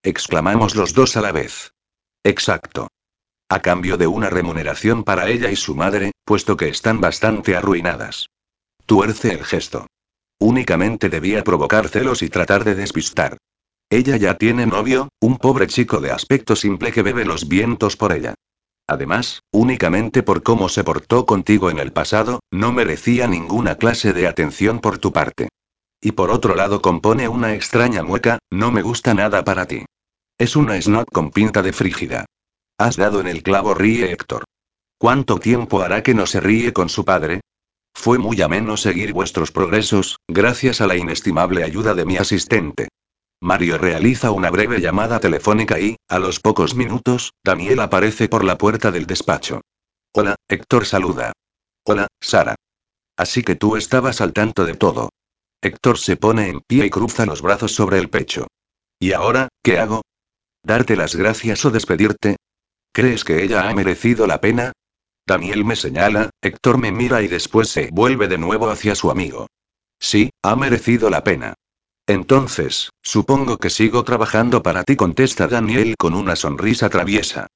A: exclamamos los dos a la vez. Exacto. A cambio de una remuneración para ella y su madre, puesto que están bastante arruinadas. Tuerce el gesto. Únicamente debía provocar celos y tratar de despistar. Ella ya tiene novio, un pobre chico de aspecto simple que bebe los vientos por ella. Además, únicamente por cómo se portó contigo en el pasado, no merecía ninguna clase de atención por tu parte. Y por otro lado compone una extraña mueca, no me gusta nada para ti. Es una snot con pinta de frígida. Has dado en el clavo, ríe Héctor. ¿Cuánto tiempo hará que no se ríe con su padre? Fue muy ameno seguir vuestros progresos, gracias a la inestimable ayuda de mi asistente. Mario realiza una breve llamada telefónica y, a los pocos minutos, Daniel aparece por la puerta del despacho. Hola, Héctor saluda. Hola, Sara. Así que tú estabas al tanto de todo. Héctor se pone en pie y cruza los brazos sobre el pecho. ¿Y ahora, qué hago? ¿Darte las gracias o despedirte? ¿Crees que ella ha merecido la pena? Daniel me señala, Héctor me mira y después se vuelve de nuevo hacia su amigo. Sí, ha merecido la pena. Entonces, supongo que sigo trabajando para ti, contesta Daniel con una sonrisa traviesa.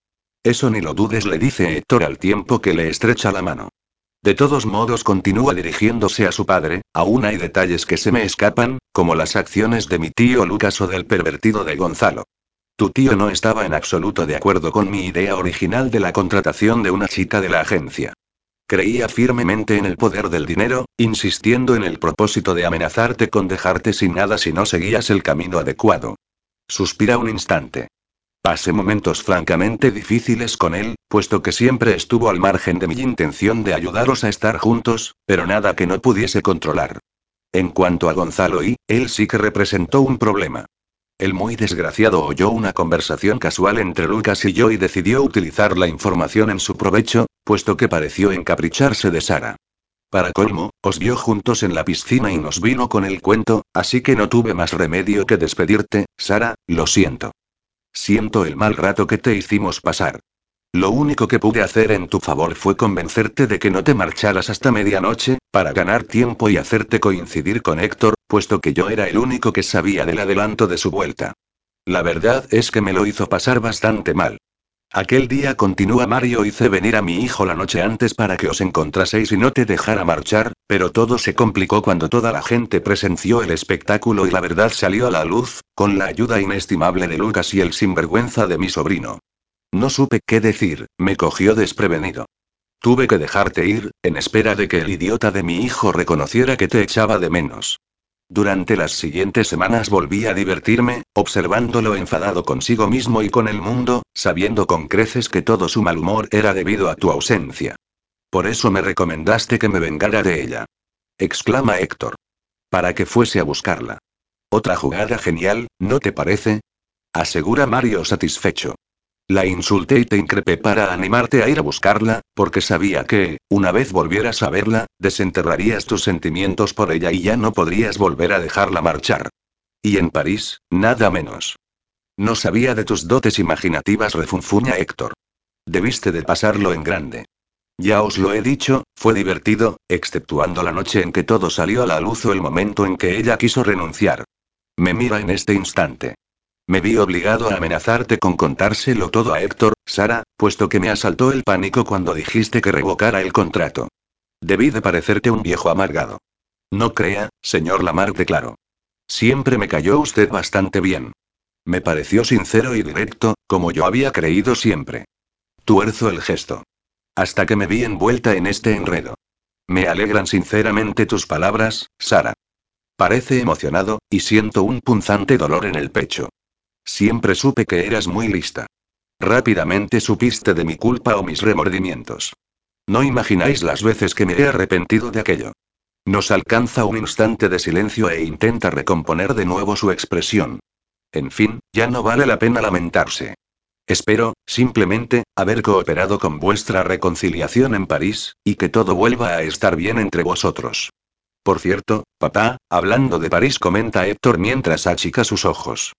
A: Eso ni lo dudes, le dice Héctor al tiempo que le estrecha la mano. De todos modos continúa dirigiéndose a su padre, aún hay detalles que se me escapan, como las acciones de mi tío Lucas o del pervertido de Gonzalo. Tu tío no estaba en absoluto de acuerdo con mi idea original de la contratación de una chica de la agencia. Creía firmemente en el poder del dinero, insistiendo en el propósito de amenazarte con dejarte sin nada si no seguías el camino adecuado. Suspira un instante. Pasé momentos francamente difíciles con él, puesto que siempre estuvo al margen de mi intención de ayudaros a estar juntos, pero nada que no pudiese controlar. En cuanto a Gonzalo y, él sí que representó un problema. El muy desgraciado oyó una conversación casual entre Lucas y yo y decidió utilizar la información en su provecho, puesto que pareció encapricharse de Sara. Para colmo, os vio juntos en la piscina y nos vino con el cuento, así que no tuve más remedio que despedirte, Sara, lo siento. Siento el mal rato que te hicimos pasar. Lo único que pude hacer en tu favor fue convencerte de que no te marcharas hasta medianoche, para ganar tiempo y hacerte coincidir con Héctor, puesto que yo era el único que sabía del adelanto de su vuelta. La verdad es que me lo hizo pasar bastante mal. Aquel día continúa Mario hice venir a mi hijo la noche antes para que os encontraseis y no te dejara marchar, pero todo se complicó cuando toda la gente presenció el espectáculo y la verdad salió a la luz, con la ayuda inestimable de Lucas y el sinvergüenza de mi sobrino. No supe qué decir, me cogió desprevenido. Tuve que dejarte ir, en espera de que el idiota de mi hijo reconociera que te echaba de menos. Durante las siguientes semanas volví a divertirme, observándolo enfadado consigo mismo y con el mundo, sabiendo con creces que todo su mal humor era debido a tu ausencia. Por eso me recomendaste que me vengara de ella. Exclama Héctor. Para que fuese a buscarla. Otra jugada genial, ¿no te parece? Asegura Mario satisfecho. La insulté y te increpé para animarte a ir a buscarla, porque sabía que, una vez volvieras a verla, desenterrarías tus sentimientos por ella y ya no podrías volver a dejarla marchar. Y en París, nada menos. No sabía de tus dotes imaginativas, refunfuña Héctor. Debiste de pasarlo en grande. Ya os lo he dicho, fue divertido, exceptuando la noche en que todo salió a la luz o el momento en que ella quiso renunciar. Me mira en este instante. Me vi obligado a amenazarte con contárselo todo a Héctor, Sara, puesto que me asaltó el pánico cuando dijiste que revocara el contrato. Debí de parecerte un viejo amargado. No crea, señor Lamar, declaró. Siempre me cayó usted bastante bien. Me pareció sincero y directo, como yo había creído siempre. Tuerzo el gesto. Hasta que me vi envuelta en este enredo. Me alegran sinceramente tus palabras, Sara. Parece emocionado, y siento un punzante dolor en el pecho. Siempre supe que eras muy lista. Rápidamente supiste de mi culpa o mis remordimientos. No imagináis las veces que me he arrepentido de aquello. Nos alcanza un instante de silencio e intenta recomponer de nuevo su expresión. En fin, ya no vale la pena lamentarse. Espero, simplemente, haber cooperado con vuestra reconciliación en París, y que todo vuelva a estar bien entre vosotros. Por cierto, papá, hablando de París, comenta Héctor mientras achica sus ojos.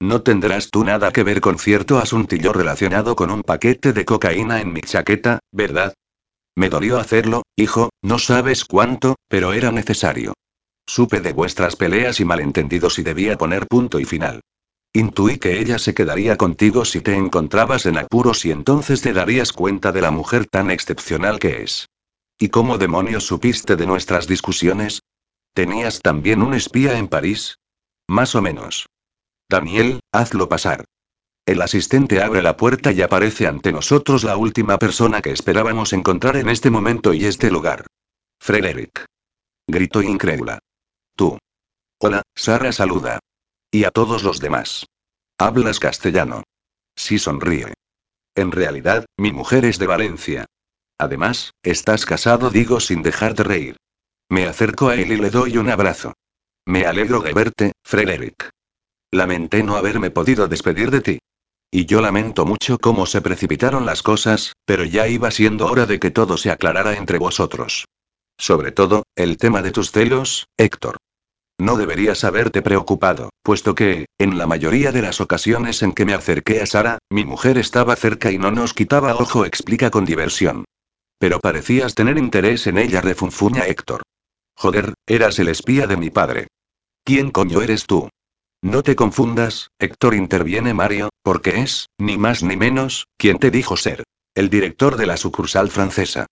A: No tendrás tú nada que ver con cierto asuntillo relacionado con un paquete de cocaína en mi chaqueta, ¿verdad? Me dolió hacerlo, hijo, no sabes cuánto, pero era necesario. Supe de vuestras peleas y malentendidos y debía poner punto y final. Intuí que ella se quedaría contigo si te encontrabas en apuros y entonces te darías cuenta de la mujer tan excepcional que es. ¿Y cómo demonios supiste de nuestras discusiones? ¿Tenías también un espía en París? Más o menos. Daniel, hazlo pasar. El asistente abre la puerta y aparece ante nosotros la última persona que esperábamos encontrar en este momento y este lugar. Frederick. Gritó incrédula. Tú. Hola, Sara saluda. Y a todos los demás. Hablas castellano. Sí sonríe. En realidad, mi mujer es de Valencia. Además, estás casado, digo sin dejar de reír. Me acerco a él y le doy un abrazo. Me alegro de verte, Frederick. Lamenté no haberme podido despedir de ti. Y yo lamento mucho cómo se precipitaron las cosas, pero ya iba siendo hora de que todo se aclarara entre vosotros. Sobre todo, el tema de tus celos, Héctor. No deberías haberte preocupado, puesto que, en la mayoría de las ocasiones en que me acerqué a Sara, mi mujer estaba cerca y no nos quitaba ojo, explica con diversión. Pero parecías tener interés en ella, refunfuña Héctor. Joder, eras el espía de mi padre. ¿Quién coño eres tú? No te confundas, Héctor interviene Mario, porque es, ni más ni menos, quien te dijo ser. El director de la sucursal francesa.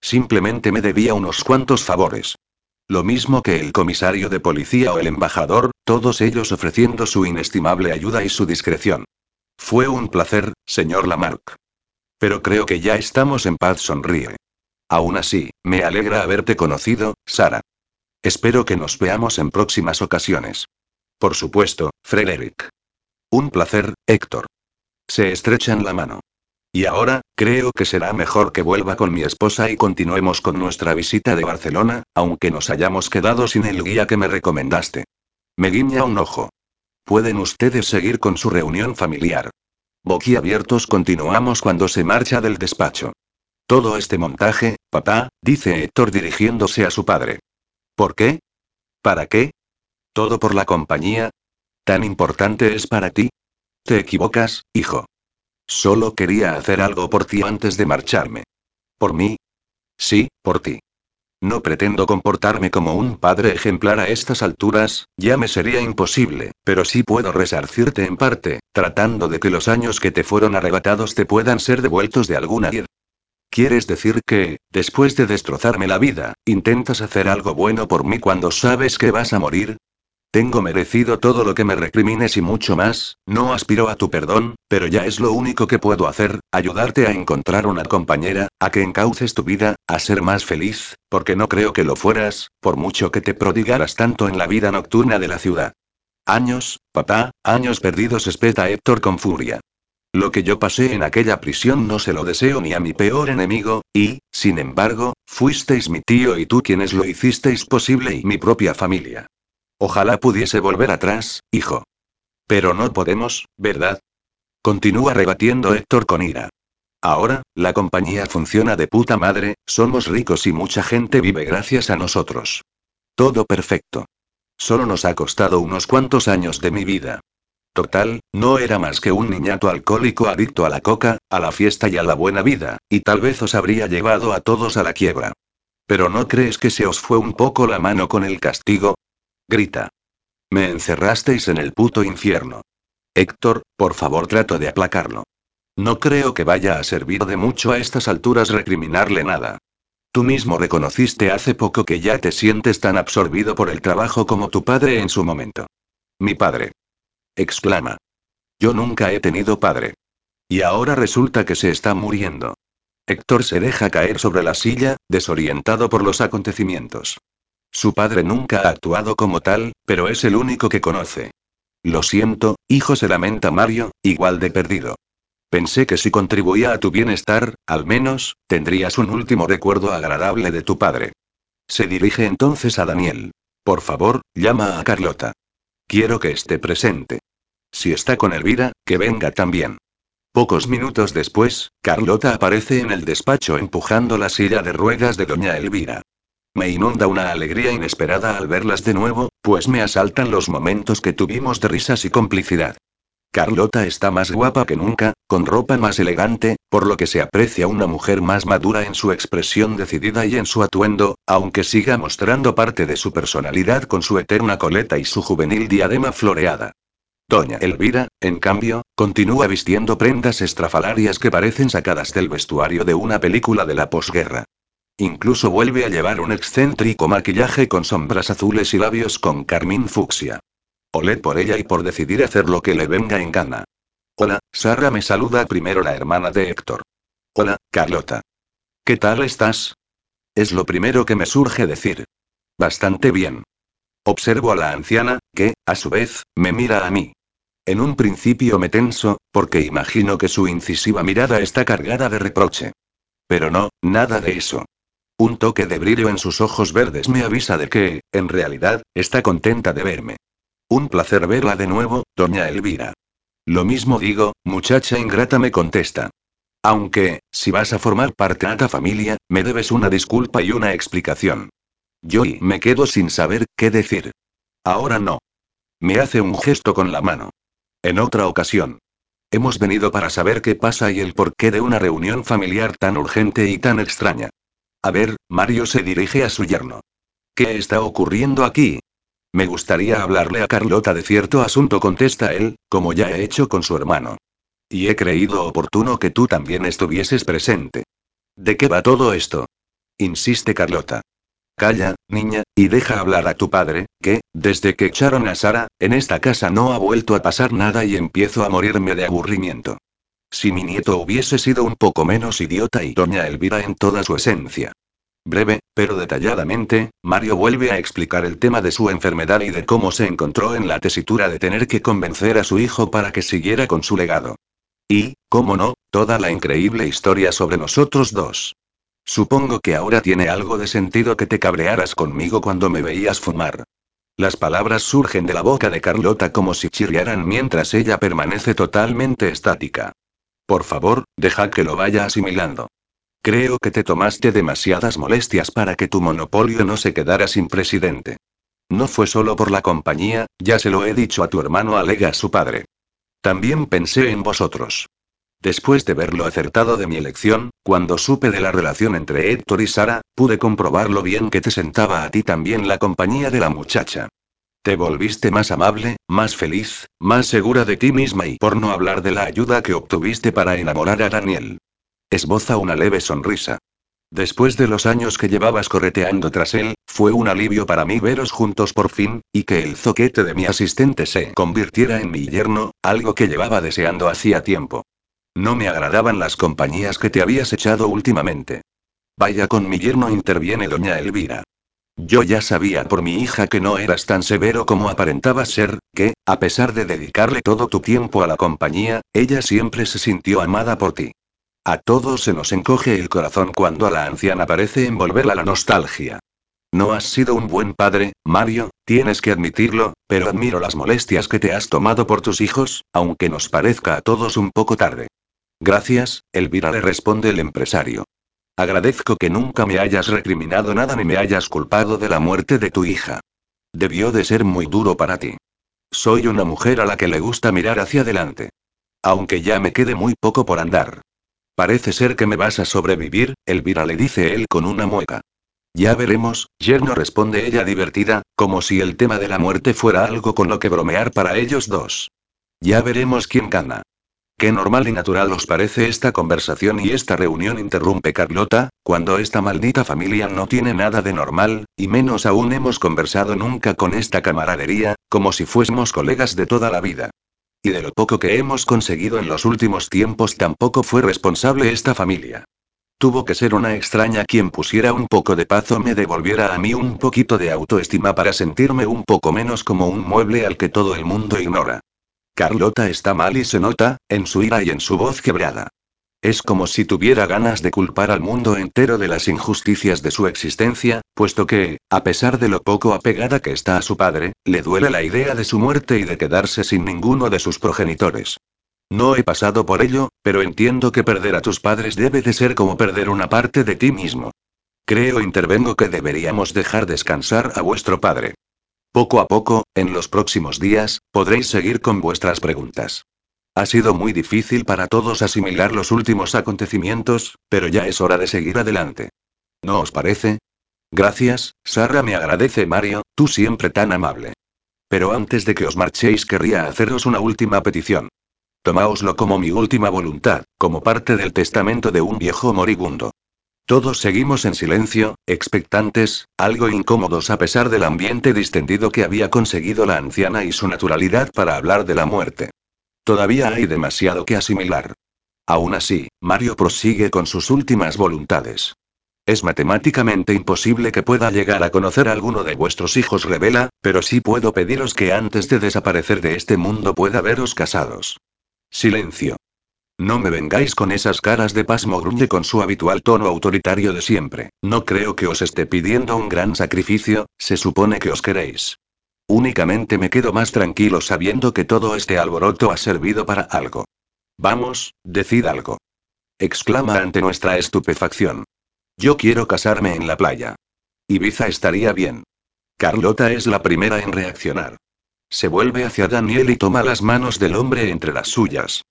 A: Simplemente me debía unos cuantos favores. Lo mismo que el comisario de policía o el embajador, todos ellos ofreciendo su inestimable ayuda y su discreción. Fue un placer, señor Lamarck. Pero creo que ya estamos en paz, sonríe. Aún así, me alegra haberte conocido, Sara. Espero que nos veamos en próximas ocasiones. Por supuesto, Frederick. Un placer, Héctor. Se estrechan la mano. Y ahora, creo que será mejor que vuelva con mi esposa y continuemos con nuestra visita de Barcelona, aunque nos hayamos quedado sin el guía que me recomendaste. Me guiña un ojo. Pueden ustedes seguir con su reunión familiar. Boquiabiertos continuamos cuando se marcha del despacho. Todo este montaje, papá, dice Héctor dirigiéndose a su padre. ¿Por qué? ¿Para qué? ¿Todo por la compañía? ¿Tan importante es para ti? Te equivocas, hijo. Solo quería hacer algo por ti antes de marcharme. ¿Por mí? Sí, por ti. No pretendo comportarme como un padre ejemplar a estas alturas, ya me sería imposible, pero sí puedo resarcirte en parte, tratando de que los años que te fueron arrebatados te puedan ser devueltos de alguna manera. ¿Quieres decir que, después de destrozarme la vida, intentas hacer algo bueno por mí cuando sabes que vas a morir? Tengo merecido todo lo que me recrimines y mucho más, no aspiro a tu perdón, pero ya es lo único que puedo hacer, ayudarte a encontrar una compañera, a que encauces tu vida, a ser más feliz, porque no creo que lo fueras, por mucho que te prodigaras tanto en la vida nocturna de la ciudad. Años, papá, años perdidos, espeta Héctor con furia. Lo que yo pasé en aquella prisión no se lo deseo ni a mi peor enemigo, y, sin embargo, fuisteis mi tío y tú quienes lo hicisteis posible y mi propia familia. Ojalá pudiese volver atrás, hijo. Pero no podemos, ¿verdad? Continúa rebatiendo Héctor con ira. Ahora, la compañía funciona de puta madre, somos ricos y mucha gente vive gracias a nosotros. Todo perfecto. Solo nos ha costado unos cuantos años de mi vida. Total, no era más que un niñato alcohólico adicto a la coca, a la fiesta y a la buena vida, y tal vez os habría llevado a todos a la quiebra. Pero ¿no crees que se os fue un poco la mano con el castigo? Grita. Me encerrasteis en el puto infierno. Héctor, por favor trato de aplacarlo. No creo que vaya a servir de mucho a estas alturas recriminarle nada. Tú mismo reconociste hace poco que ya te sientes tan absorbido por el trabajo como tu padre en su momento. Mi padre. exclama. Yo nunca he tenido padre. Y ahora resulta que se está muriendo. Héctor se deja caer sobre la silla, desorientado por los acontecimientos. Su padre nunca ha actuado como tal, pero es el único que conoce. Lo siento, hijo, se lamenta Mario, igual de perdido. Pensé que si contribuía a tu bienestar, al menos, tendrías un último recuerdo agradable de tu padre. Se dirige entonces a Daniel. Por favor, llama a Carlota. Quiero que esté presente. Si está con Elvira, que venga también. Pocos minutos después, Carlota aparece en el despacho empujando la silla de ruedas de doña Elvira. Me inunda una alegría inesperada al verlas de nuevo, pues me asaltan los momentos que tuvimos de risas y complicidad. Carlota está más guapa que nunca, con ropa más elegante, por lo que se aprecia una mujer más madura en su expresión decidida y en su atuendo, aunque siga mostrando parte de su personalidad con su eterna coleta y su juvenil diadema floreada. Doña Elvira, en cambio, continúa vistiendo prendas estrafalarias que parecen sacadas del vestuario de una película de la posguerra. Incluso vuelve a llevar un excéntrico maquillaje con sombras azules y labios con carmín fucsia. Olé por ella y por decidir hacer lo que le venga en gana. Hola, Sara me saluda primero la hermana de Héctor. Hola, Carlota. ¿Qué tal estás? Es lo primero que me surge decir. Bastante bien. Observo a la anciana, que, a su vez, me mira a mí. En un principio me tenso, porque imagino que su incisiva mirada está cargada de reproche. Pero no, nada de eso. Un toque de brillo en sus ojos verdes me avisa de que, en realidad, está contenta de verme. Un placer verla de nuevo, doña Elvira. Lo mismo digo, muchacha ingrata me contesta. Aunque, si vas a formar parte de esta familia, me debes una disculpa y una explicación. Yo y me quedo sin saber qué decir. Ahora no. Me hace un gesto con la mano. En otra ocasión. Hemos venido para saber qué pasa y el porqué de una reunión familiar tan urgente y tan extraña. A ver, Mario se dirige a su yerno. ¿Qué está ocurriendo aquí? Me gustaría hablarle a Carlota de cierto asunto, contesta él, como ya he hecho con su hermano. Y he creído oportuno que tú también estuvieses presente. ¿De qué va todo esto? Insiste Carlota. Calla, niña, y deja hablar a tu padre, que, desde que echaron a Sara, en esta casa no ha vuelto a pasar nada y empiezo a morirme de aburrimiento. Si mi nieto hubiese sido un poco menos idiota y doña Elvira en toda su esencia. Breve, pero detalladamente, Mario vuelve a explicar el tema de su enfermedad y de cómo se encontró en la tesitura de tener que convencer a su hijo para que siguiera con su legado. Y, cómo no, toda la increíble historia sobre nosotros dos. Supongo que ahora tiene algo de sentido que te cabrearas conmigo cuando me veías fumar. Las palabras surgen de la boca de Carlota como si chirriaran mientras ella permanece totalmente estática. Por favor, deja que lo vaya asimilando. Creo que te tomaste demasiadas molestias para que tu monopolio no se quedara sin presidente. No fue solo por la compañía, ya se lo he dicho a tu hermano, alega su padre. También pensé en vosotros. Después de ver lo acertado de mi elección, cuando supe de la relación entre Héctor y Sara, pude comprobar lo bien que te sentaba a ti también la compañía de la muchacha. Te volviste más amable, más feliz, más segura de ti misma y por no hablar de la ayuda que obtuviste para enamorar a Daniel. Esboza una leve sonrisa. Después de los años que llevabas correteando tras él, fue un alivio para mí veros juntos por fin, y que el zoquete de mi asistente se convirtiera en mi yerno, algo que llevaba deseando hacía tiempo. No me agradaban las compañías que te habías echado últimamente. Vaya con mi yerno interviene doña Elvira. Yo ya sabía por mi hija que no eras tan severo como aparentabas ser, que, a pesar de dedicarle todo tu tiempo a la compañía, ella siempre se sintió amada por ti. A todos se nos encoge el corazón cuando a la anciana parece envolverla la nostalgia. No has sido un buen padre, Mario, tienes que admitirlo, pero admiro las molestias que te has tomado por tus hijos, aunque nos parezca a todos un poco tarde. Gracias, Elvira le responde el empresario. Agradezco que nunca me hayas recriminado nada ni me hayas culpado de la muerte de tu hija. Debió de ser muy duro para ti. Soy una mujer a la que le gusta mirar hacia adelante. Aunque ya me quede muy poco por andar. Parece ser que me vas a sobrevivir, Elvira le dice él con una mueca. Ya veremos, yerno responde ella divertida, como si el tema de la muerte fuera algo con lo que bromear para ellos dos. Ya veremos quién gana. Qué normal y natural os parece esta conversación y esta reunión, interrumpe Carlota, cuando esta maldita familia no tiene nada de normal, y menos aún hemos conversado nunca con esta camaradería, como si fuésemos colegas de toda la vida. Y de lo poco que hemos conseguido en los últimos tiempos tampoco fue responsable esta familia. Tuvo que ser una extraña quien pusiera un poco de paz o me devolviera a mí un poquito de autoestima para sentirme un poco menos como un mueble al que todo el mundo ignora. Carlota está mal y se nota, en su ira y en su voz quebrada. Es como si tuviera ganas de culpar al mundo entero de las injusticias de su existencia, puesto que, a pesar de lo poco apegada que está a su padre, le duele la idea de su muerte y de quedarse sin ninguno de sus progenitores. No he pasado por ello, pero entiendo que perder a tus padres debe de ser como perder una parte de ti mismo. Creo intervengo que deberíamos dejar descansar a vuestro padre. Poco a poco, en los próximos días, podréis seguir con vuestras preguntas. Ha sido muy difícil para todos asimilar los últimos acontecimientos, pero ya es hora de seguir adelante. ¿No os parece? Gracias, Sara me agradece Mario, tú siempre tan amable. Pero antes de que os marchéis querría haceros una última petición. Tomáoslo como mi última voluntad, como parte del testamento de un viejo moribundo. Todos seguimos en silencio, expectantes, algo incómodos a pesar del ambiente distendido que había conseguido la anciana y su naturalidad para hablar de la muerte. Todavía hay demasiado que asimilar. Aún así, Mario prosigue con sus últimas voluntades. Es matemáticamente imposible que pueda llegar a conocer a alguno de vuestros hijos revela, pero sí puedo pediros que antes de desaparecer de este mundo pueda veros casados. Silencio. No me vengáis con esas caras de pasmo gruñe con su habitual tono autoritario de siempre. No creo que os esté pidiendo un gran sacrificio, se supone que os queréis. Únicamente me quedo más tranquilo sabiendo que todo este alboroto ha servido para algo. Vamos, decid algo. Exclama ante nuestra estupefacción. Yo quiero casarme en la playa. Ibiza estaría bien. Carlota es la primera en reaccionar. Se vuelve hacia Daniel y toma las manos del hombre entre las suyas.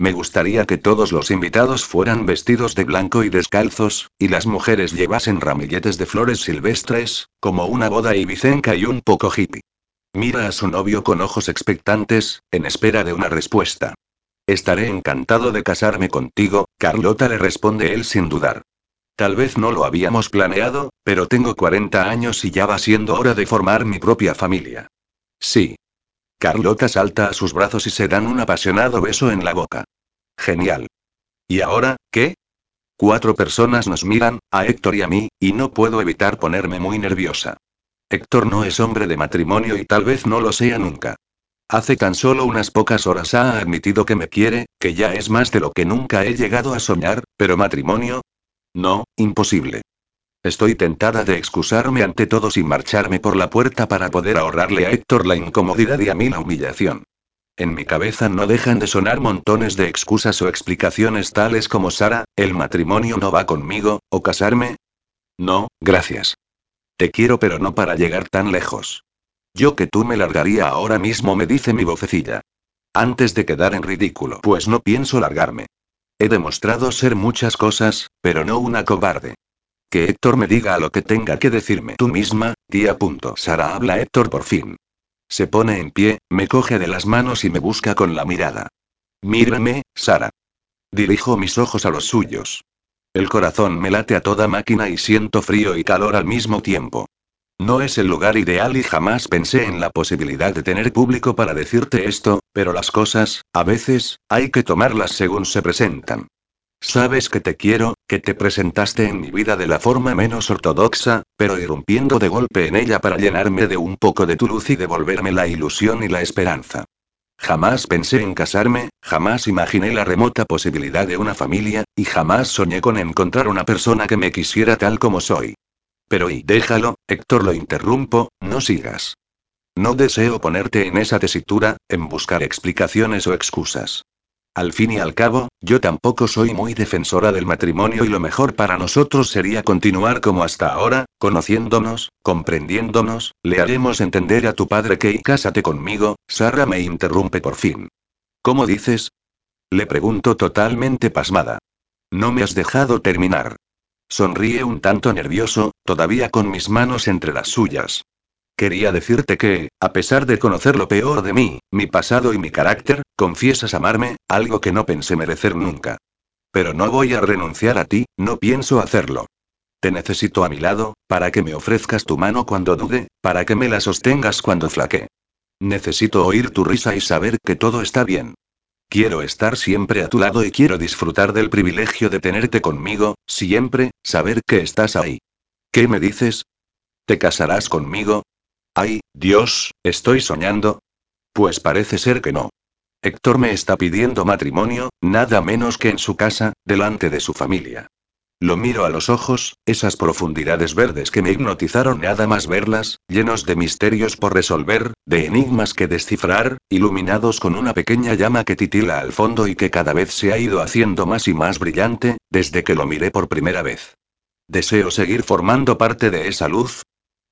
A: Me gustaría que todos los invitados fueran vestidos de blanco y descalzos, y las mujeres llevasen ramilletes de flores silvestres, como una boda ibicenca y un poco hippie. Mira a su novio con ojos expectantes, en espera de una respuesta. Estaré encantado de casarme contigo, Carlota le responde él sin dudar. Tal vez no lo habíamos planeado, pero tengo 40 años y ya va siendo hora de formar mi propia familia. Sí. Carlota salta a sus brazos y se dan un apasionado beso en la boca. Genial. ¿Y ahora, qué? Cuatro personas nos miran, a Héctor y a mí, y no puedo evitar ponerme muy nerviosa. Héctor no es hombre de matrimonio y tal vez no lo sea nunca. Hace tan solo unas pocas horas ha admitido que me quiere, que ya es más de lo que nunca he llegado a soñar, pero matrimonio? No, imposible. Estoy tentada de excusarme ante todos y marcharme por la puerta para poder ahorrarle a Héctor la incomodidad y a mí la humillación. En mi cabeza no dejan de sonar montones de excusas o explicaciones tales como Sara, el matrimonio no va conmigo, o casarme. No, gracias. Te quiero pero no para llegar tan lejos. Yo que tú me largaría ahora mismo, me dice mi vocecilla. Antes de quedar en ridículo, pues no pienso largarme. He demostrado ser muchas cosas, pero no una cobarde. Que Héctor me diga lo que tenga que decirme tú misma, tía. Sara habla Héctor por fin. Se pone en pie, me coge de las manos y me busca con la mirada. Mírame, Sara. Dirijo mis ojos a los suyos. El corazón me late a toda máquina y siento frío y calor al mismo tiempo. No es el lugar ideal y jamás pensé en la posibilidad de tener público para decirte esto, pero las cosas, a veces, hay que tomarlas según se presentan. Sabes que te quiero, que te presentaste en mi vida de la forma menos ortodoxa, pero irrumpiendo de golpe en ella para llenarme de un poco de tu luz y devolverme la ilusión y la esperanza. Jamás pensé en casarme, jamás imaginé la remota posibilidad de una familia, y jamás soñé con encontrar una persona que me quisiera tal como soy. Pero y déjalo, Héctor lo interrumpo, no sigas. No deseo ponerte en esa tesitura, en buscar explicaciones o excusas. Al fin y al cabo, yo tampoco soy muy defensora del matrimonio y lo mejor para nosotros sería continuar como hasta ahora, conociéndonos, comprendiéndonos, le haremos entender a tu padre que y cásate conmigo, Sara me interrumpe por fin. ¿Cómo dices? Le pregunto totalmente pasmada. No me has dejado terminar. Sonríe un tanto nervioso, todavía con mis manos entre las suyas. Quería decirte que, a pesar de conocer lo peor de mí, mi pasado y mi carácter, confiesas amarme, algo que no pensé merecer nunca. Pero no voy a renunciar a ti, no pienso hacerlo. Te necesito a mi lado, para que me ofrezcas tu mano cuando dude, para que me la sostengas cuando flaque. Necesito oír tu risa y saber que todo está bien. Quiero estar siempre a tu lado y quiero disfrutar del privilegio de tenerte conmigo, siempre, saber que estás ahí. ¿Qué me dices? ¿Te casarás conmigo? Ay, Dios, ¿estoy soñando? Pues parece ser que no. Héctor me está pidiendo matrimonio, nada menos que en su casa, delante de su familia. Lo miro a los ojos, esas profundidades verdes que me hipnotizaron nada más verlas, llenos de misterios por resolver, de enigmas que descifrar, iluminados con una pequeña llama que titila al fondo y que cada vez se ha ido haciendo más y más brillante, desde que lo miré por primera vez. ¿Deseo seguir formando parte de esa luz?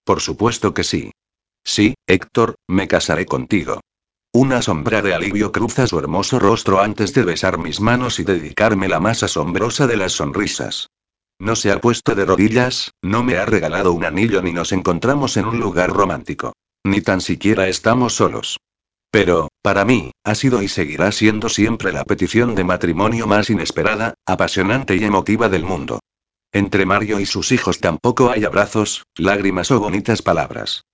A: Por supuesto que sí. Sí, Héctor, me casaré contigo. Una sombra de alivio cruza su hermoso rostro antes de besar mis manos y dedicarme la más asombrosa de las sonrisas. No se ha puesto de rodillas, no me ha regalado un anillo ni nos encontramos en un lugar romántico. Ni tan siquiera estamos solos. Pero, para mí, ha sido y seguirá siendo siempre la petición de matrimonio más inesperada, apasionante y emotiva del mundo. Entre Mario y sus hijos tampoco hay abrazos, lágrimas o bonitas palabras.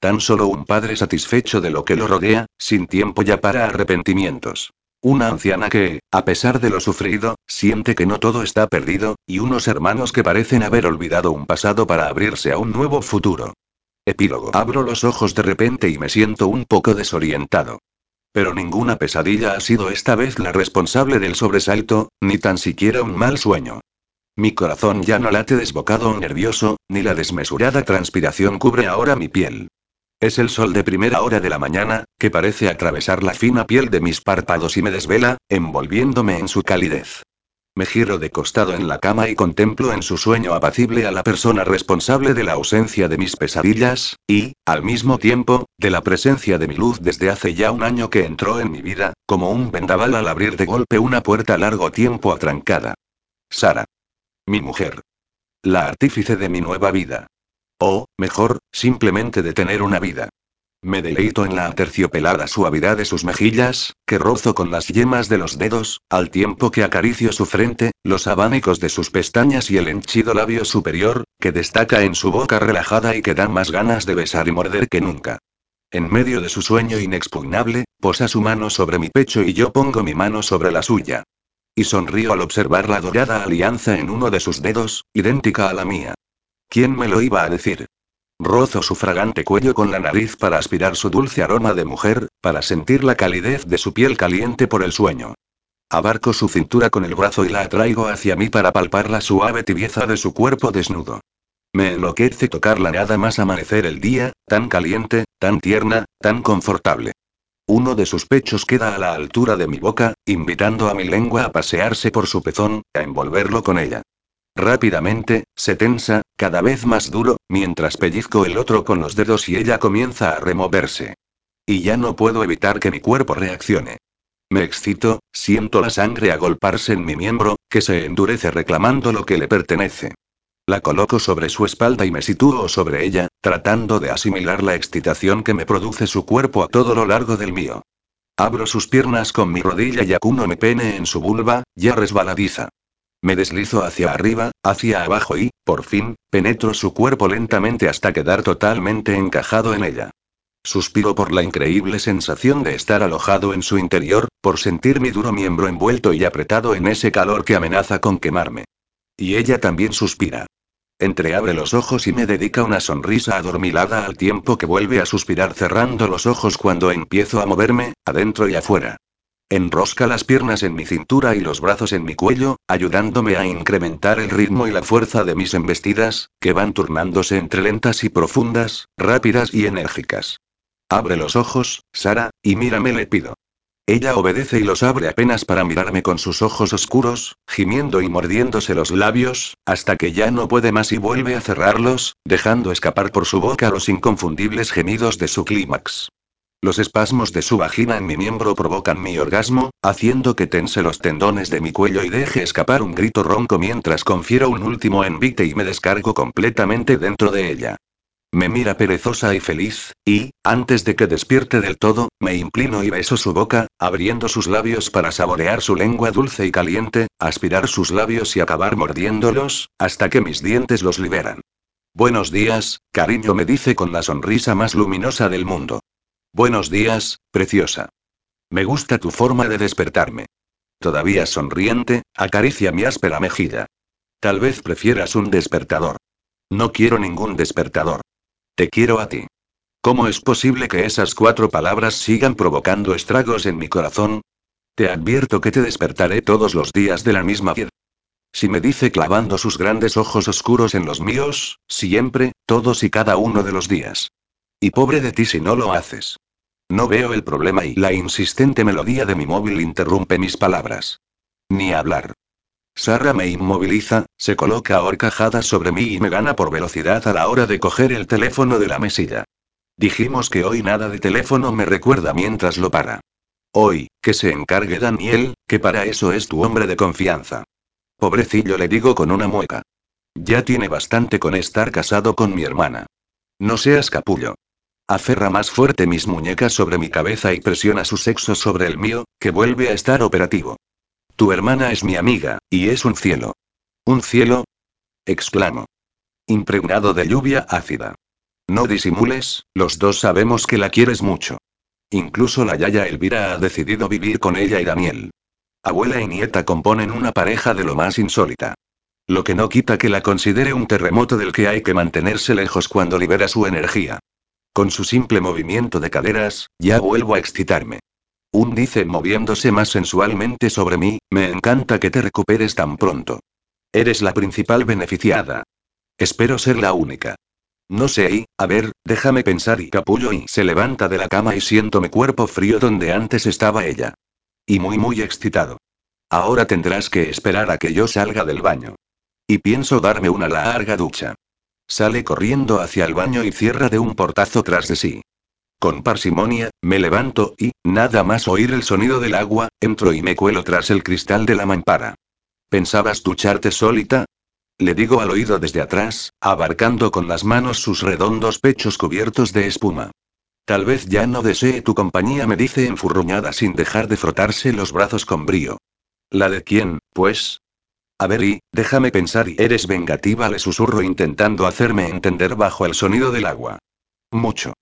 A: Tan solo un padre satisfecho de lo que lo rodea, sin tiempo ya para arrepentimientos. Una anciana que, a pesar de lo sufrido, siente que no todo está perdido, y unos hermanos que parecen haber olvidado un pasado para abrirse a un nuevo futuro. Epílogo. Abro los ojos de repente y me siento un poco desorientado. Pero ninguna pesadilla ha sido esta vez la responsable del sobresalto, ni tan siquiera un mal sueño. Mi corazón ya no late desbocado o nervioso, ni la desmesurada transpiración cubre ahora mi piel. Es el sol de primera hora de la mañana, que parece atravesar la fina piel de mis párpados y me desvela, envolviéndome en su calidez. Me giro de costado en la cama y contemplo en su sueño apacible a la persona responsable de la ausencia de mis pesadillas, y, al mismo tiempo, de la presencia de mi luz desde hace ya un año que entró en mi vida, como un vendaval al abrir de golpe una puerta largo tiempo atrancada. Sara. Mi mujer. La artífice de mi nueva vida. O, mejor, simplemente de tener una vida. Me deleito en la aterciopelada suavidad de sus mejillas, que rozo con las yemas de los dedos, al tiempo que acaricio su frente, los abanicos de sus pestañas y el henchido labio superior, que destaca en su boca relajada y que da más ganas de besar y morder que nunca. En medio de su sueño inexpugnable, posa su mano sobre mi pecho y yo pongo mi mano sobre la suya. Y sonrío al observar la dorada alianza en uno de sus dedos, idéntica a la mía. ¿Quién me lo iba a decir? Rozo su fragante cuello con la nariz para aspirar su dulce aroma de mujer, para sentir la calidez de su piel caliente por el sueño. Abarco su cintura con el brazo y la atraigo hacia mí para palpar la suave tibieza de su cuerpo desnudo. Me enloquece tocarla nada más amanecer el día, tan caliente, tan tierna, tan confortable. Uno de sus pechos queda a la altura de mi boca, invitando a mi lengua a pasearse por su pezón, a envolverlo con ella. Rápidamente, se tensa, cada vez más duro, mientras pellizco el otro con los dedos y ella comienza a removerse. Y ya no puedo evitar que mi cuerpo reaccione. Me excito, siento la sangre agolparse en mi miembro, que se endurece reclamando lo que le pertenece. La coloco sobre su espalda y me sitúo sobre ella, tratando de asimilar la excitación que me produce su cuerpo a todo lo largo del mío. Abro sus piernas con mi rodilla y acuno mi pene en su vulva, ya resbaladiza. Me deslizo hacia arriba, hacia abajo y, por fin, penetro su cuerpo lentamente hasta quedar totalmente encajado en ella. Suspiro por la increíble sensación de estar alojado en su interior, por sentir mi duro miembro envuelto y apretado en ese calor que amenaza con quemarme. Y ella también suspira. Entreabre los ojos y me dedica una sonrisa adormilada al tiempo que vuelve a suspirar cerrando los ojos cuando empiezo a moverme, adentro y afuera. Enrosca las piernas en mi cintura y los brazos en mi cuello, ayudándome a incrementar el ritmo y la fuerza de mis embestidas, que van turnándose entre lentas y profundas, rápidas y enérgicas. Abre los ojos, Sara, y mírame, le pido. Ella obedece y los abre apenas para mirarme con sus ojos oscuros, gimiendo y mordiéndose los labios, hasta que ya no puede más y vuelve a cerrarlos, dejando escapar por su boca los inconfundibles gemidos de su clímax. Los espasmos de su vagina en mi miembro provocan mi orgasmo, haciendo que tense los tendones de mi cuello y deje escapar un grito ronco mientras confiero un último envite y me descargo completamente dentro de ella. Me mira perezosa y feliz, y, antes de que despierte del todo, me inclino y beso su boca, abriendo sus labios para saborear su lengua dulce y caliente, aspirar sus labios y acabar mordiéndolos, hasta que mis dientes los liberan. Buenos días, cariño, me dice con la sonrisa más luminosa del mundo. Buenos días, preciosa. Me gusta tu forma de despertarme. Todavía sonriente, acaricia mi áspera mejilla. Tal vez prefieras un despertador. No quiero ningún despertador. Te quiero a ti. ¿Cómo es posible que esas cuatro palabras sigan provocando estragos en mi corazón? Te advierto que te despertaré todos los días de la misma manera. Si me dice clavando sus grandes ojos oscuros en los míos, siempre, todos y cada uno de los días. Y pobre de ti si no lo haces. No veo el problema y la insistente melodía de mi móvil interrumpe mis palabras. Ni hablar. Sara me inmoviliza, se coloca a horcajadas sobre mí y me gana por velocidad a la hora de coger el teléfono de la mesilla. Dijimos que hoy nada de teléfono me recuerda mientras lo para. Hoy, que se encargue Daniel, que para eso es tu hombre de confianza. Pobrecillo le digo con una mueca. Ya tiene bastante con estar casado con mi hermana. No seas capullo. Aferra más fuerte mis muñecas sobre mi cabeza y presiona su sexo sobre el mío, que vuelve a estar operativo. Tu hermana es mi amiga, y es un cielo. ¿Un cielo? exclamo. Impregnado de lluvia ácida. No disimules, los dos sabemos que la quieres mucho. Incluso la Yaya Elvira ha decidido vivir con ella y Daniel. Abuela y nieta componen una pareja de lo más insólita. Lo que no quita que la considere un terremoto del que hay que mantenerse lejos cuando libera su energía. Con su simple movimiento de caderas, ya vuelvo a excitarme. Un dice moviéndose más sensualmente sobre mí, me encanta que te recuperes tan pronto. Eres la principal beneficiada. Espero ser la única. No sé a ver, déjame pensar y capullo y se levanta de la cama y siento mi cuerpo frío donde antes estaba ella. Y muy muy excitado. Ahora tendrás que esperar a que yo salga del baño. Y pienso darme una larga ducha. Sale corriendo hacia el baño y cierra de un portazo tras de sí. Con parsimonia, me levanto y, nada más oír el sonido del agua, entro y me cuelo tras el cristal de la mampara. ¿Pensabas ducharte solita? Le digo al oído desde atrás, abarcando con las manos sus redondos pechos cubiertos de espuma. Tal vez ya no desee tu compañía, me dice enfurruñada sin dejar de frotarse los brazos con brío. ¿La de quién, pues? A ver y, déjame pensar y eres vengativa, le susurro intentando hacerme entender bajo el sonido del agua. Mucho.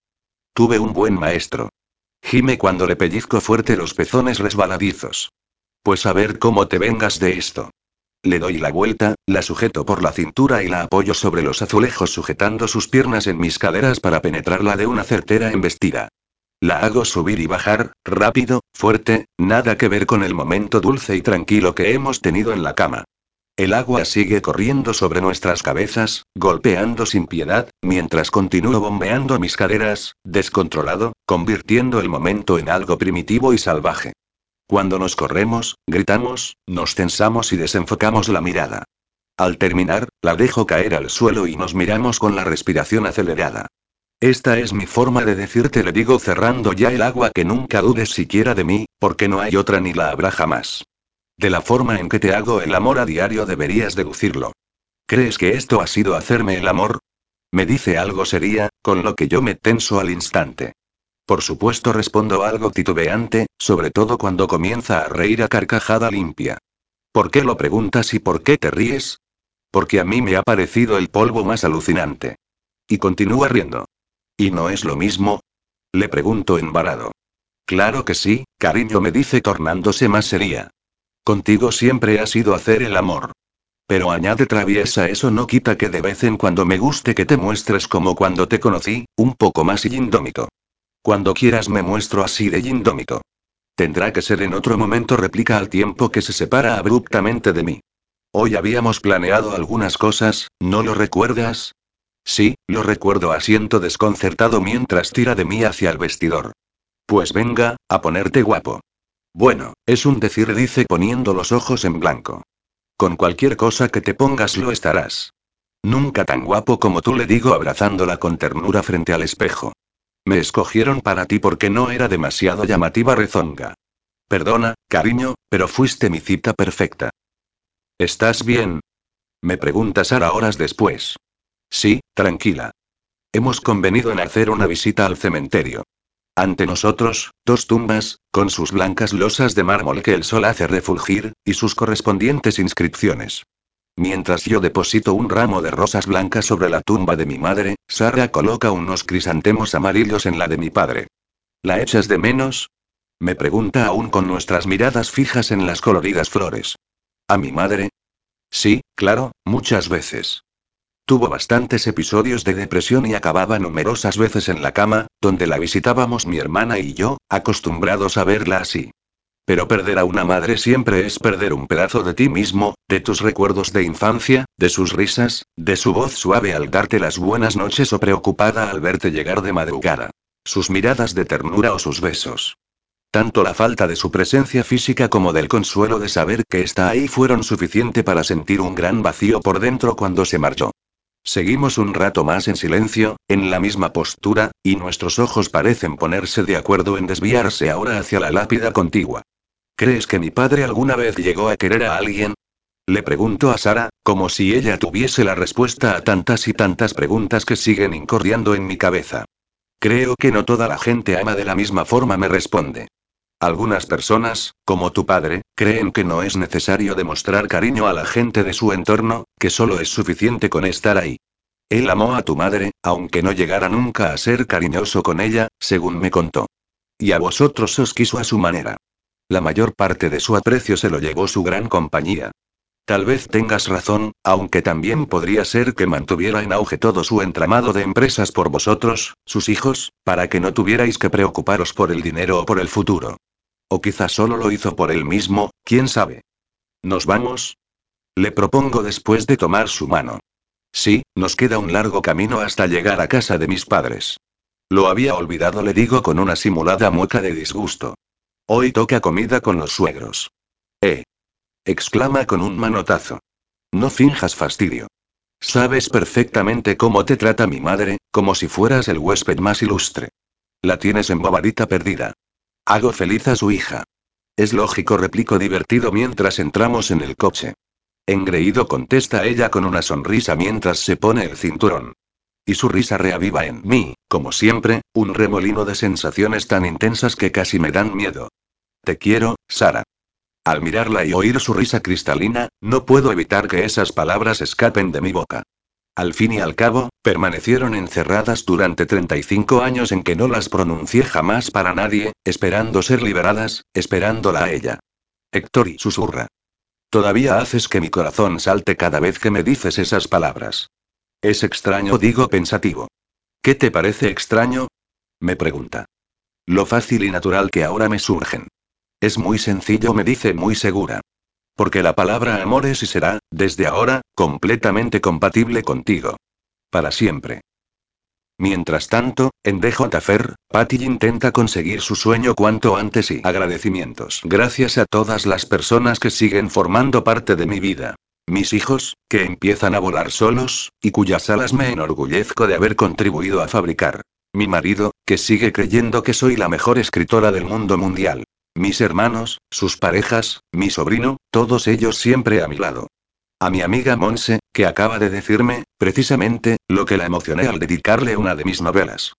A: Tuve un buen maestro. Gime cuando le pellizco fuerte los pezones resbaladizos. Pues a ver cómo te vengas de esto. Le doy la vuelta, la sujeto por la cintura y la apoyo sobre los azulejos sujetando sus piernas en mis caderas para penetrarla de una certera embestida. La hago subir y bajar, rápido, fuerte, nada que ver con el momento dulce y tranquilo que hemos tenido en la cama. El agua sigue corriendo sobre nuestras cabezas, golpeando sin piedad, mientras continúo bombeando mis caderas, descontrolado, convirtiendo el momento en algo primitivo y salvaje. Cuando nos corremos, gritamos, nos tensamos y desenfocamos la mirada. Al terminar, la dejo caer al suelo y nos miramos con la respiración acelerada. Esta es mi forma de decirte, le digo cerrando ya el agua que nunca dudes siquiera de mí, porque no hay otra ni la habrá jamás. De la forma en que te hago el amor a diario deberías deducirlo. ¿Crees que esto ha sido hacerme el amor? Me dice algo sería, con lo que yo me tenso al instante. Por supuesto respondo algo titubeante, sobre todo cuando comienza a reír a carcajada limpia. ¿Por qué lo preguntas y por qué te ríes? Porque a mí me ha parecido el polvo más alucinante. Y continúa riendo. ¿Y no es lo mismo? Le pregunto embarado. Claro que sí, cariño me dice tornándose más seria. Contigo siempre ha sido hacer el amor. Pero añade traviesa, eso no quita que de vez en cuando me guste que te muestres como cuando te conocí, un poco más indómito. Cuando quieras me muestro así de indómito. Tendrá que ser en otro momento, replica al tiempo que se separa abruptamente de mí. Hoy habíamos planeado algunas cosas, ¿no lo recuerdas? Sí, lo recuerdo, asiento desconcertado mientras tira de mí hacia el vestidor. Pues venga, a ponerte guapo. Bueno, es un decir, dice poniendo los ojos en blanco. Con cualquier cosa que te pongas lo estarás. Nunca tan guapo como tú le digo abrazándola con ternura frente al espejo. Me escogieron para ti porque no era demasiado llamativa rezonga. Perdona, cariño, pero fuiste mi cita perfecta. ¿Estás bien? Me pregunta Sara horas después. Sí, tranquila. Hemos convenido en hacer una visita al cementerio. Ante nosotros, dos tumbas, con sus blancas losas de mármol que el sol hace refulgir, y sus correspondientes inscripciones. Mientras yo deposito un ramo de rosas blancas sobre la tumba de mi madre, Sara coloca unos crisantemos amarillos en la de mi padre. ¿La echas de menos? Me pregunta aún con nuestras miradas fijas en las coloridas flores. ¿A mi madre? Sí, claro, muchas veces. Tuvo bastantes episodios de depresión y acababa numerosas veces en la cama, donde la visitábamos mi hermana y yo, acostumbrados a verla así. Pero perder a una madre siempre es perder un pedazo de ti mismo, de tus recuerdos de infancia, de sus risas, de su voz suave al darte las buenas noches o preocupada al verte llegar de madrugada. Sus miradas de ternura o sus besos. Tanto la falta de su presencia física como del consuelo de saber que está ahí fueron suficiente para sentir un gran vacío por dentro cuando se marchó. Seguimos un rato más en silencio, en la misma postura, y nuestros ojos parecen ponerse de acuerdo en desviarse ahora hacia la lápida contigua. ¿Crees que mi padre alguna vez llegó a querer a alguien? Le pregunto a Sara, como si ella tuviese la respuesta a tantas y tantas preguntas que siguen incordiando en mi cabeza. Creo que no toda la gente ama de la misma forma, me responde. Algunas personas, como tu padre, creen que no es necesario demostrar cariño a la gente de su entorno, que solo es suficiente con estar ahí. Él amó a tu madre, aunque no llegara nunca a ser cariñoso con ella, según me contó. Y a vosotros os quiso a su manera. La mayor parte de su aprecio se lo llevó su gran compañía. Tal vez tengas razón, aunque también podría ser que mantuviera en auge todo su entramado de empresas por vosotros, sus hijos, para que no tuvierais que preocuparos por el dinero o por el futuro. O quizá solo lo hizo por él mismo, quién sabe. ¿Nos vamos? Le propongo después de tomar su mano. Sí, nos queda un largo camino hasta llegar a casa de mis padres. Lo había olvidado, le digo con una simulada mueca de disgusto. Hoy toca comida con los suegros. Eh. exclama con un manotazo. No finjas fastidio. Sabes perfectamente cómo te trata mi madre, como si fueras el huésped más ilustre. La tienes embobadita perdida. Hago feliz a su hija. Es lógico, replico divertido mientras entramos en el coche. Engreído contesta ella con una sonrisa mientras se pone el cinturón. Y su risa reaviva en mí, como siempre, un remolino de sensaciones tan intensas que casi me dan miedo. Te quiero, Sara. Al mirarla y oír su risa cristalina, no puedo evitar que esas palabras escapen de mi boca. Al fin y al cabo, permanecieron encerradas durante 35 años en que no las pronuncié jamás para nadie, esperando ser liberadas, esperándola a ella. Héctor susurra. Todavía haces que mi corazón salte cada vez que me dices esas palabras. Es extraño, digo pensativo. ¿Qué te parece extraño? Me pregunta. Lo fácil y natural que ahora me surgen. Es muy sencillo, me dice muy segura. Porque la palabra amor es y será, desde ahora, completamente compatible contigo. Para siempre. Mientras tanto, en DJ Patty intenta conseguir su sueño cuanto antes y agradecimientos. Gracias a todas las personas que siguen formando parte de mi vida. Mis hijos, que empiezan a volar solos, y cuyas alas me enorgullezco de haber contribuido a fabricar. Mi marido, que sigue creyendo que soy la mejor escritora del mundo mundial. Mis hermanos, sus parejas, mi sobrino, todos ellos siempre a mi lado. A mi amiga Monse, que acaba de decirme, precisamente, lo que la emocioné al dedicarle una de mis novelas.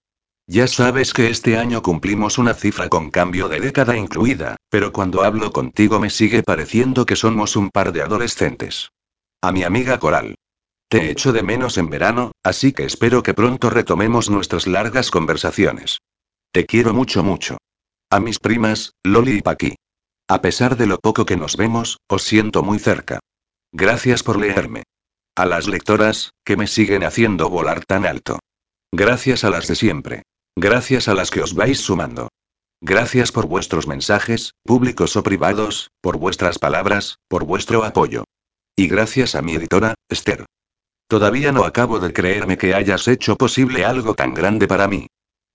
A: Ya sabes que este año cumplimos una cifra con cambio de década incluida, Pero cuando hablo contigo me sigue pareciendo que somos un par de adolescentes. A mi amiga Coral. Te echo de menos en verano, así que espero que pronto retomemos nuestras largas conversaciones. Te quiero mucho mucho. A mis primas, Loli y Paqui. A pesar de lo poco que nos vemos, os siento muy cerca. Gracias por leerme. A las lectoras, que me siguen haciendo volar tan alto. Gracias a las de siempre. Gracias a las que os vais sumando. Gracias por vuestros mensajes, públicos o privados, por vuestras palabras, por vuestro apoyo. Y gracias a mi editora, Esther. Todavía no acabo de creerme que hayas hecho posible algo tan grande para mí.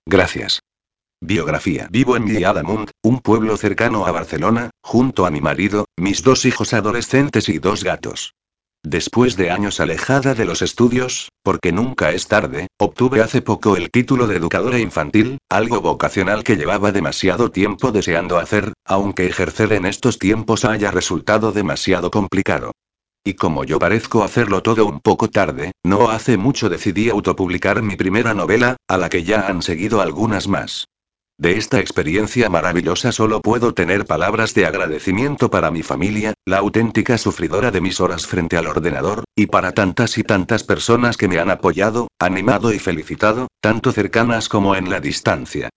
A: Gracias. Biografía. Vivo en Villadamund, un pueblo cercano a Barcelona, junto a mi marido, mis dos hijos adolescentes y dos gatos. Después de años alejada de los estudios, porque nunca es tarde, obtuve hace poco el título de educadora infantil, algo vocacional que llevaba demasiado tiempo deseando hacer, aunque ejercer en estos tiempos haya resultado demasiado complicado. Y como yo parezco hacerlo todo un poco tarde, no hace mucho decidí autopublicar mi primera novela, a la que ya han seguido algunas más. De esta experiencia maravillosa solo puedo tener palabras de agradecimiento para mi familia, la auténtica sufridora de mis horas frente al ordenador, y para tantas y tantas personas que me han apoyado, animado y felicitado, tanto cercanas como en la distancia.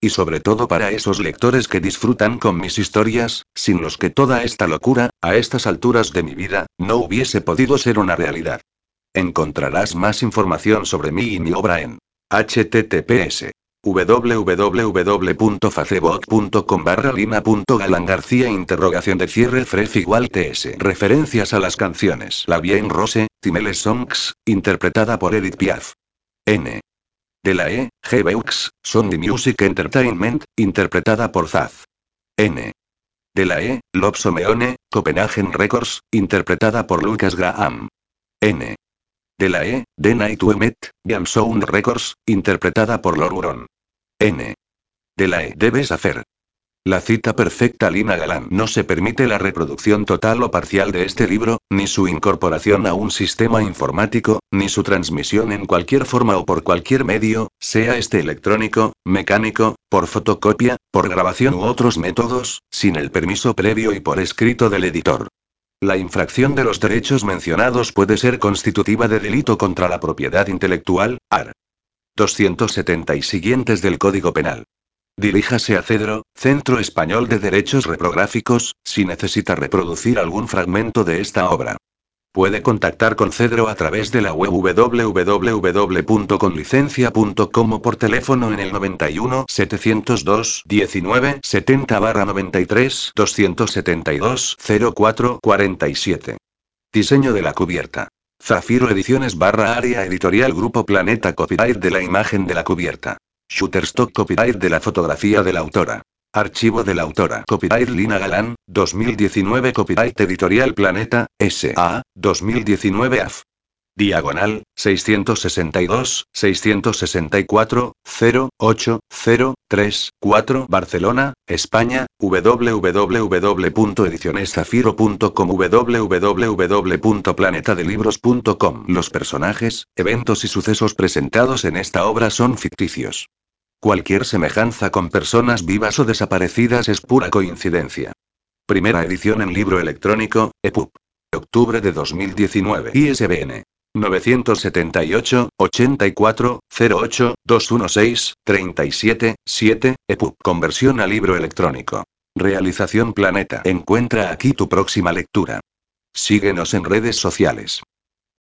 A: Y sobre todo para esos lectores que disfrutan con mis historias, sin los que toda esta locura, a estas alturas de mi vida, no hubiese podido ser una realidad. Encontrarás más información sobre mí y mi obra en https www.facebook.com barra lina.galangarcía interrogación de cierre fref igual ts Referencias a las canciones La Bien Rose, Timele Songs, interpretada por Edith Piaf. N. De la E, G. Beux, Sondy Music Entertainment, interpretada por Zaz. N. De la E, Lobso Meone, Copenhagen Records, interpretada por Lucas Graham. N. De la E, The Night We Met, Records, interpretada por Loruron. N. De la E. Debes hacer. La cita perfecta Lina Galán no se permite la reproducción total o parcial de este libro, ni su incorporación a un sistema informático, ni su transmisión en cualquier forma o por cualquier medio, sea este electrónico, mecánico, por fotocopia, por grabación u otros métodos, sin el permiso previo y por escrito del editor. La infracción de los derechos mencionados puede ser constitutiva de delito contra la propiedad intelectual, AR. 270 y siguientes del Código Penal. Diríjase a Cedro, Centro Español de Derechos Reprográficos, si necesita reproducir algún fragmento de esta obra. Puede contactar con Cedro a través de la web www.conlicencia.com o por teléfono en el 91 702 19 70 93 272 04 47. Diseño de la cubierta. Zafiro Ediciones barra área editorial Grupo Planeta Copyright de la imagen de la cubierta. Shutterstock Copyright de la fotografía de la autora. Archivo de la autora. Copyright Lina Galán, 2019 Copyright Editorial Planeta, S.A., 2019 AF. Diagonal, 662, 664, 0, 4, Barcelona, España, www.edicioneszafiro.com www.planetadelibros.com Los personajes, eventos y sucesos presentados en esta obra son ficticios. Cualquier semejanza con personas vivas o desaparecidas es pura coincidencia. Primera edición en libro electrónico, EPUB. Octubre de 2019. ISBN 978, 84, 08, 216, 37, 7, EPUB. Conversión a libro electrónico. Realización Planeta. Encuentra aquí tu próxima lectura. Síguenos en redes sociales.